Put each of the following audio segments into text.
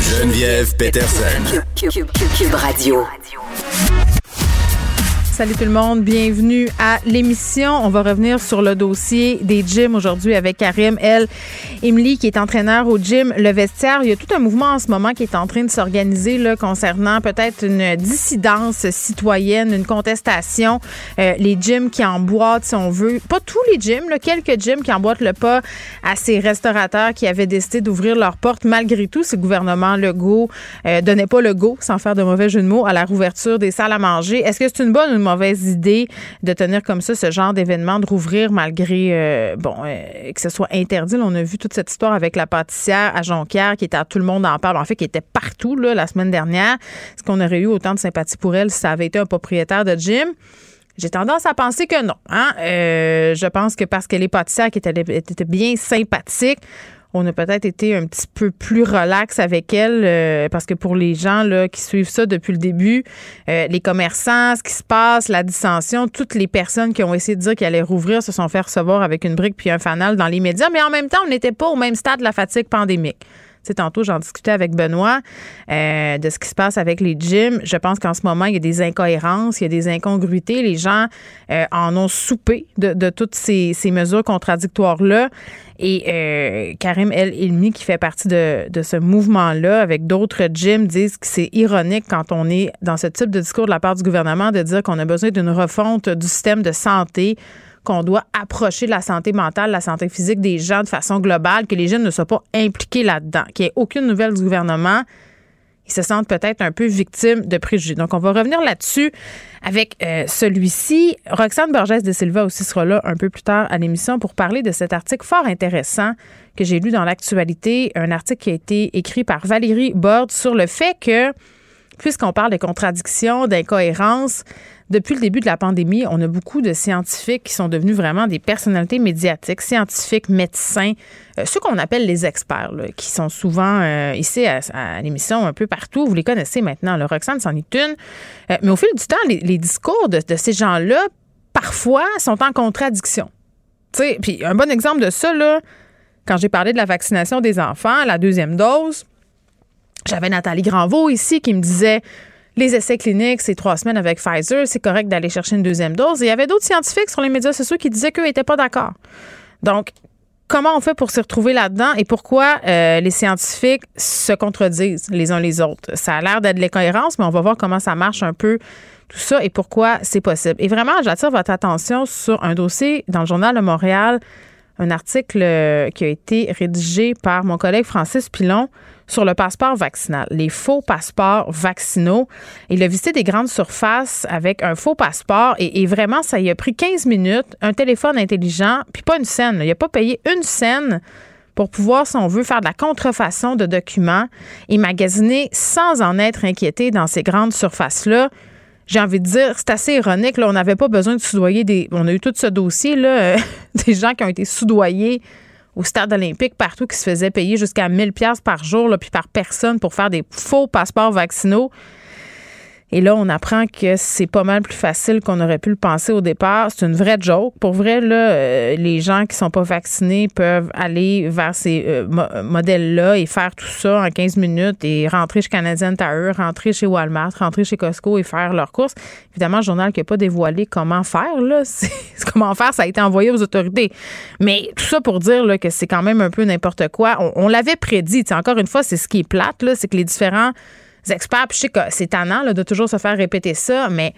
Geneviève Peterson. Cube Radio. Salut tout le monde, bienvenue à l'émission. On va revenir sur le dossier des gyms aujourd'hui avec Karim El Emily qui est entraîneur au gym Le Vestiaire. Il y a tout un mouvement en ce moment qui est en train de s'organiser là concernant peut-être une dissidence citoyenne, une contestation. Euh, les gyms qui emboîtent, si on veut, pas tous les gyms, quelques gyms qui emboîtent le pas à ces restaurateurs qui avaient décidé d'ouvrir leurs portes malgré tout. Si le gouvernement Legault euh, donnait pas le go, sans faire de mauvais jeu de mots, à la rouverture des salles à manger. Est-ce que c'est une bonne ou une mauvaise idée de tenir comme ça ce genre d'événement, de rouvrir malgré euh, bon euh, que ce soit interdit? On a vu toute cette histoire avec la pâtissière à Jonquière qui était à tout le monde en parle, en fait qui était partout là, la semaine dernière. Est-ce qu'on aurait eu autant de sympathie pour elle si ça avait été un propriétaire de gym? J'ai tendance à penser que non. Hein? Euh, je pense que parce qu'elle est pâtissière, qui était, était bien sympathique, on a peut-être été un petit peu plus relax avec elle euh, parce que pour les gens qui suivent ça depuis le début, euh, les commerçants, ce qui se passe, la dissension, toutes les personnes qui ont essayé de dire qu'elle allait rouvrir se sont fait recevoir avec une brique puis un fanal dans les médias, mais en même temps, on n'était pas au même stade de la fatigue pandémique. Tantôt, j'en discutais avec Benoît euh, de ce qui se passe avec les gyms. Je pense qu'en ce moment, il y a des incohérences, il y a des incongruités. Les gens euh, en ont soupé de, toutes ces, ces mesures contradictoires-là. Et euh, Karim El Ilmi, qui fait partie de, de ce mouvement-là, avec d'autres gyms, disent que c'est ironique quand on est dans ce type de discours de la part du gouvernement de dire qu'on a besoin d'une refonte du système de santé qu'on doit approcher la santé mentale, la santé physique des gens de façon globale, que les jeunes ne soient pas impliqués là-dedans, qu'il n'y ait aucune nouvelle du gouvernement. Ils se sentent peut-être un peu victimes de préjugés. Donc, on va revenir là-dessus avec euh, celui-ci. Roxane Borges de Silva aussi sera là un peu plus tard à l'émission pour parler de cet article fort intéressant que j'ai lu dans l'actualité, un article qui a été écrit par Valérie Borde sur le fait que, puisqu'on parle de contradictions, d'incohérences, depuis le début de la pandémie, on a beaucoup de scientifiques qui sont devenus vraiment des personnalités médiatiques, scientifiques, médecins, euh, ceux qu'on appelle les experts, qui sont souvent euh, ici à, l'émission un peu partout. Vous les connaissez maintenant. Le Roxane, c'en est une. Euh, mais au fil du temps, les, discours de, ces gens-là, parfois, sont en contradiction. Puis un bon exemple de ça, là, quand j'ai parlé de la vaccination des enfants, la deuxième dose, j'avais Nathalie Granvaux ici qui me disait les essais cliniques, c'est trois semaines avec Pfizer, c'est correct d'aller chercher une deuxième dose. Il y avait d'autres scientifiques sur les médias sociaux qui disaient qu'eux n'étaient pas d'accord. Donc, comment on fait pour s'y retrouver là-dedans et pourquoi euh, les scientifiques se contredisent les uns les autres? Ça a l'air d'être de l'incohérence, mais on va voir comment ça marche un peu tout ça et pourquoi c'est possible. Et vraiment, j'attire votre attention sur un dossier dans le journal de Montréal, un article euh, qui a été rédigé par mon collègue Francis Pilon sur le passeport vaccinal, les faux passeports vaccinaux. Il a visité des grandes surfaces avec un faux passeport et, vraiment, ça y a pris 15 minutes, un téléphone intelligent, puis pas une scène. Il n'a pas payé une scène pour pouvoir, si on veut, faire de la contrefaçon de documents et magasiner sans en être inquiété dans ces grandes surfaces-là. J'ai envie de dire, c'est assez ironique. On n'avait pas besoin de soudoyer des. On a eu tout ce dossier, là, euh, des gens qui ont été soudoyés au stade olympique, partout, qui se faisaient payer jusqu'à 1000 pièces par jour, là, puis par personne pour faire des faux passeports vaccinaux. Et là, on apprend que c'est pas mal plus facile qu'on aurait pu le penser au départ. C'est une vraie joke. Pour vrai, là, euh, les gens qui sont pas vaccinés peuvent aller vers ces euh, mo- modèles-là et faire tout ça en 15 minutes et rentrer chez Canadian Tire, rentrer chez Walmart, rentrer chez Costco et faire leurs courses. Évidemment, le journal qui n'a pas dévoilé comment faire, là, comment faire, ça a été envoyé aux autorités. Mais tout ça pour dire là, que c'est quand même un peu n'importe quoi. On, l'avait prédit. Encore une fois, c'est ce qui est plate, là, c'est que les différents experts, puis je sais que c'est tannant de toujours se faire répéter ça, mais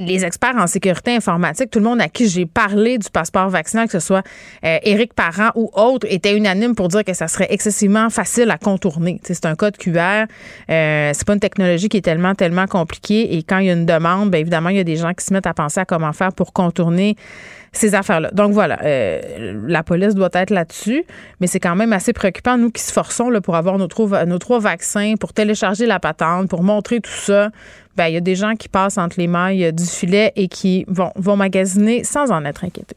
les experts en sécurité informatique, tout le monde à qui j'ai parlé du passeport vaccinal, que ce soit euh, Éric Parent ou autre, était unanime pour dire que ça serait excessivement facile à contourner. C'est un code QR, euh, c'est pas une technologie qui est tellement, tellement compliquée. Et quand il y a une demande, bien évidemment, il y a des gens qui se mettent à penser à comment faire pour contourner ces affaires-là. Donc voilà, euh, la police doit être là-dessus, mais c'est quand même assez préoccupant, nous qui se forçons là, pour avoir nos trois, nos trois vaccins, pour télécharger la patente, pour montrer tout ça. Ben, il y a des gens qui passent entre les mailles du filet et qui vont, vont magasiner sans en être inquiétés.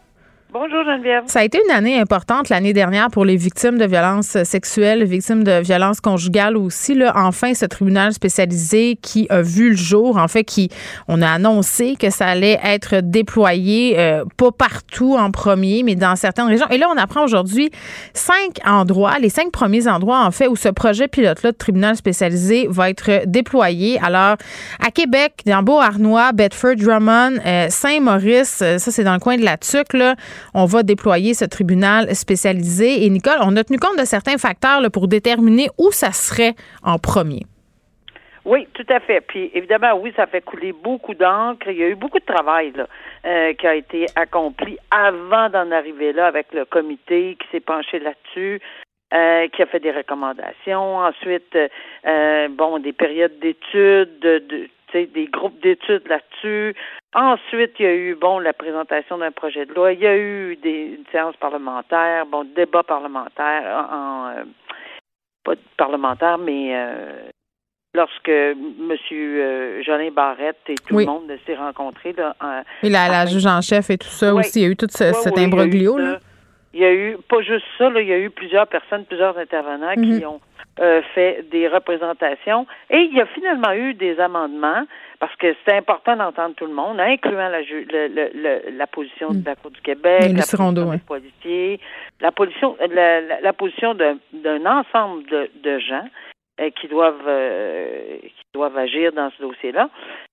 Bonjour Geneviève. Ça a été une année importante l'année dernière pour les victimes de violences sexuelles, victimes de violences conjugales aussi. Là, enfin, ce tribunal spécialisé qui a vu le jour, en fait, qui on a annoncé que ça allait être déployé, euh, pas partout en premier, mais dans certaines régions. Et là, on apprend aujourd'hui cinq endroits, les cinq premiers endroits, en fait, où ce projet pilote-là de tribunal spécialisé va être déployé. Alors, à Québec, dans Beauharnois, Bedford, Drummond, euh, Saint-Maurice, euh, ça c'est dans le coin de la Tuque, là, on va déployer ce tribunal spécialisé. Et Nicole, on a tenu compte de certains facteurs pour déterminer où ça serait en premier. Oui, tout à fait. Puis évidemment, oui, ça fait couler beaucoup d'encre. Il y a eu beaucoup de travail euh, qui a été accompli avant d'en arriver là avec le comité qui s'est penché là-dessus. euh, qui a fait des recommandations. Ensuite, euh, bon, des périodes d'études, des groupes d'études là-dessus. Ensuite, il y a eu, bon, la présentation d'un projet de loi. Il y a eu des une séance parlementaire, bon, débat parlementaire en, en, euh, pas parlementaire, mais euh, lorsque M. Euh, Jolin Barrette et tout Oui. le monde s'est rencontrés là, en- Et la, la juge en chef et tout ça Oui. aussi, il y a eu tout ce- cet oui, il y a eu imbroglio. là. Il y a eu, pas juste ça, là, il y a eu plusieurs personnes, plusieurs intervenants Mhm. qui ont euh, fait des représentations. Et il y a finalement eu des amendements, parce que c'est important d'entendre tout le monde, incluant la, ju- le- le- le- la position de la Cour du Québec, Et la position des policiers, la, position, la, la- la position d'un d'un ensemble de, de gens euh, qui doivent euh, qui doivent agir dans ce dossier-là.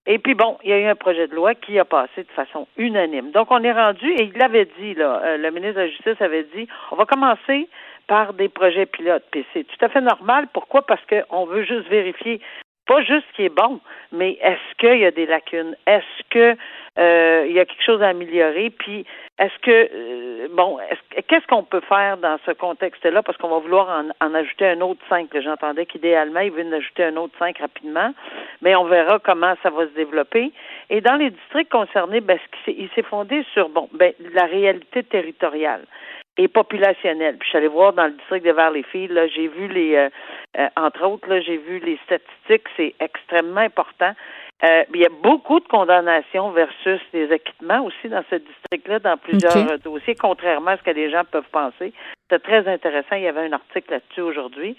Et puis bon, il y a eu un projet de loi qui a passé de façon unanime. Donc on est rendu et il l'avait dit là, euh, le ministre de la Justice avait dit, on va commencer par des projets pilotes. Puis c'est tout à fait normal. Pourquoi? Parce qu'on veut juste vérifier pas juste ce qui est bon, mais est-ce qu'il y a des lacunes? Est-ce que euh, il y a quelque chose à améliorer? Puis est-ce que euh, bon, est-ce- qu'est-ce qu'on peut faire dans ce contexte-là? Parce qu'on va vouloir en, en ajouter un autre cinq. J'entendais qu'idéalement, ils veulent en ajouter un autre cinq rapidement, mais on verra comment ça va se développer. Et dans les districts concernés, ben, il s'est fondé sur bon, ben, la réalité territoriale et populationnelle. Puis je suis allée voir dans le district de Valleyfield, là, j'ai vu les, euh, euh, entre autres, là, j'ai vu les statistiques, c'est extrêmement important. Euh, il y a beaucoup de condamnations versus des acquittements aussi dans ce district-là, dans plusieurs dossiers, contrairement à ce que les gens peuvent penser. C'est très intéressant. Il y avait un article là-dessus aujourd'hui.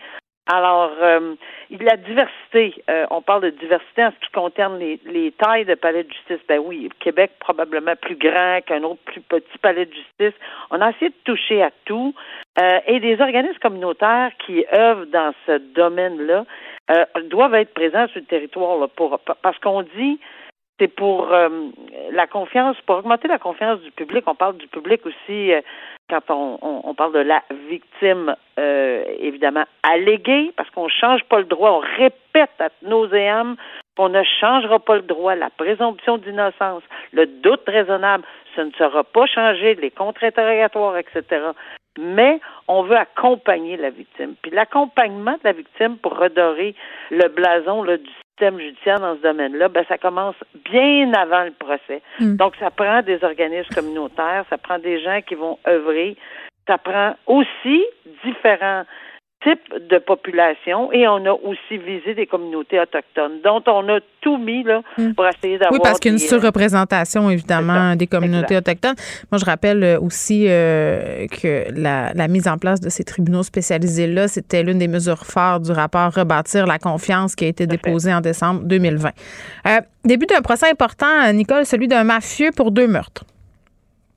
Alors, euh, la diversité, euh, on parle de diversité en ce qui concerne les, les tailles de palais de justice. Ben oui, Québec probablement plus grand qu'un autre plus petit palais de justice. On a essayé de toucher à tout. Euh, et des organismes communautaires qui œuvrent dans ce domaine-là euh, doivent être présents sur le territoire là, pour parce qu'on dit c'est pour la confiance, pour augmenter la confiance du public. On parle du public aussi quand on, on, on parle de la victime, euh, évidemment, alléguée, parce qu'on ne change pas le droit. On répète à nauséam qu'on ne changera pas le droit. La présomption d'innocence, le doute raisonnable, ce ne sera pas changé, les contre-interrogatoires, etc. Mais on veut accompagner la victime. Puis l'accompagnement de la victime pour redorer le blason là, du système judiciaire dans ce domaine-là, ben, ça commence bien avant le procès. Mm. Donc, ça prend des organismes communautaires, ça prend des gens qui vont œuvrer ça prend aussi différents types de populations et on a aussi visé des communautés autochtones dont on a tout mis là, pour essayer d'avoir Oui, parce qu'il y a une euh, surreprésentation, évidemment, des communautés autochtones. Moi, je rappelle euh, aussi euh, que la, la mise en place de ces tribunaux spécialisés-là, c'était l'une des mesures phares du rapport Rebâtir la confiance qui a été déposé en décembre 2020. Euh, début d'un procès important, Nicole, celui d'un mafieux pour deux meurtres.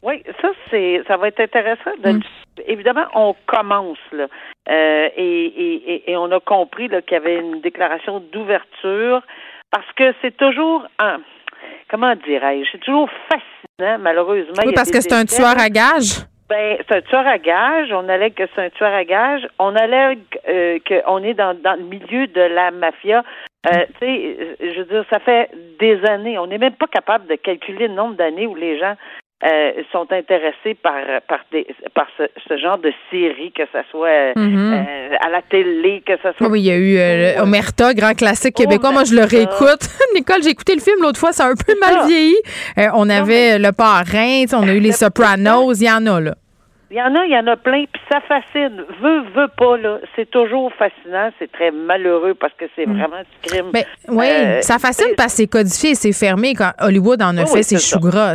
Oui, ça c'est ça va être intéressant. de- Mm. Évidemment, on commence là, Euh, et, et, et, on a compris qu'il y avait une déclaration d'ouverture parce que c'est toujours un comment dirais-je, c'est toujours fascinant malheureusement. Oui, parce que c'est un tueur à gages. Ben, c'est un tueur à gage. On allègue que c'est un tueur à gage. On allègue euh, qu'on est dans, dans le milieu de la mafia. Euh, tu sais, je veux dire, ça fait des années. On n'est même pas capable de calculer le nombre d'années où les gens euh, sont intéressés par par des par ce, ce genre de série, que ce soit Mhm. euh, à la télé, que ce soit Oui, il y a eu euh, Omerta, grand classique québécois. Moi, je le réécoute. Nicole, j'ai écouté le film l'autre fois, ça a un peu mal vieilli. Euh, on avait Le Parrain, on a eu Les Sopranos, il y en a, là. Il y en a, il y en a plein, puis ça fascine. Veux, veux pas, là. C'est toujours fascinant. C'est très malheureux parce que c'est vraiment du crime. Ben, oui, Euh, ça fascine parce que c'est codifié et c'est fermé quand Hollywood en a Oui, fait c'est choux ça. gras.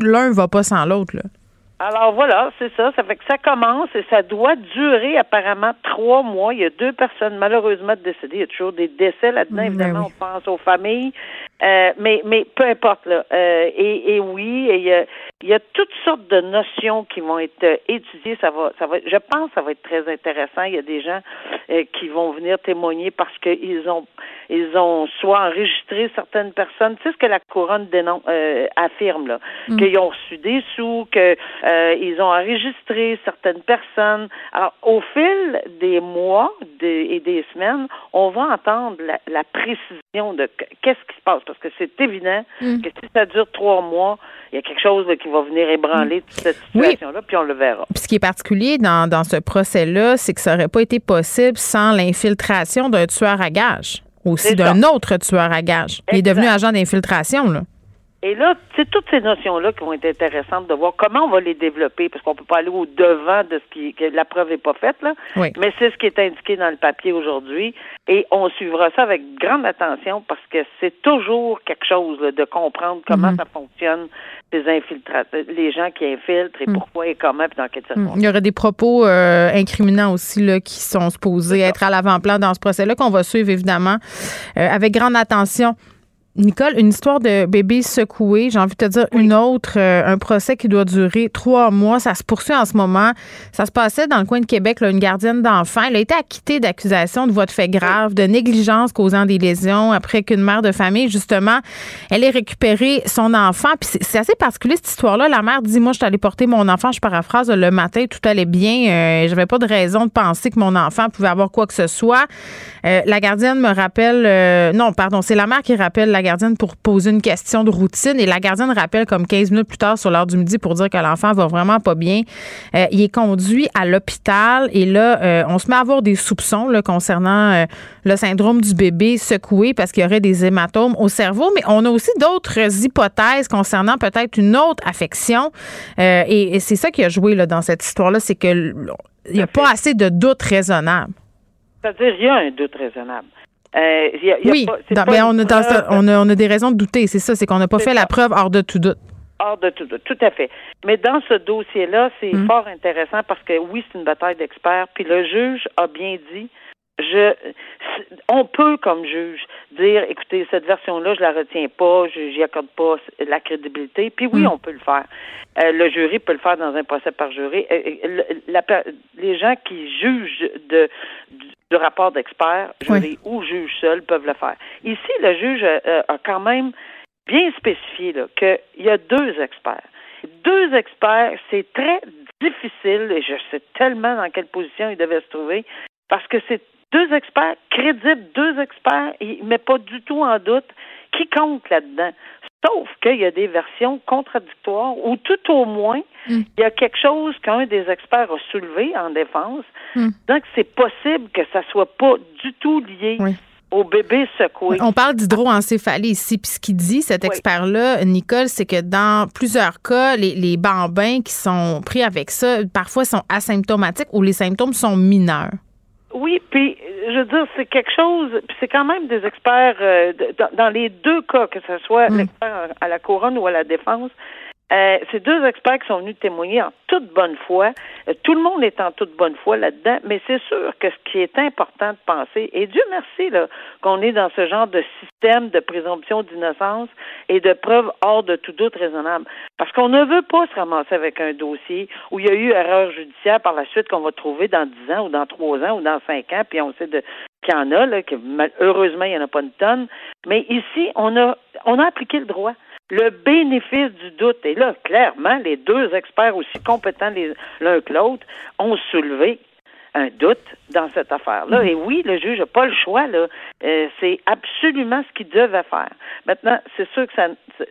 L'un va pas sans l'autre, là. Alors voilà, c'est ça. Ça fait que ça commence et ça doit durer apparemment trois mois. Il y a deux personnes malheureusement décédées. Il y a toujours des décès là-dedans. Mm, Évidemment, ben oui. on pense aux familles. Euh, mais, mais peu importe là. Euh, et, et oui, et il y a, toutes sortes de notions qui vont être euh, étudiées. Ça va, ça va. Je pense que ça va être très intéressant. Il y a des gens euh, qui vont venir témoigner parce qu'ils ont, ils ont soit enregistré certaines personnes. Tu sais ce que la couronne dénon- euh, affirme là, qu'ils ont reçu des sous, que euh, ont enregistré certaines personnes. Alors, au fil des mois des- et des semaines, on va entendre la, la précision de que- qu'est-ce qui se passe, parce que c'est évident que si ça dure trois mois, il y a quelque chose là, qui va venir ébranler toute cette Oui. situation-là, puis on le verra. Puis ce qui est particulier dans, dans ce procès-là, c'est que ça n'aurait pas été possible sans l'infiltration d'un tueur à gages. Aussi d'un autre tueur à gages. Il est devenu agent d'infiltration, là. Et là, c'est toutes ces notions-là qui vont être intéressantes de voir comment on va les développer, parce qu'on peut pas aller au devant de ce qui que la preuve n'est pas faite là. Oui. Mais c'est ce qui est indiqué dans le papier aujourd'hui, et on suivra ça avec grande attention parce que c'est toujours quelque chose là, de comprendre comment Mhm. ça fonctionne ces infiltrateurs, les gens qui infiltrent et pourquoi et comment puis dans Mm. circonstances. Il y aurait des propos euh, incriminants aussi là, qui sont supposés être à l'avant-plan dans ce procès-là, qu'on va suivre évidemment euh, avec grande attention. Nicole, une histoire de bébé secoué. J'ai envie de te dire une autre, euh, un procès qui doit durer trois mois. Ça se poursuit en ce moment. Ça se passait dans le coin de Québec, une gardienne d'enfant. Elle a été acquittée d'accusations de voies de fait grave, de négligence causant des lésions après qu'une mère de famille, justement, elle ait récupéré son enfant. Puis c'est- c'est assez particulier cette histoire-là. La mère dit, moi, je suis allée porter mon enfant, je paraphrase, le matin, tout allait bien. Euh, J'avais pas de raison de penser que mon enfant pouvait avoir quoi que ce soit. Euh, la gardienne me rappelle, euh, non, pardon, c'est la mère qui rappelle la gardienne pour poser une question de routine et la gardienne rappelle comme 15 minutes plus tard sur l'heure du midi pour dire que l'enfant va vraiment pas bien. Euh, il est conduit à l'hôpital et là, euh, on se met à avoir des soupçons là, concernant euh, le syndrome du bébé secoué parce qu'il y aurait des hématomes au cerveau, mais on a aussi d'autres hypothèses concernant peut-être une autre affection et, et c'est ça qui a joué là, dans cette histoire-là, c'est que l- il n'y a pas assez de doutes raisonnables. C'est-à-dire, il y a un doute raisonnable. Euh, il y a- il y a Oui, pas- pas ben, on, a dans preuve- ça- on, a, on a des raisons de douter, c'est ça, c'est qu'on n'a pas fait la preuve hors de tout doute. Hors de tout, tout à fait. Mais dans ce dossier-là, c'est Mm. fort intéressant parce que oui, c'est une bataille d'experts. Puis le juge a bien dit, je, on peut comme juge dire, écoutez, cette version-là, je la retiens pas, je j'y accorde pas la crédibilité. Puis oui, Mm. on peut le faire. Euh, le jury peut le faire dans un procès par jury. Euh, euh, la les gens qui jugent de du, du rapport d'expert, jury ou juge seul, peuvent le faire. Ici, le juge euh, a quand même bien spécifié qu'il y a deux experts. Deux experts, c'est très difficile, et je sais tellement dans quelle position ils devaient se trouver, parce que c'est deux experts crédibles, deux experts, met pas du tout en doute qui compte là-dedans. Sauf qu'il y a des versions contradictoires ou tout au moins, Mm. il y a quelque chose qu'un des experts a soulevé en défense, Mm. donc c'est possible que ça soit pas du tout lié Oui. au bébé secoué. On parle d'hydroencéphalie ici. Puis ce qu'il dit, cet Oui. expert-là, Nicole, c'est que dans plusieurs cas, les, les bambins qui sont pris avec ça, parfois sont asymptomatiques ou les symptômes sont mineurs. Oui, puis je veux dire, c'est quelque chose, puis c'est quand même des experts euh, dans les deux cas, que ce soit Mm. l'expert à la couronne ou à la défense. Euh, c'est deux experts qui sont venus témoigner en toute bonne foi. Euh, tout le monde est en toute bonne foi là-dedans, mais c'est sûr que ce qui est important de penser, et Dieu merci qu'on est dans ce genre de système de présomption d'innocence et de preuve hors de tout doute raisonnable. Parce qu'on ne veut pas se ramasser avec un dossier où il y a eu erreur judiciaire par la suite qu'on va trouver dans 10 ans ou dans 3 ans ou dans 5 ans, puis on sait de qu'il y en a, là, que heureusement, il n'y en a pas une tonne. Mais ici, on a, on a appliqué le droit. Le bénéfice du doute. Et là, clairement, les deux experts aussi compétents l'un que l'autre ont soulevé un doute dans cette affaire-là. Et oui, le juge n'a pas le choix, là. Euh, c'est absolument ce qu'il devait faire. Maintenant, c'est sûr que ça. Tu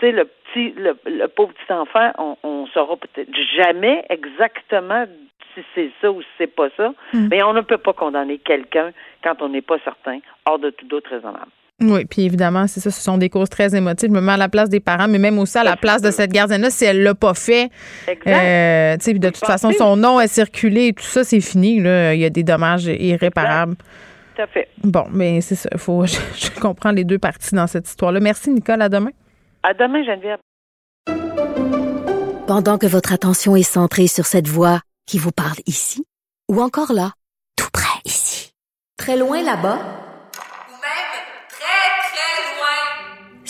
sais, le petit, le, le pauvre petit enfant, on, on saura peut-être jamais exactement si c'est ça ou si c'est pas ça, mais on ne peut pas condamner quelqu'un quand on n'est pas certain, hors de tout doute raisonnable. Oui, puis évidemment, c'est ça, ce sont des causes très émotives. Je me mets à la place des parents, mais même aussi à la place de cette gardienne-là, si elle l'a pas fait. Exact. Euh, tu sais, puis de toute façon, son nom a circulé et tout ça, c'est fini. Là. Il y a des dommages irréparables. Tout à fait. Bon, mais c'est ça. Faut, je, je comprends les deux parties dans cette histoire-là. Merci, Nicole. À demain. À demain, Geneviève. Pendant que votre attention est centrée sur cette voix qui vous parle ici, ou encore là, tout près ici, très loin là-bas, Ou même très, très loin.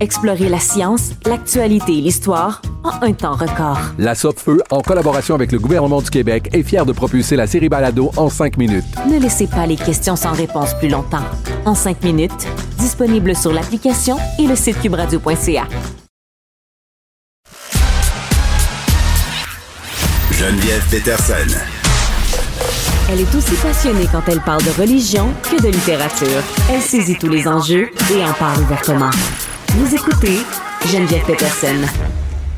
Explorez la science, l'actualité et l'histoire en un temps record. La Feu, en collaboration avec le gouvernement du Québec, est fière de propulser la série Balado en cinq minutes. Ne laissez pas les questions sans réponse plus longtemps. En cinq minutes, disponible sur l'application et le site cubradio.ca. Geneviève Peterson. Elle est aussi passionnée quand elle parle de religion que de littérature. Elle saisit tous les enjeux et en parle ouvertement. Vous écoutez Geneviève Peterson.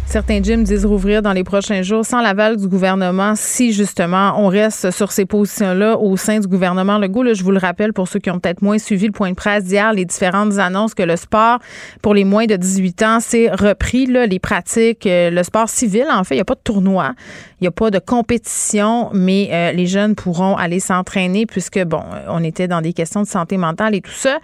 Certains gyms disent rouvrir dans les prochains jours sans l'aval du gouvernement si justement on reste sur ces positions-là au sein du gouvernement Legault. Là, je vous le rappelle pour ceux qui ont peut-être moins suivi le point de presse d'hier, les différentes annonces que le sport pour les moins de 18 ans c'est repris, là, les pratiques, euh, le sport civil en fait, il n'y a pas de tournoi, il n'y a pas de compétition, mais euh, les jeunes pourront aller s'entraîner puisque bon, on était dans des questions de santé mentale et tout ça.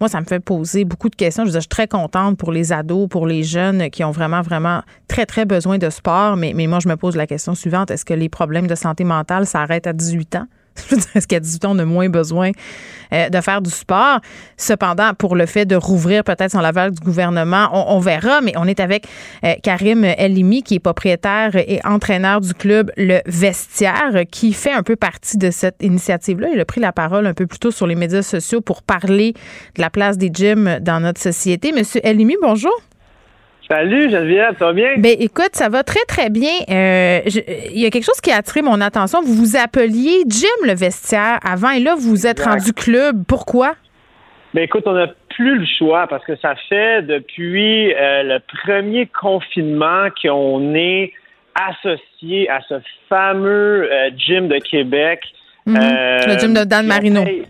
Moi, ça me fait poser beaucoup de questions. Je, veux dire, suis très contente pour les ados, pour les jeunes qui ont vraiment, vraiment très, très besoin de sport. Mais, mais moi, je me pose la question suivante. Est-ce que les problèmes de santé mentale s'arrêtent à 18 ans? Je veux dire, Est-ce qu'à 18 ans, on a moins besoin euh, de faire du sport? Cependant, pour le fait de rouvrir peut-être son l'aval du gouvernement, on, on verra, mais on est avec euh, Karim Elimi, qui est propriétaire et entraîneur du club Le Vestiaire, qui fait un peu partie de cette initiative-là. Il a pris la parole un peu plus tôt sur les médias sociaux pour parler de la place des gyms dans notre société. Monsieur Elimi, bonjour. Salut Geneviève, ça va bien? Ben écoute, ça va très très bien. Euh, je- Il y a quelque chose qui a attiré mon attention. Vous vous appeliez Jim le vestiaire avant et là vous vous êtes Exact. rendu club. Pourquoi? Ben écoute, on n'a plus le choix parce que ça fait depuis euh, le premier confinement qu'on est associé à ce fameux euh, gym de Québec. Mhm. Le gym de Dan Marino. paye-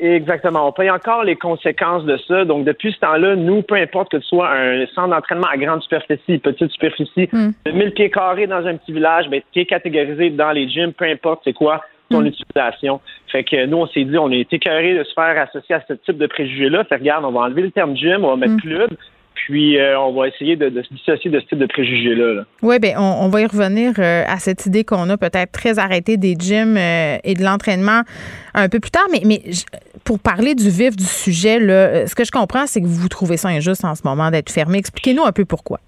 Exactement. On paye encore les conséquences de ça. Donc, depuis ce temps-là, nous, peu importe que tu sois un centre d'entraînement à grande superficie, petite superficie, Mm. de 1000 pieds carrés dans un petit village, ben, tu es catégorisé dans les gyms, peu importe c'est quoi ton Mm. utilisation. Fait que nous, on s'est dit, on est écœuré de se faire associer à ce type de préjugés-là. Fait regarde, on va enlever le terme gym, on va mettre Mm. club, puis euh, on va essayer de, de se dissocier de ce type de préjugés-là. là. Oui, ben on, on va y revenir euh, à cette idée qu'on a peut-être très arrêté des gyms euh, et de l'entraînement un peu plus tard. Mais, mais pour parler du vif du sujet, là, euh, ce que je comprends, c'est que vous trouvez ça injuste en ce moment d'être fermé. Expliquez-nous un peu pourquoi.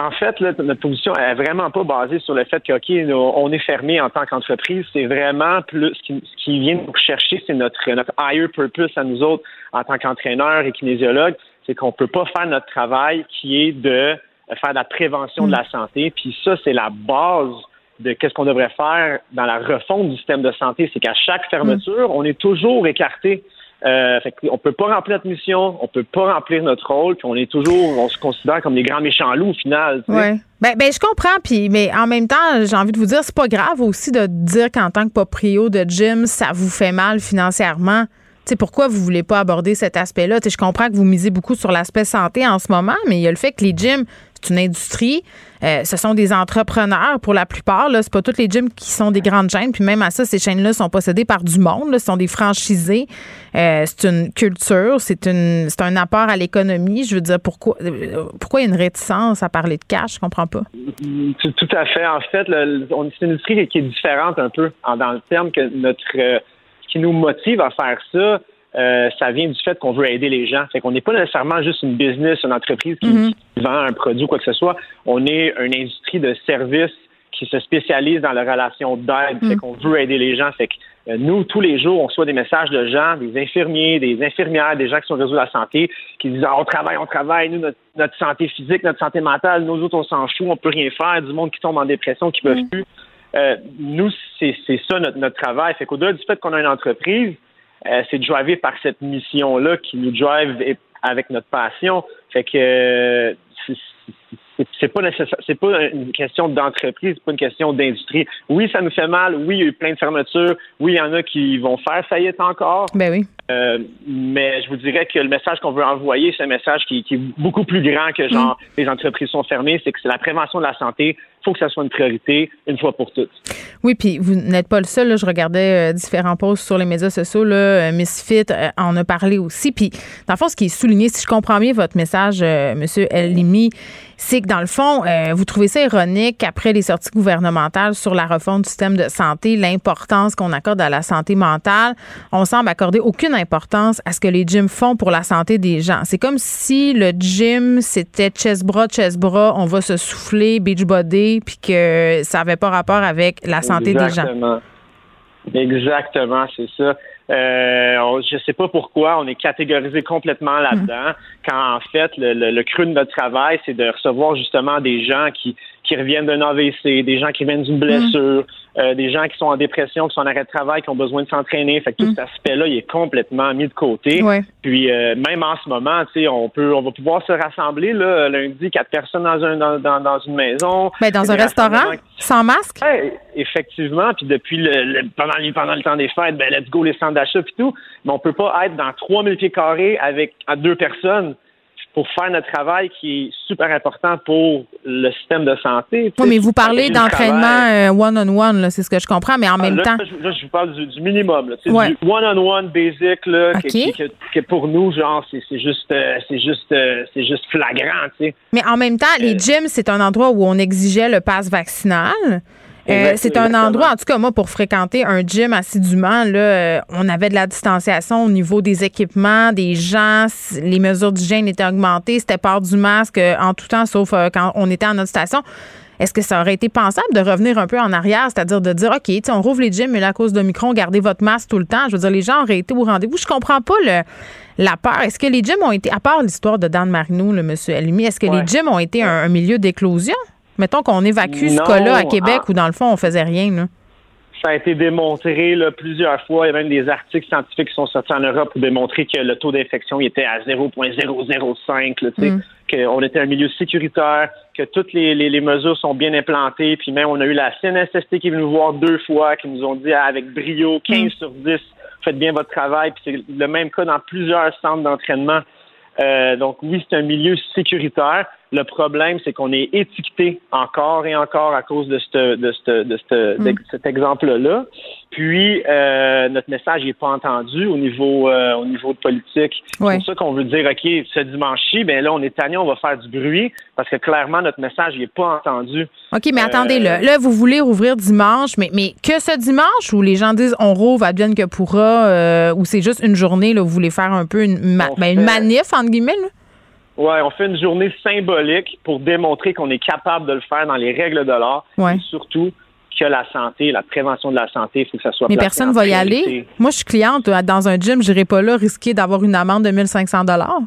En fait, là, notre position est vraiment pas basée sur le fait que, OK, on est fermé en tant qu'entreprise. C'est vraiment plus ce qui, ce qui vient nous chercher, c'est notre, notre higher purpose à nous autres en tant qu'entraîneurs et kinésiologues. C'est qu'on peut pas faire notre travail qui est de faire de la prévention de la santé. Puis ça, c'est la base de qu'est-ce qu'on devrait faire dans la refonte du système de santé. C'est qu'à chaque fermeture, on est toujours écarté. Euh, fait on peut pas remplir notre mission, on peut pas remplir notre rôle, puis on est toujours, on se considère comme des grands méchants loups au final. Ouais. Ben, ben, je comprends, puis mais en même temps, j'ai envie de vous dire, c'est pas grave aussi de dire qu'en tant que proprio de gym, ça vous fait mal financièrement. sais pourquoi vous voulez pas aborder cet aspect-là? Je comprends que vous misez beaucoup sur l'aspect santé en ce moment, mais il y a le fait que les gyms, c'est une industrie. Euh, ce sont des entrepreneurs pour la plupart. Ce pas toutes les gyms qui sont des grandes chaînes. Puis même à ça, ces chaînes-là sont possédées par du monde. Ce sont des franchisés. Euh, c'est une culture. C'est une c'est un apport à l'économie. Je veux dire, pourquoi euh, pourquoi il y a une réticence à parler de cash? Je comprends pas. Tout, à fait. En fait, c'est une industrie qui est différente un peu dans le terme que notre qui nous motive à faire ça euh, ça vient du fait qu'on veut aider les gens. Fait qu'on n'est pas nécessairement juste une business, une entreprise qui, mhm. vend un produit ou quoi que ce soit. On est une industrie de services qui se spécialise dans la relation d'aide. Fait mhm. qu'on veut aider les gens. Fait que euh, nous, tous les jours, on reçoit des messages de gens, des infirmiers, des infirmières, des gens qui sont au réseau de la santé, qui disent ah, on travaille, on travaille, nous, notre, santé physique, notre santé mentale, nous autres, on s'en fout, on peut rien faire, du monde qui tombe en dépression, qui ne peuvent mhm. plus. Euh, nous, c'est ça notre, notre travail. Fait qu'au-delà du fait qu'on a une entreprise, euh, c'est drivé par cette mission-là qui nous drive avec notre passion. Fait que c'est pas nécessaire, c'est pas une question d'entreprise, c'est pas une question d'industrie. Oui, ça nous fait mal. Oui, il y a eu plein de fermetures. Oui, il y en a qui vont faire ça y est encore. Ben oui. Euh, mais je vous dirais que le message qu'on veut envoyer, c'est un message qui, est beaucoup plus grand que genre mm. les entreprises sont fermées. C'est que c'est la prévention de la santé. Il faut que ça soit une priorité une fois pour toutes. Oui, puis vous n'êtes pas le seul. Je regardais euh, différents posts sur les médias sociaux. Là, euh, Misfit en a parlé aussi. Puis, dans le fond, ce qui est souligné, si je comprends bien votre message, Monsieur Limi, c'est que dans le fond, vous trouvez ça ironique après les sorties gouvernementales sur la refonte du système de santé, l'importance qu'on accorde à la santé mentale. On semble accorder aucune importance à ce que les gyms font pour la santé des gens. C'est comme si le gym, c'était chest-bras, chest-bras, on va se souffler, beach body, puis que ça n'avait pas rapport avec la santé des gens. Exactement, c'est ça. Euh, je ne sais pas pourquoi on est catégorisé complètement là-dedans, hmm. quand en fait le, le, cru de notre travail, c'est de recevoir justement des gens qui, qui reviennent d'un AVC, des gens qui viennent d'une blessure, euh, des gens qui sont en dépression, qui sont en arrêt de travail, qui ont besoin de s'entraîner. Fait que tout mm. cet aspect-là, il est complètement mis de côté. Puis euh, même en ce moment, tu sais, on peut, on va pouvoir se rassembler là, lundi, quatre personnes dans un dans, dans, une maison. Mais ben, dans un restaurant, sans masque? effectivement. Puis depuis le, pendant, pendant le temps des fêtes, ben let's go les centres d'achat puis tout. Mais on peut pas être dans 3000 pieds carrés avec à deux personnes pour faire notre travail qui est super important pour le système de santé. Oui, mais vous parlez d'entraînement one-on-one, c'est ce que je comprends, mais en ah, même temps. Là, je vous parle du, minimum, là, du one-on-one basic, là, qui, pour nous, genre, c'est juste, euh, c'est juste, euh, c'est juste flagrant, tu sais. Mais en même temps, les euh, gyms, c'est un endroit où on exigeait le pass vaccinal. Euh, c'est un endroit, en tout cas, moi, pour fréquenter un gym assidûment, là, euh, on avait de la distanciation au niveau des équipements, des gens, les mesures d'hygiène étaient augmentées, c'était part du masque euh, en tout temps, sauf quand on était en notre station. Est-ce que ça aurait été pensable de revenir un peu en arrière, c'est-à-dire de dire, OK, on rouvre les gyms, mais là, à cause de Micron, gardez votre masque tout le temps? Je veux dire, les gens auraient été au rendez-vous. Je comprends pas le, la peur. Est-ce que les gyms ont été, à part l'histoire de Dan Marino, le monsieur Alimi, est-ce que les gyms ont été un milieu d'éclosion? Mettons qu'on évacue ce cas-là à Québec ah. où, dans le fond, on faisait rien. Là. Ça a été démontré là, plusieurs fois. Il y a même des articles scientifiques qui sont sortis en Europe pour démontrer que le taux d'infection était à 0,005, mm. qu'on était un milieu sécuritaire, que toutes les, mesures sont bien implantées. Puis même, on a eu la CNSST qui est venue nous voir deux fois, qui nous ont dit avec brio 15 mm. sur 10, faites bien votre travail. Puis c'est le même cas dans plusieurs centres d'entraînement. Euh, donc oui, c'est un milieu sécuritaire, Le problème, c'est qu'on est étiqueté encore et encore à cause de, ce de, de cet exemple-là. Puis euh, notre message n'est pas entendu au niveau euh, au niveau de politique. C'est pour ça qu'on veut dire OK, ce dimanche-ci, ben là on est tanné, on va faire du bruit parce que clairement notre message n'est pas entendu. OK, mais attendez là, là vous voulez rouvrir dimanche, mais mais que ce dimanche où les gens disent on rouvre advienne que pourra euh, ou c'est juste une journée là, vous voulez faire un peu une, ben, une manif entre guillemets là? Ouais, on fait une journée symbolique pour démontrer qu'on est capable de le faire dans les règles de l'art ouais. et surtout que la santé, la prévention de la santé, il faut que ça soit Mais personne ne va y aller. Moi, je suis cliente euh, dans un gym, je n'irai pas là risquer d'avoir une amende de 1500 dollars.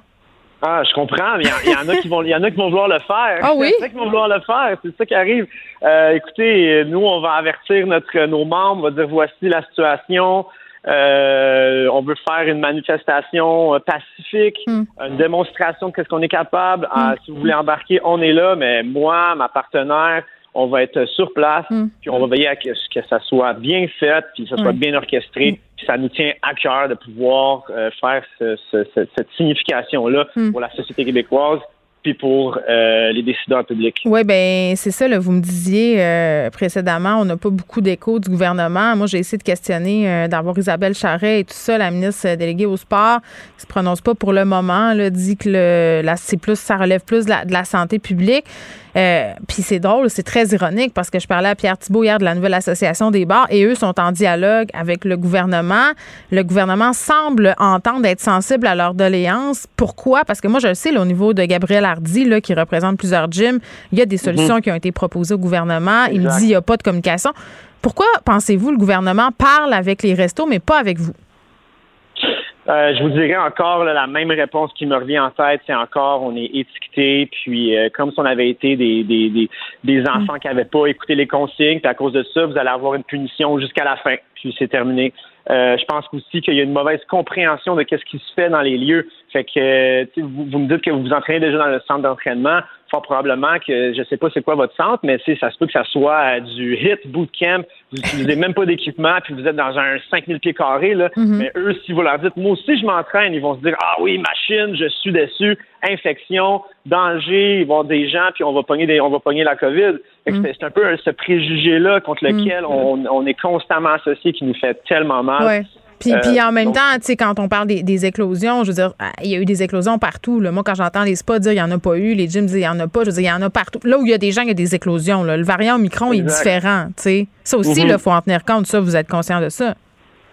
Ah, je comprends. Il y, en a qui vont, il y en a qui vont vouloir le faire. Ah oui? Il y en a qui vont vouloir le faire. C'est ça qui arrive. Euh, écoutez, nous, on va avertir notre nos membres. On va dire voici la situation. Euh, on veut faire une manifestation pacifique, Hmm. une démonstration de ce qu'on est capable. Ah, Mm. si vous voulez embarquer, on est là, mais moi, ma partenaire, on va être sur place, Mm. puis on va veiller à ce que, ça soit bien fait, puis que ça soit Ouais. bien orchestré, puis ça nous tient à cœur de pouvoir euh, faire ce- ce- ce- cette signification-là Mm. pour la société québécoise, puis pour euh, les décideurs publics. Oui, ben c'est ça, là, vous me disiez euh, précédemment, on n'a pas beaucoup d'écho du gouvernement. Moi, j'ai essayé de questionner, euh, d'avoir Isabelle Charret et tout ça, la ministre déléguée au sport, qui se prononce pas pour le moment, là, dit que le, la, c'est plus, ça relève plus de la, de la santé publique. Euh, Puis c'est drôle, c'est très ironique parce que je parlais à Pierre Thibault hier de la nouvelle association des bars et eux sont en dialogue avec le gouvernement. Le gouvernement semble entendre être sensible à leurs doléances. Pourquoi? Parce que moi, je le sais, là, au niveau de Gabriel Hardy, là, qui représente plusieurs gyms, il y a des solutions qui ont été proposées au gouvernement. Il me dit il n'y a pas de communication. Pourquoi pensez-vous le gouvernement parle avec les restos, mais pas avec vous? Euh, je vous dirais encore là, la même réponse qui me revient en tête, c'est encore on est étiqueté, puis euh, comme si on avait été des, des, des, des enfants qui n'avaient pas écouté les consignes, puis à cause de ça, vous allez avoir une punition jusqu'à la fin, puis c'est terminé. Euh, je pense aussi qu'il y a une mauvaise compréhension de qu'est-ce qui se fait dans les lieux. Fait que vous, vous me dites que vous vous entraînez déjà dans le centre d'entraînement. Fort probablement que je sais pas c'est quoi votre centre, mais ça se peut que ça soit du hit bootcamp. Vous n'utilisez même pas d'équipement, puis vous êtes dans un 5000 pieds carrés. Là. Mhm. Mais eux, si vous leur dites, moi aussi je m'entraîne, ils vont se dire, ah oui, machine, je suis dessus, infection, danger, ils vont avoir des gens, puis on va pogner, des, on va pogner la COVID. Mhm. C'est un peu ce préjugé-là contre lequel on, on est constamment associé qui nous fait tellement mal. Ouais. Puis, Euh, puis en même donc- temps, tu sais, quand on parle des, des éclosions, je veux dire, ah, il y a eu des éclosions partout. Là. Moi, quand j'entends les spas dire il n'y en a pas eu, les gyms disent il n'y en a pas, je veux dire, il y en a partout. Là où il y a des gens, il y a des éclosions. Là. Le variant Omicron est Exact. différent. tu sais. Ça aussi, il Mhm. faut en tenir compte. Ça, vous êtes conscient de ça.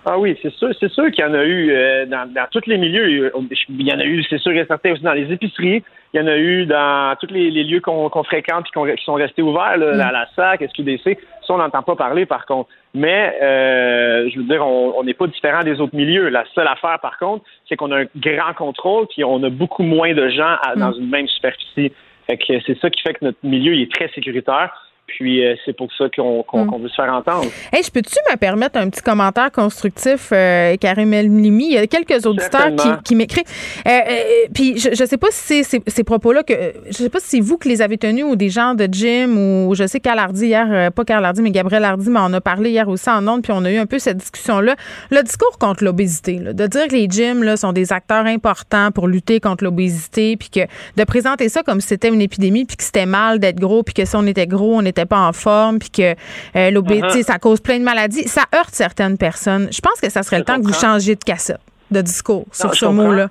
Ah oui, c'est sûr, c'est sûr qu'il y en a eu euh, dans, dans tous les milieux. Il y en a eu, c'est sûr et certain aussi dans les épiceries. Il y en a eu dans tous les, les lieux qu'on fréquente et qui sont restés ouverts, là, Mm. à la SAC, SQDC. Ça, on n'entend pas parler, par contre. Mais, euh, je veux dire, on n'est pas différent des autres milieux. La seule affaire, par contre, c'est qu'on a un grand contrôle puis on a beaucoup moins de gens à- dans une même superficie. Fait que c'est ça qui fait que notre milieu il est très sécuritaire. Puis euh, c'est pour ça qu'on Mm. qu'on veut se faire entendre. Hey, je peux-tu me permettre un petit commentaire constructif, euh, Karim? Il y a quelques auditeurs qui, m'écrivent. Euh, euh, puis je ne sais pas si c'est ces, ces propos-là que. Je sais pas si c'est vous qui les avez tenus ou des gens de gym ou je sais Carl Hardy hier, pas Carl Hardy, mais Gabriel Hardy, mais on a parlé hier aussi en ondes, puis on a eu un peu cette discussion-là. Le discours contre l'obésité, de dire que les gyms là, sont des acteurs importants pour lutter contre l'obésité, puis que de présenter ça comme si c'était une épidémie, puis que c'était mal d'être gros, puis que si on était gros, on n'était pas en forme, puis que euh, l'obésité, Uh-huh. ça cause plein de maladies. Ça heurte certaines personnes. Je pense que ça serait Je le temps que vous changiez de cassette, de discours sur ce mot-là.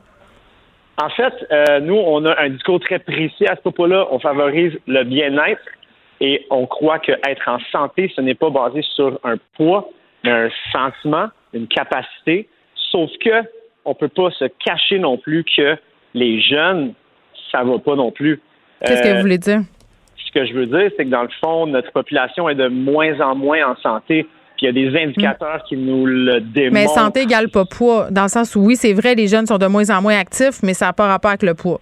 En fait, euh, nous, on a un discours très précis à ce propos-là. On favorise le bien-être et on croit que être en santé, ce n'est pas basé sur un poids, mais un sentiment, une capacité. Sauf que on peut pas se cacher non plus que les jeunes, ça va pas non plus. Qu'est-ce que Euh, vous voulez dire? Ce que je veux dire, c'est que dans le fond, notre population est de moins en moins en santé. Puis il y a des indicateurs qui nous le démontrent. Mais santé égale pas poids, dans le sens où oui, c'est vrai, les jeunes sont de moins en moins actifs, mais ça n'a pas rapport avec le poids.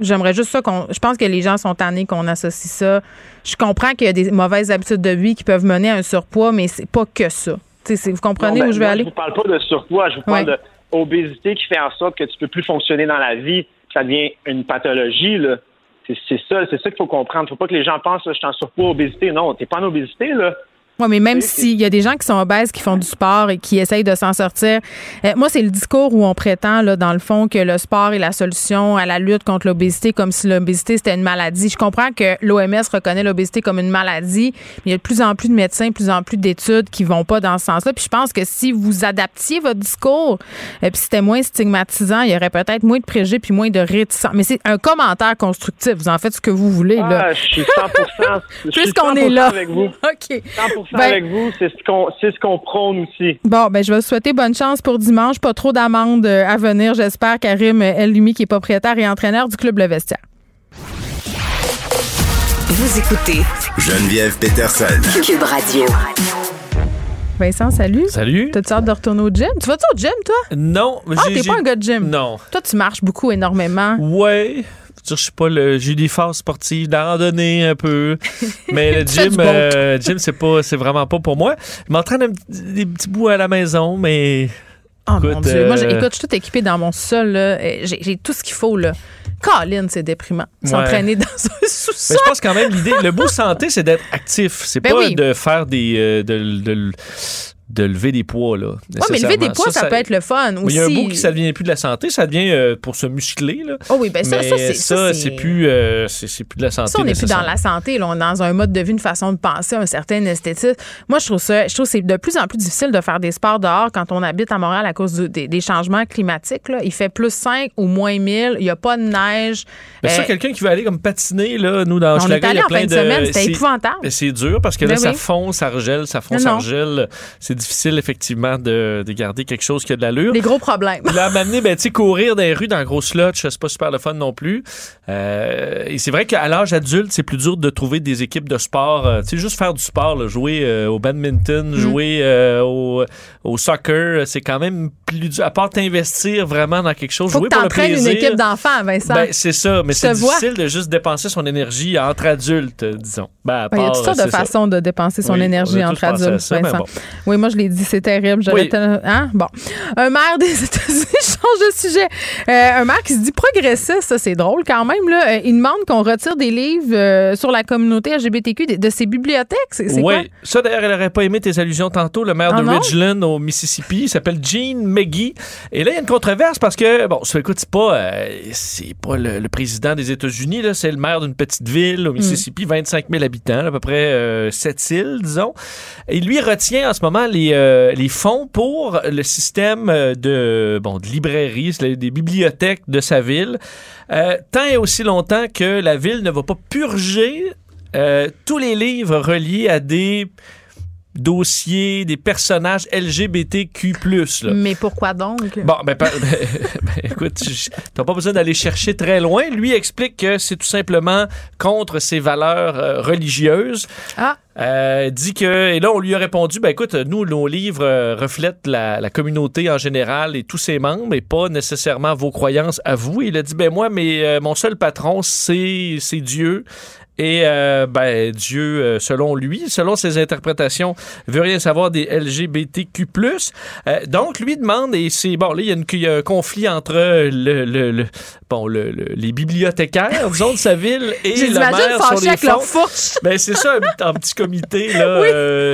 J'aimerais juste ça qu'on. Je pense que les gens sont tannés qu'on associe ça. Je comprends qu'il y a des mauvaises habitudes de vie qui peuvent mener à un surpoids, mais c'est pas que ça. Vous comprenez Non, ben, où je vais moi, aller? Je vous parle pas de surpoids, je vous parle Ouais. d'obésité qui fait en sorte que tu peux plus fonctionner dans la vie. Ça devient une pathologie. là. C'est ça, c'est ça qu'il faut comprendre. Faut pas que les gens pensent, là, je suis en surpoids, obésité. Non, t'es pas en obésité là. Oui, mais même s'il y a des gens qui sont obèses, qui font du sport et qui essayent de s'en sortir, euh, moi, c'est le discours où on prétend, là, dans le fond, que le sport est la solution à la lutte contre l'obésité, comme si l'obésité, c'était une maladie. Je comprends que l'OMS reconnaît l'obésité comme une maladie, mais il y a de plus en plus de médecins, de plus en plus d'études qui vont pas dans ce sens-là. Puis je pense que si vous adaptiez votre discours, et puis c'était moins stigmatisant, il y aurait peut-être moins de préjugés puis moins de réticents. Mais c'est un commentaire constructif. Vous en faites ce que vous voulez, là. Ah, je suis 100%, je suis Puisqu'on est 100% là. avec vous. OK. 100% Ben- avec vous, c'est ce qu'on c'est ce qu'on prône aussi. Bon, ben je vais vous souhaiter bonne chance pour dimanche. Pas trop d'amendes euh, à venir, j'espère. Karim Elumi, qui est propriétaire et entraîneur du club Le Vestiaire. Vous écoutez Geneviève Peterson. Cube Radio. Vincent, salut. Salut. T'as-tu hâte de retourner au gym? Tu vas-tu au gym, toi? Non. Ah, t'es pas un gars de gym? Non. Toi, tu marches beaucoup, énormément. Ouais. Je suis pas le. J'ai des phases sportives, de la randonnée un peu. Mais le gym, euh, gym, c'est pas, c'est vraiment pas pour moi. Je m'entraîne des petits bouts à la maison, mais. Oh mon Écoute, Dieu. Moi, euh, écoute, je suis tout équipée dans mon sol. là. J'ai tout ce qu'il faut. là. Colin, c'est déprimant. Ouais. S'entraîner dans un Mais sous-sol. je pense quand même l'idée, le beau santé, c'est d'être actif. C'est Ben pas oui. de faire des, euh, de, de- de lever des poids là. Ouais, mais lever des poids, ça, peut être le fun Mais aussi. Il y a un bout qui ça devient plus de la santé, ça devient euh, pour se muscler là. Oh oui, ben ça, mais ça, c'est- ça, c'est plus, euh, c'est c'est plus de la santé. Ça, on n'est plus dans la santé, là. on est dans un mode de vie, une façon de penser, un certain esthétisme. Moi, je trouve ça, je trouve que c'est de plus en plus difficile de faire des sports dehors quand on habite à Montréal à cause du- des, des changements climatiques. Là. Il fait plus 5 ou moins 1000, il n'y a pas de neige. Mais ça, Euh, quelqu'un qui veut aller comme patiner, là, nous, dans On est allé il y a en plein fin de de... semaine, c'était c'est- épouvantable. C'est dur parce que là, Ben ça oui. fond, ça regèle, ça fond, ça regèle. C'est difficile, effectivement, de, de garder quelque chose qui a de l'allure. Des gros problèmes. Là, m'amener, ben, tu sais, courir dans les rues, dans le gros slotch, c'est pas super le fun non plus. Euh, et c'est vrai qu'à l'âge adulte, c'est plus dur de trouver des équipes de sport. euh, tu sais, juste faire du sport, là, jouer euh, au badminton, Mm. jouer au, au soccer, c'est quand même plus dur. À part t'investir vraiment dans quelque chose, Faut jouer que pour le plaisir. une équipe d'enfants, Vincent. Ben, c'est ça, mais c'est vois. difficile de juste dépenser son énergie entre adultes, disons. Ben, à il y a toutes sortes de façons de dépenser son Oui, énergie entre adultes, ça, Vincent. bon. Oui, moi, je l'ai dit, c'est terrible. Oui. Hein? Bon. Un maire des États-Unis change de sujet. Euh, un maire qui se dit progressiste, ça, c'est drôle quand même. Là. Euh, Il demande qu'on retire des livres euh, sur la communauté LGBTQ de, de ses bibliothèques. C'est c'est quoi? Oui, ça d'ailleurs, elle aurait pas aimé tes allusions tantôt. Le maire Ah de non? Ridgeland au Mississippi, il s'appelle Gene McGee. Et là, il y a une controverse parce que, bon, ça écoute, c'est pas, euh, c'est pas le, le président des États-Unis, là, c'est le maire d'une petite ville au Mm. Mississippi, 25 000 habitants, à peu près euh, sept îles, disons. Et lui retient en ce moment les, euh, les fonds pour le système euh, de, bon, de librairies, des bibliothèques de sa ville, euh, tant et aussi longtemps que la ville ne va pas purger tous les livres reliés à des dossiers, des personnages LGBTQ+. Là. Mais pourquoi donc? Bon, ben, par- ben, écoute, t'as pas besoin d'aller chercher très loin. Lui explique que c'est tout simplement contre ses valeurs euh, religieuses. Ah. Euh, dit que et là on lui a répondu ben écoute nous nos livres euh, reflètent la, la communauté en général et tous ses membres et pas nécessairement vos croyances à vous il a dit ben moi mais euh, mon seul patron c'est c'est Dieu et euh, ben Dieu euh, selon lui selon ses interprétations veut rien savoir des LGBTQ+. Euh, donc lui demande et c'est bon là il y, a une- il y a un conflit entre le, le- le- bon le- le- les bibliothécaires disons de sa ville et le maire sur les avec leur fonds. fourche. Ben, c'est ça, en petit comité, là. Oui.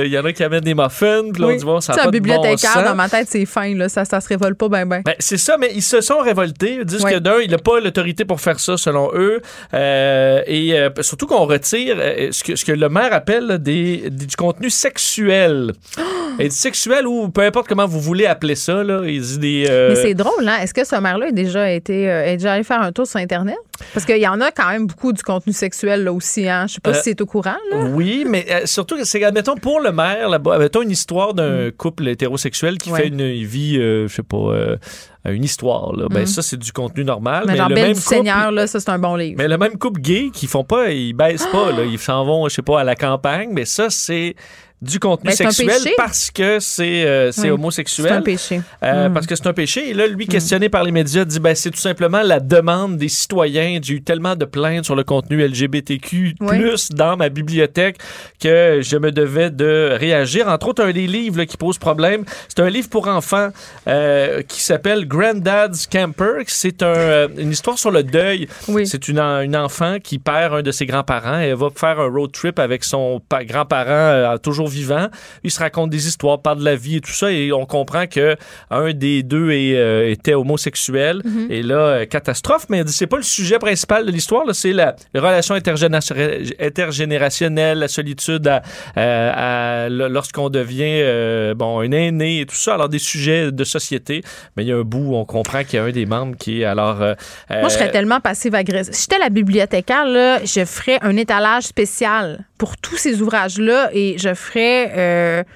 Il y en a qui amènent des muffins, puis là, on Oui. dit, bon, ça pas un de bon bibliothécaire, sens. dans ma tête, c'est fin. Là. Ça, ça se révolte pas bien, bien. Ben, c'est ça, mais ils se sont révoltés. Ils disent que d'un, il n'a pas l'autorité pour faire ça, selon eux. Euh, et surtout qu'on retire euh, ce, que, le maire appelle des, du contenu sexuel. Et sexuel ou peu importe comment vous voulez appeler ça, là. Il dit des. euh, Mais c'est drôle, hein? Est-ce que ce maire-là a déjà été euh, est déjà allé faire un tour sur Internet? Parce qu'il y en a quand même beaucoup du contenu sexuel là aussi, hein? Je sais pas Euh, si c'est au courant, là. Oui, mais euh, surtout, c'est, admettons, pour le maire, là-bas, admettons une histoire d'un couple hétérosexuel qui Mm. Ouais. fait une vie, je sais pas, une histoire. Là. Ben, Mm. ça, c'est du contenu normal. Mais, le Belle même couple, Seigneur, là, ça, c'est un bon livre. mais le même couple gay qui font pas, ils baissent pas, là, ils s'en vont, je sais pas, à la campagne, mais ça, c'est du contenu Ben, sexuel parce que c'est, euh, Oui. homosexuel. C'est un péché. Euh, Mm. Parce que c'est un péché. Et là, lui, questionné par les médias, dit ben, c'est tout simplement la demande des citoyens. J'ai eu tellement de plaintes sur le contenu LGBTQ, Oui. dans ma bibliothèque, que je me devais de réagir. Entre autres, un des livres là, qui pose problème, c'est un livre pour enfants euh, qui s'appelle Granddad's Camper. C'est un, euh, une histoire sur le deuil. Oui. C'est une, une enfant qui perd un de ses grands-parents et elle va faire un road trip avec son pa- grand-parent toujours vivants. Ils se racontent des histoires, parlent de la vie et tout ça, et on comprend que un des deux est, euh, était homosexuel. Mhm. Et là, euh, catastrophe, mais c'est pas le sujet principal de l'histoire, là, c'est la, les relations intergénération- intergénérationnelles, la solitude à- à- à- lorsqu'on devient euh, bon un aîné et tout ça. Alors des sujets de société, mais il y a un bout où on comprend qu'il y a un des membres qui est alors. euh, Moi, je serais euh, tellement passive-agressive. Si j'étais la bibliothécaire, là, je ferais un étalage spécial pour tous ces ouvrages-là et je ferais. Euh, tu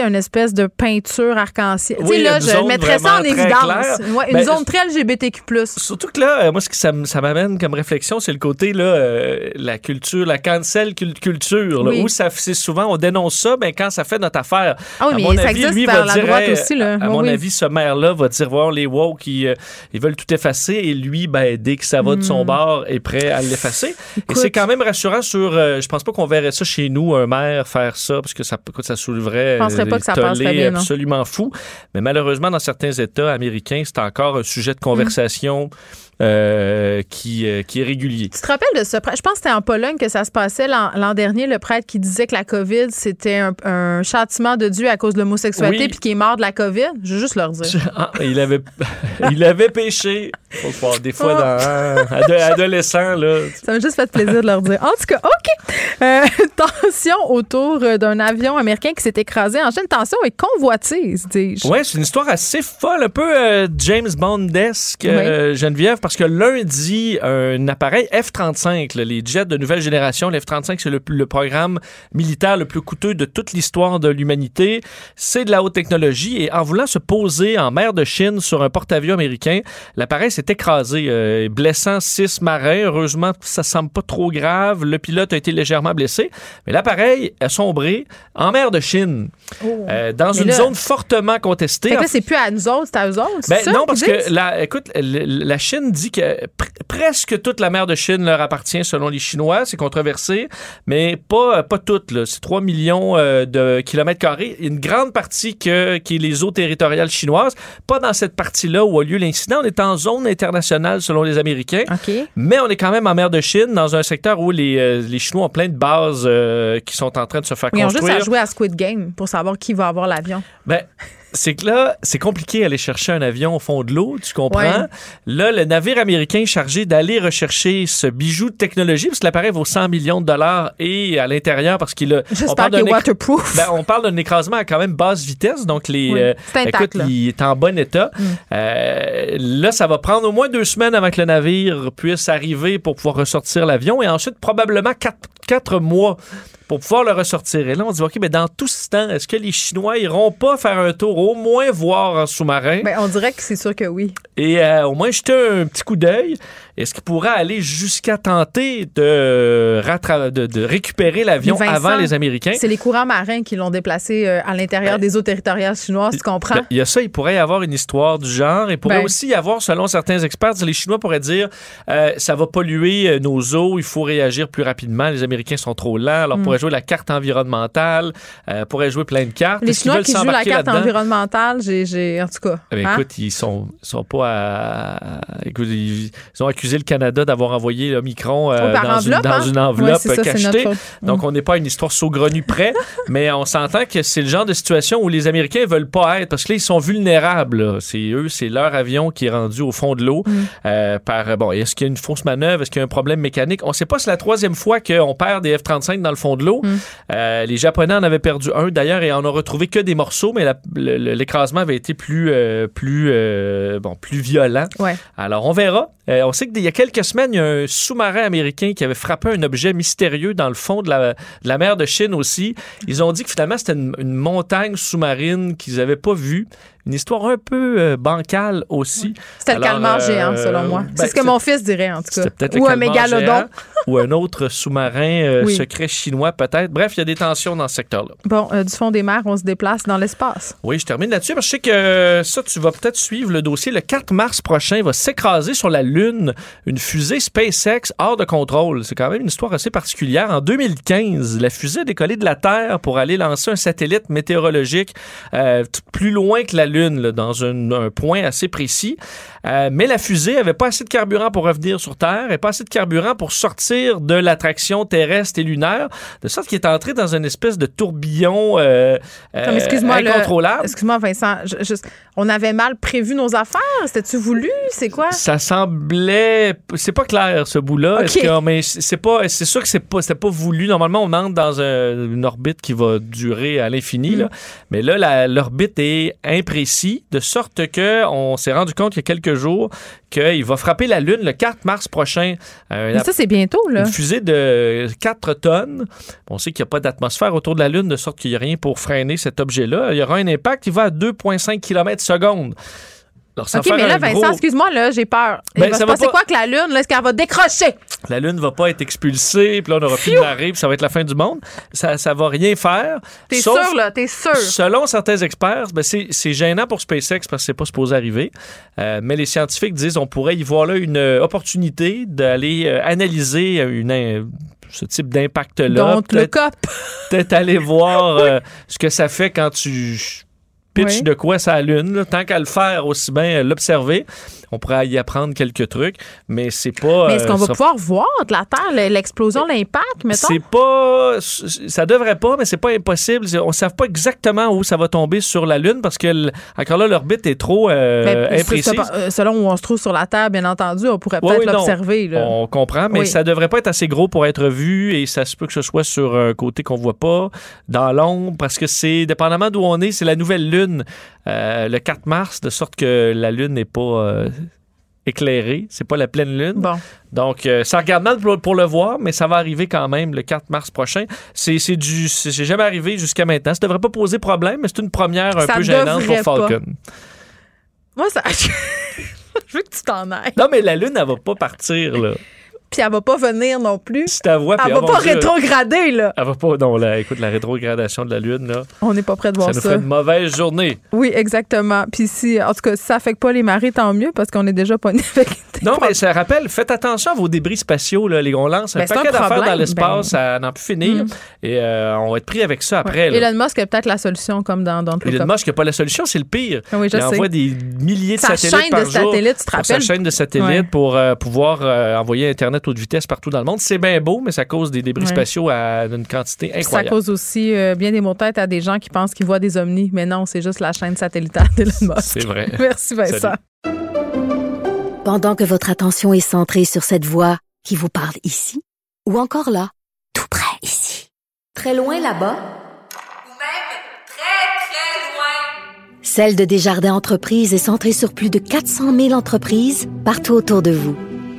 sais, une espèce de peinture arc-en-ciel. Tu sais, Oui, là, je mettrais ça en évidence. Ouais, une Ben, zone très LGBTQ+. Surtout que là, euh, moi, ce que ça, m'amène comme réflexion, c'est le côté, là, euh, la culture, la cancel cul- culture, là, Oui. où ça, c'est souvent, on dénonce ça, mais quand ça fait notre affaire. Ah oui, à mais mon ça avis, existe lui, va la dire, droite hey, aussi, là. À, à Oui, mon avis, ce maire-là va dire, voir les woke, qui, euh, ils veulent tout effacer, et lui, ben, dès que ça va de son Hmm. bord, est prêt à l'effacer. Et c'est quand même rassurant sur, euh, je pense pas qu'on verrait ça chez nous, un maire faire ça, parce que ça, écoute, ça souleverait Je penserais pas que ça tollés passerait bien, non. absolument fou. Mais malheureusement, dans certains États américains, c'est encore un sujet de conversation euh, qui, euh, qui est régulier. Tu te rappelles de ce prêtre? Je pense que c'était en Pologne que ça se passait l'an dernier, le prêtre qui disait que la COVID, c'était un, un châtiment de Dieu à cause de l'homosexualité Oui. puis qui est mort de la COVID? Je veux juste leur dire. Ah, il avait, il avait péché. Faut des fois, dans ado- adolescent, là. Ça m'a juste fait plaisir de leur dire. En tout cas, OK. Euh, tension autour d'un avion américain qui s'est écrasé en chaîne. Tension et convoitise, dis-je. Ouais, c'est une histoire assez folle, un peu James Bond-esque, Geneviève, parce que lundi, un appareil F-35, là, les jets de nouvelle génération, le F-35, c'est le, le programme militaire le plus coûteux de toute l'histoire de l'humanité. C'est de la haute technologie et en voulant se poser en mer de Chine sur un porte-avions américain, l'appareil s'est écrasé, euh, blessant six marins. Heureusement, ça semble pas trop grave. Le pilote a été légèrement blessé, mais l'appareil a sombré en mer de Chine, euh, dans Oh. Mais une là- zone fortement contestée. Fait que là, c'est plus à nous autres, c'est à eux autres. ben non, parce que la, écoute, la Chine dit que pr- presque toute la mer de Chine leur appartient selon les Chinois. C'est controversé, mais pas, pas toute. C'est 3 millions euh, de kilomètres carrés. Une grande partie que, qui est les eaux territoriales chinoises. Pas dans cette partie-là où a lieu l'incident. On est en zone internationale selon les Américains. Mais on est quand même en mer de Chine, dans un secteur où les, euh, les Chinois ont plein de bases euh, qui sont en train de se faire Ils ont juste construire. à jouer à Squid Game pour savoir qui va avoir l'avion. Ben, c'est que là, c'est compliqué d'aller chercher un avion au fond de l'eau, tu comprends? Ouais. Là, le navire américain est chargé d'aller rechercher ce bijou de technologie, parce que l'appareil vaut 100 millions de dollars et à l'intérieur, parce qu'il a. on parle éc- waterproof. Ben, on parle d'un écrasement à quand même basse vitesse, donc les. Oui, euh, intact, écoute, là. Mm. il est en bon état. Euh, là, ça va prendre au moins deux semaines avant que le navire puisse arriver pour pouvoir ressortir l'avion et ensuite probablement quatre, quatre mois pour pouvoir le ressortir. Et là, on dit, OK, mais dans tout ce temps, est-ce que les Chinois iront pas faire un tour, au moins voir en sous-marin? Ben, on dirait que c'est sûr que oui. et euh, au moins jeter un petit coup d'œil? Est-ce qu'il pourrait aller jusqu'à tenter de, de, de récupérer l'avion Vincent, avant les Américains? C'est les courants marins qui l'ont déplacé euh, à l'intérieur des eaux territoriales chinoises, tu comprends? Ben, Il y a ça, il pourrait y avoir une histoire du genre. Il pourrait Ben. aussi y avoir, selon certains experts, les Chinois pourraient dire euh, ça va polluer euh, nos eaux, il faut réagir plus rapidement. Les Américains sont trop lents. Alors, Mm. pourrait jouer la carte environnementale, euh, pourrait jouer plein de cartes. Les Chinois qui jouent la carte environnementale, j'ai, j'ai, en tout cas. Eh hein? écoute, ils sont, sont pas à. Écoute, ils, ils ont accusé le Canada d'avoir envoyé le Micron euh, par dans, enveloppe, une, dans hein? une enveloppe Ouais, c'est ça, c'est cachetée. Donc, Mm. on n'est pas une histoire saugrenue près, mais on s'entend que c'est le genre de situation où les Américains veulent pas être parce que là, ils sont vulnérables. C'est eux, c'est leur avion qui est rendu au fond de l'eau. Mm. euh, par bon, est-ce qu'il y a une fausse manœuvre? Est-ce qu'il y a un problème mécanique? On ne sait pas. C'est la troisième fois qu'on perd des F-35 dans le fond de l'eau. Mm. Euh, les Japonais en avaient perdu un d'ailleurs et on a retrouvé que des morceaux, mais l'écrasement avait été plus, euh, plus, bon, plus violent. Ouais. Alors, on verra. On sait qu'il y a quelques semaines, il y a un sous-marin américain qui avait frappé un objet mystérieux dans le fond de la, mer de Chine aussi. Ils ont dit que finalement, c'était une montagne sous-marine qu'ils n'avaient pas vue. Une histoire un peu euh, bancale aussi. C'était le calmar euh, géant, selon moi. ben, c'est ce que mon fils dirait, en tout cas. peut-être Ou un mégalodon. géant ou un autre sous-marin euh, Oui. secret chinois peut-être. Bref, il y a des tensions dans ce secteur-là. Bon, euh, du fond des mers, on se déplace dans l'espace. Oui, je termine là-dessus parce que je sais que ça, tu vas peut-être suivre le dossier. Le 4 mars prochain, va s'écraser sur la Lune une fusée SpaceX hors de contrôle. C'est quand même une histoire assez particulière. En 2015, la fusée a décollé de la Terre pour aller lancer un satellite météorologique euh, plus loin que la Lune, là, dans un, un point assez précis. Euh, mais la fusée avait pas assez de carburant pour revenir sur Terre et pas assez de carburant pour sortir de l'attraction terrestre et lunaire, de sorte qu'il est entré dans une espèce de tourbillon euh, euh, Comme, excuse-moi, incontrôlable. Excuse-moi, Vincent. je- on avait mal prévu nos affaires. C'était-tu voulu? C'est quoi? Ça semblait, c'est pas clair ce bout-là. Ok. Est-ce que- mais c'est pas, c'est sûr que c'est pas, c'était pas voulu. Normalement, on entre dans un- une orbite qui va durer à l'infini. Mm. là. Mais là, la- l'orbite est de sorte que on s'est rendu compte il y a quelques jours qu'il va frapper la Lune le 4 mars prochain. Euh, Mais ça, c'est bientôt, là. une fusée de 4 tonnes. On sait qu'il n'y a pas d'atmosphère autour de la Lune, de sorte qu'il n'y a rien pour freiner cet objet-là. Il y aura un impact qui va à 2,5 km seconde. Alors, OK, mais là, Vincent, gros- excuse-moi, là, j'ai peur. Ben, va ça se va passer pas- quoi que la Lune? là? Est-ce qu'elle va décrocher? La Lune va pas être expulsée, puis là, on n'aura plus de marée, puis ça va être la fin du monde. Ça, ça va rien faire. T'es Sauf- sûr, là? T'es sûr? Selon certains experts, ben c'est gênant pour SpaceX parce que c'est pas supposé arriver. Euh, mais les scientifiques disent on pourrait y voir là une euh, opportunité d'aller euh, analyser une, ce type d'impact-là. Donc, le COP. Peut-être aller voir euh, ce que ça fait quand tu pitches Oui. de quoi ça Lune. là. Tant qu'à le faire, aussi bien euh, l'observer. On pourrait y apprendre quelques trucs, mais c'est pas. Mais est-ce qu'on euh, va ça- pouvoir voir de la Terre le- l'explosion, l'impact, mettons? c'est pas. Ça devrait pas, mais c'est pas impossible. On ne sait pas exactement où ça va tomber sur la Lune parce que, encore là, l'orbite est trop euh, imprécise. pas- euh, selon où on se trouve sur la Terre, bien entendu, on pourrait peut-être oui, l'observer. On comprend, mais Oui. ça devrait pas être assez gros pour être vu et ça se peut que ce soit sur un côté qu'on voit pas, dans l'ombre, parce que c'est, dépendamment d'où on est, c'est la nouvelle Lune euh, le 4 mars, de sorte que la Lune n'est pas euh, éclairée, c'est pas la pleine Lune. Bon. Donc, euh, ça regarde mal pour, pour le voir, mais ça va arriver quand même le 4 mars prochain. C'est, c'est du, c'est, jamais arrivé jusqu'à maintenant. Ça devrait pas poser problème, mais c'est une première un Ça peu gênante pour devrait pas. Falcon. Moi, ça. Je veux que tu t'en ailles. Non, mais la Lune, elle va pas partir, là. Puis elle va pas venir non plus. Si ta voix, puis, Elle va mon pas Dieu, rétrograder, là. Elle va pas. Non, là, écoute, la rétrogradation de la Lune, là, On n'est pas prêt de ça voir nous ça. fait une mauvaise journée. Oui, exactement. Puis si, en tout cas, si ça affecte pas les marées, tant mieux, parce qu'on est déjà pas avec Non, mais ça rappelle, faites attention à vos débris spatiaux. Là. Les- On lance un Ben, paquet d'affaires dans l'espace, ben. ça n'en peut finir. Mm. Et euh, on va être pris avec ça après. là. Elon Musk a peut-être la solution, comme dans Don't Look Elon. Musk n'a pas la solution, c'est le pire. Ah oui, je il sais. envoie des milliers de Sa satellites chaîne par de jour satellites, tu te pour sa rappelles? chaîne de satellites Ouais. pour euh, pouvoir euh, envoyer Internet haute vitesse partout dans le monde. C'est bien beau, mais ça cause des débris Ouais. spatiaux à une quantité Puis Ça incroyable. cause aussi euh, bien des mots de tête à des gens qui pensent qu'ils voient des omnis. Mais non, c'est juste la chaîne satellitaire d'Elon Musk. C'est vrai. Merci, Vincent. Salut. Pendant que votre attention est centrée sur cette voix qui vous parle ici, ou encore là, tout près ici, très loin là-bas, Ou même très, très loin. Celle de Desjardins Entreprises est centrée sur plus de 400 000 entreprises partout autour de vous.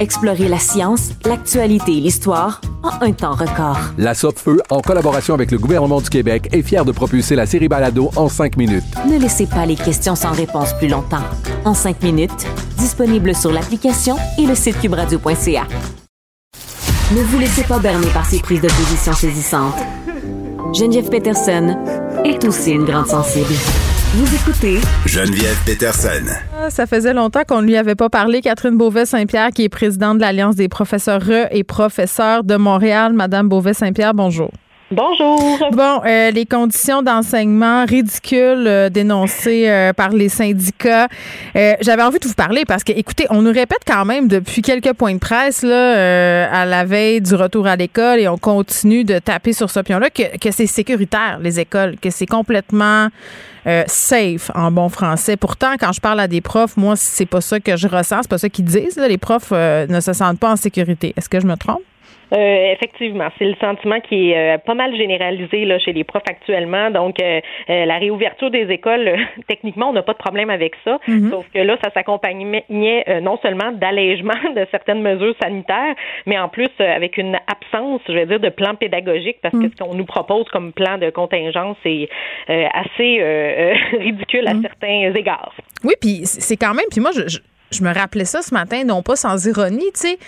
Explorez la science, l'actualité et l'histoire en un temps record. La Feu, en collaboration avec le gouvernement du Québec, est fière de propulser la série Balado en cinq minutes. Ne laissez pas les questions sans réponse plus longtemps. En cinq minutes, disponible sur l'application et le site cubradio.ca. Ne vous laissez pas berner par ces prises de position saisissantes. Geneviève Peterson est aussi une grande sensible. Vous écoutez Geneviève Peterson. Ah, Ça faisait longtemps qu'on ne lui avait pas parlé. Catherine Beauvais-Saint-Pierre, qui est présidente de l'Alliance des professeurs et professeurs de Montréal. Madame Beauvais-Saint-Pierre, bonjour. Bonjour. Bon, euh, les conditions d'enseignement ridicules euh, dénoncées euh, par les syndicats. Euh, J'avais envie de vous parler parce que, écoutez, on nous répète quand même depuis quelques points de presse là, euh, à la veille du retour à l'école et on continue de taper sur ce pion-là que, que c'est sécuritaire, les écoles, que c'est complètement euh, safe en bon français. Pourtant, quand je parle à des profs, moi, c'est pas ça que je ressens, c'est pas ça qu'ils disent. là. Les profs ne se sentent pas en sécurité. Est-ce que je me trompe? Euh, effectivement, c'est le sentiment qui est euh, pas mal généralisé là, chez les profs actuellement. Donc, euh, euh, la réouverture des écoles, euh, techniquement, on n'a pas de problème avec ça. Mhm. Sauf que là, ça s'accompagnait euh, non seulement d'allègement de certaines mesures sanitaires, mais en plus euh, avec une absence, je veux dire, de plan pédagogique, parce que Mhm. ce qu'on nous propose comme plan de contingence est euh, assez ridicule à certains égards. Oui, puis c'est quand même. Puis moi, je, je, je me rappelais ça ce matin, non pas sans ironie, tu sais.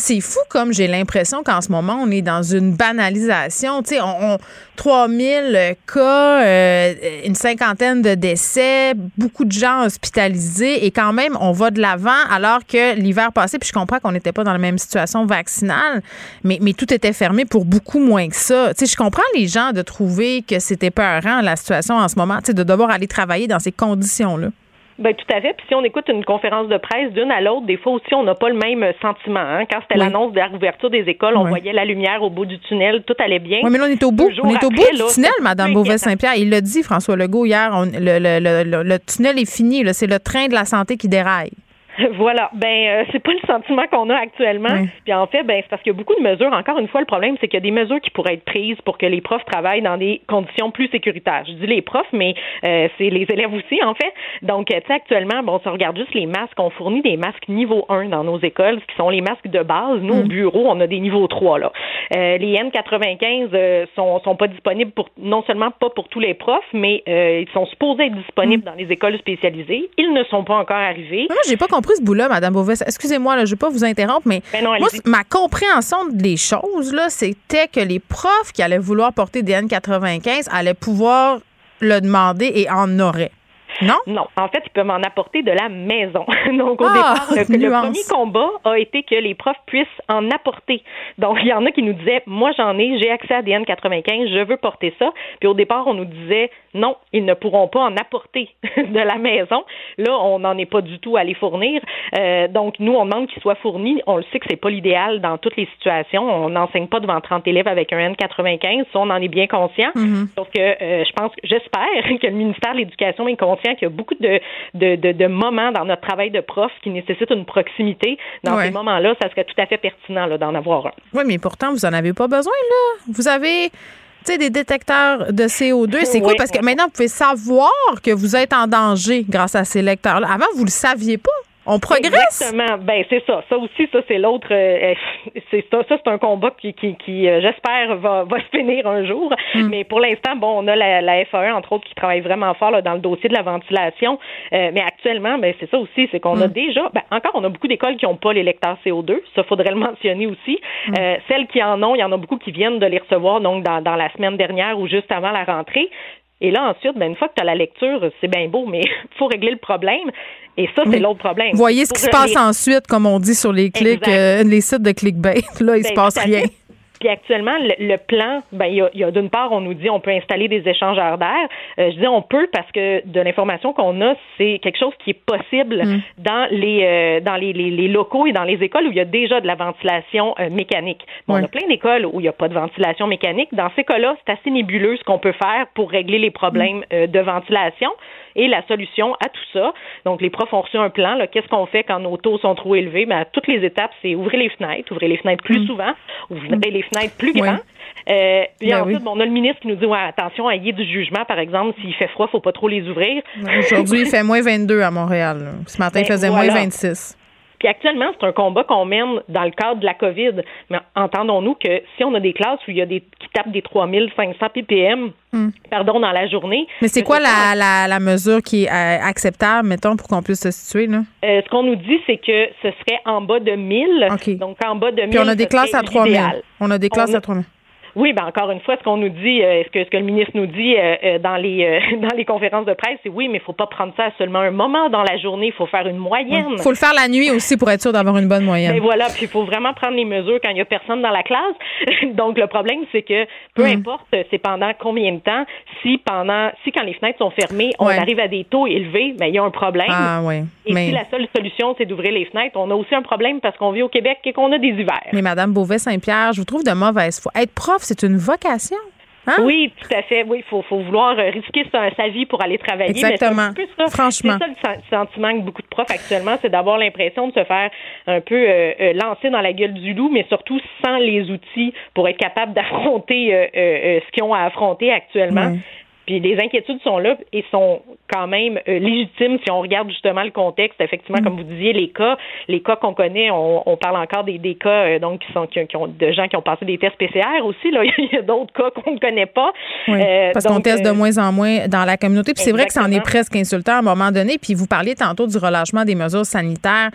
C'est fou comme j'ai l'impression qu'en ce moment, on est dans une banalisation. Tu sais, on, on- 3000 cas, euh, une cinquantaine de décès, beaucoup de gens hospitalisés et quand même, on va de l'avant alors que l'hiver passé, puis je comprends qu'on n'était pas dans la même situation vaccinale, mais, mais tout était fermé pour beaucoup moins que ça. Tu sais, je comprends les gens de trouver que c'était peurant la situation en ce moment, tu sais, de devoir aller travailler dans ces conditions-là. Ben tout à fait. Puis si on écoute une conférence de presse d'une à l'autre, des fois aussi on n'a pas le même sentiment. hein. Quand c'était Oui. l'annonce de la réouverture des écoles, on voyait la lumière au bout du tunnel, tout allait bien. Oui, mais là, on est au bout. On est au bout après, du là, tunnel, plus Beauvais-Saint-Pierre. Il l'a dit, François Legault, hier. on- le, le- le- le- tunnel est fini. C'est le train de la santé qui déraille. Voilà. Ben, euh, c'est pas le sentiment qu'on a actuellement. Oui. Puis en fait, ben, c'est parce qu'il y a beaucoup de mesures. Encore une fois, le problème, c'est qu'il y a des mesures qui pourraient être prises pour que les profs travaillent dans des conditions plus sécuritaires. Je dis les profs, mais euh, c'est les élèves aussi, en fait. Donc, euh, tu sais, actuellement, bon, si on regarde juste les masques, on fournit des masques niveau 1 dans nos écoles, ce qui sont les masques de base. Nous, au bureau, on a des niveaux 3, là. Euh, les N95 euh, sont, sont pas disponibles pour, non seulement pas pour tous les profs, mais euh, ils sont supposés être disponibles dans les écoles spécialisées. Ils ne sont pas encore arrivés. Moi, j'ai pas compris ce bout-là, Madame Beauvais. Excusez-moi, là, je vais pas vous interrompre, mais Ben non, moi, ma compréhension des choses, là, c'était que les profs qui allaient vouloir porter des N95 allaient pouvoir le demander et en auraient. Non? Non. En fait, ils peuvent en apporter de la maison. Donc, au Ah, départ, le, le premier combat a été que les profs puissent en apporter. Donc, il y en a qui nous disaient, moi, j'en ai, j'ai accès à des N95, je veux porter ça. Puis, au départ, on nous disait, non, ils ne pourront pas en apporter de la maison. Là, on n'en est pas du tout à les fournir. Euh, donc, nous, on demande qu'ils soient fournis. On le sait que c'est pas l'idéal dans toutes les situations. On n'enseigne pas devant 30 élèves avec un N95. Ça, on en est bien conscient. Sauf que euh, je pense, j'espère que le ministère de l'Éducation est conscient qu'il y a beaucoup de, de, de, de moments dans notre travail de prof qui nécessitent une proximité. Dans Ouais. ces moments-là, ça serait tout à fait pertinent là, d'en avoir un. Oui, mais pourtant, vous en avez pas besoin, là. Vous avez. Des détecteurs de CO2, c'est cool Oui. parce que maintenant, vous pouvez savoir que vous êtes en danger grâce à ces lecteurs-là. Avant, vous le saviez pas. On progresse? Exactement. Ben c'est ça. Ça aussi, ça c'est l'autre. euh, c'est ça. Ça c'est un combat qui, qui, qui euh, j'espère va, va se finir un jour. Hmm. Mais pour l'instant, bon, on a la, la FAE entre autres qui travaille vraiment fort là, dans le dossier de la ventilation. Euh, mais actuellement, ben c'est ça aussi, c'est qu'on a Hmm. déjà. Ben, encore, on a beaucoup d'écoles qui n'ont pas les lecteurs CO2. Ça faudrait le mentionner aussi. Hmm. Euh, celles qui en ont, il y en a beaucoup qui viennent de les recevoir donc dans, dans la semaine dernière ou juste avant la rentrée. Et là, ensuite, ben, une fois que tu as la lecture, c'est bien beau, mais il faut régler le problème. Et ça, c'est l'autre problème. Voyez ce qui se passe les- ensuite, comme on dit sur les clics, euh, les sites de clickbait. Là, il se Ben, passe tout à rien. Puis actuellement, le, le plan, ben il y a, y a d'une part, on nous dit on peut installer des échangeurs d'air. Euh, je dis on peut parce que de l'information qu'on a, c'est quelque chose qui est possible Mm. dans les euh, dans les, les, les locaux et dans les écoles où il y a déjà de la ventilation euh, mécanique. Bon. On a plein d'écoles où il n'y a pas de ventilation mécanique. Dans ces cas-là, c'est assez nébuleux ce qu'on peut faire pour régler les problèmes euh, de ventilation. Et la solution à tout ça, donc les profs ont reçu un plan. Qu'est-ce qu'on fait quand nos taux sont trop élevés? Ben, à toutes les étapes, c'est ouvrir les fenêtres, ouvrir les fenêtres plus souvent, ouvrir les fenêtres plus Ouais. grands. Euh, puis Ben ensuite, oui. bon, on a le ministre qui nous dit ouais, attention, ayez du jugement, par exemple, s'il fait froid, faut pas trop les ouvrir. Aujourd'hui, il fait moins 22 à Montréal. là. Ce matin, il Ben, faisait voilà. moins 26. Puis actuellement, c'est un combat qu'on mène dans le cadre de la COVID. Mais entendons-nous que si on a des classes où il y a des qui tapent des 3500 ppm, Hmm. pardon, dans la journée. Mais c'est quoi la, la, la mesure qui est euh, acceptable, mettons, pour qu'on puisse se situer? Là? Euh, ce qu'on nous dit, c'est que ce serait en bas de 1000. OK. Donc, en bas de 1000. Puis on a des classes à 3000. l'idéal. On a des classes On a- à 3000. Oui, ben encore une fois, ce qu'on nous dit, euh, ce que ce que le ministre nous dit euh, euh, dans les euh, dans les conférences de presse, c'est oui, mais il faut pas prendre ça à seulement un moment dans la journée, il faut faire une moyenne. Il faut le faire la nuit aussi pour être sûr d'avoir une bonne moyenne. Mais voilà, puis il faut vraiment prendre les mesures quand il y a personne dans la classe. Donc le problème, c'est que peu Mm. importe, c'est pendant combien de temps, si pendant si quand les fenêtres sont fermées, on Ouais. arrive à des taux élevés, ben il y a un problème. Ah oui. Et Mais, si la seule solution, c'est d'ouvrir les fenêtres, on a aussi un problème parce qu'on vit au Québec et qu'on a des hivers. mais Madame Beauvais-Saint-Pierre, je vous trouve de mauvaise foi. Être prof, c'est une vocation. Hein? Oui, tout à fait. Oui, il faut, faut vouloir euh, risquer sa, sa vie pour aller travailler. Mais Exactement. peu ça. Franchement. C'est ça le sen- sentiment que beaucoup de profs actuellement, c'est d'avoir l'impression de se faire un peu euh, euh, lancer dans la gueule du loup, mais surtout sans les outils pour être capable d'affronter euh, euh, euh, ce qu'ils ont à affronter actuellement. Puis les inquiétudes sont là et sont quand même euh, légitimes si on regarde justement le contexte. Effectivement, comme vous disiez, les cas, les cas qu'on connaît, on, on parle encore des, des cas euh, donc qui sont qui, qui ont de gens qui ont passé des tests PCR aussi. Là, il y a d'autres cas qu'on ne connaît pas. Oui, Euh, parce qu'on teste de moins en moins dans la communauté. Puis c'est vrai que ça en est presque insultant à un moment donné. Puis vous parliez tantôt du relâchement des mesures sanitaires,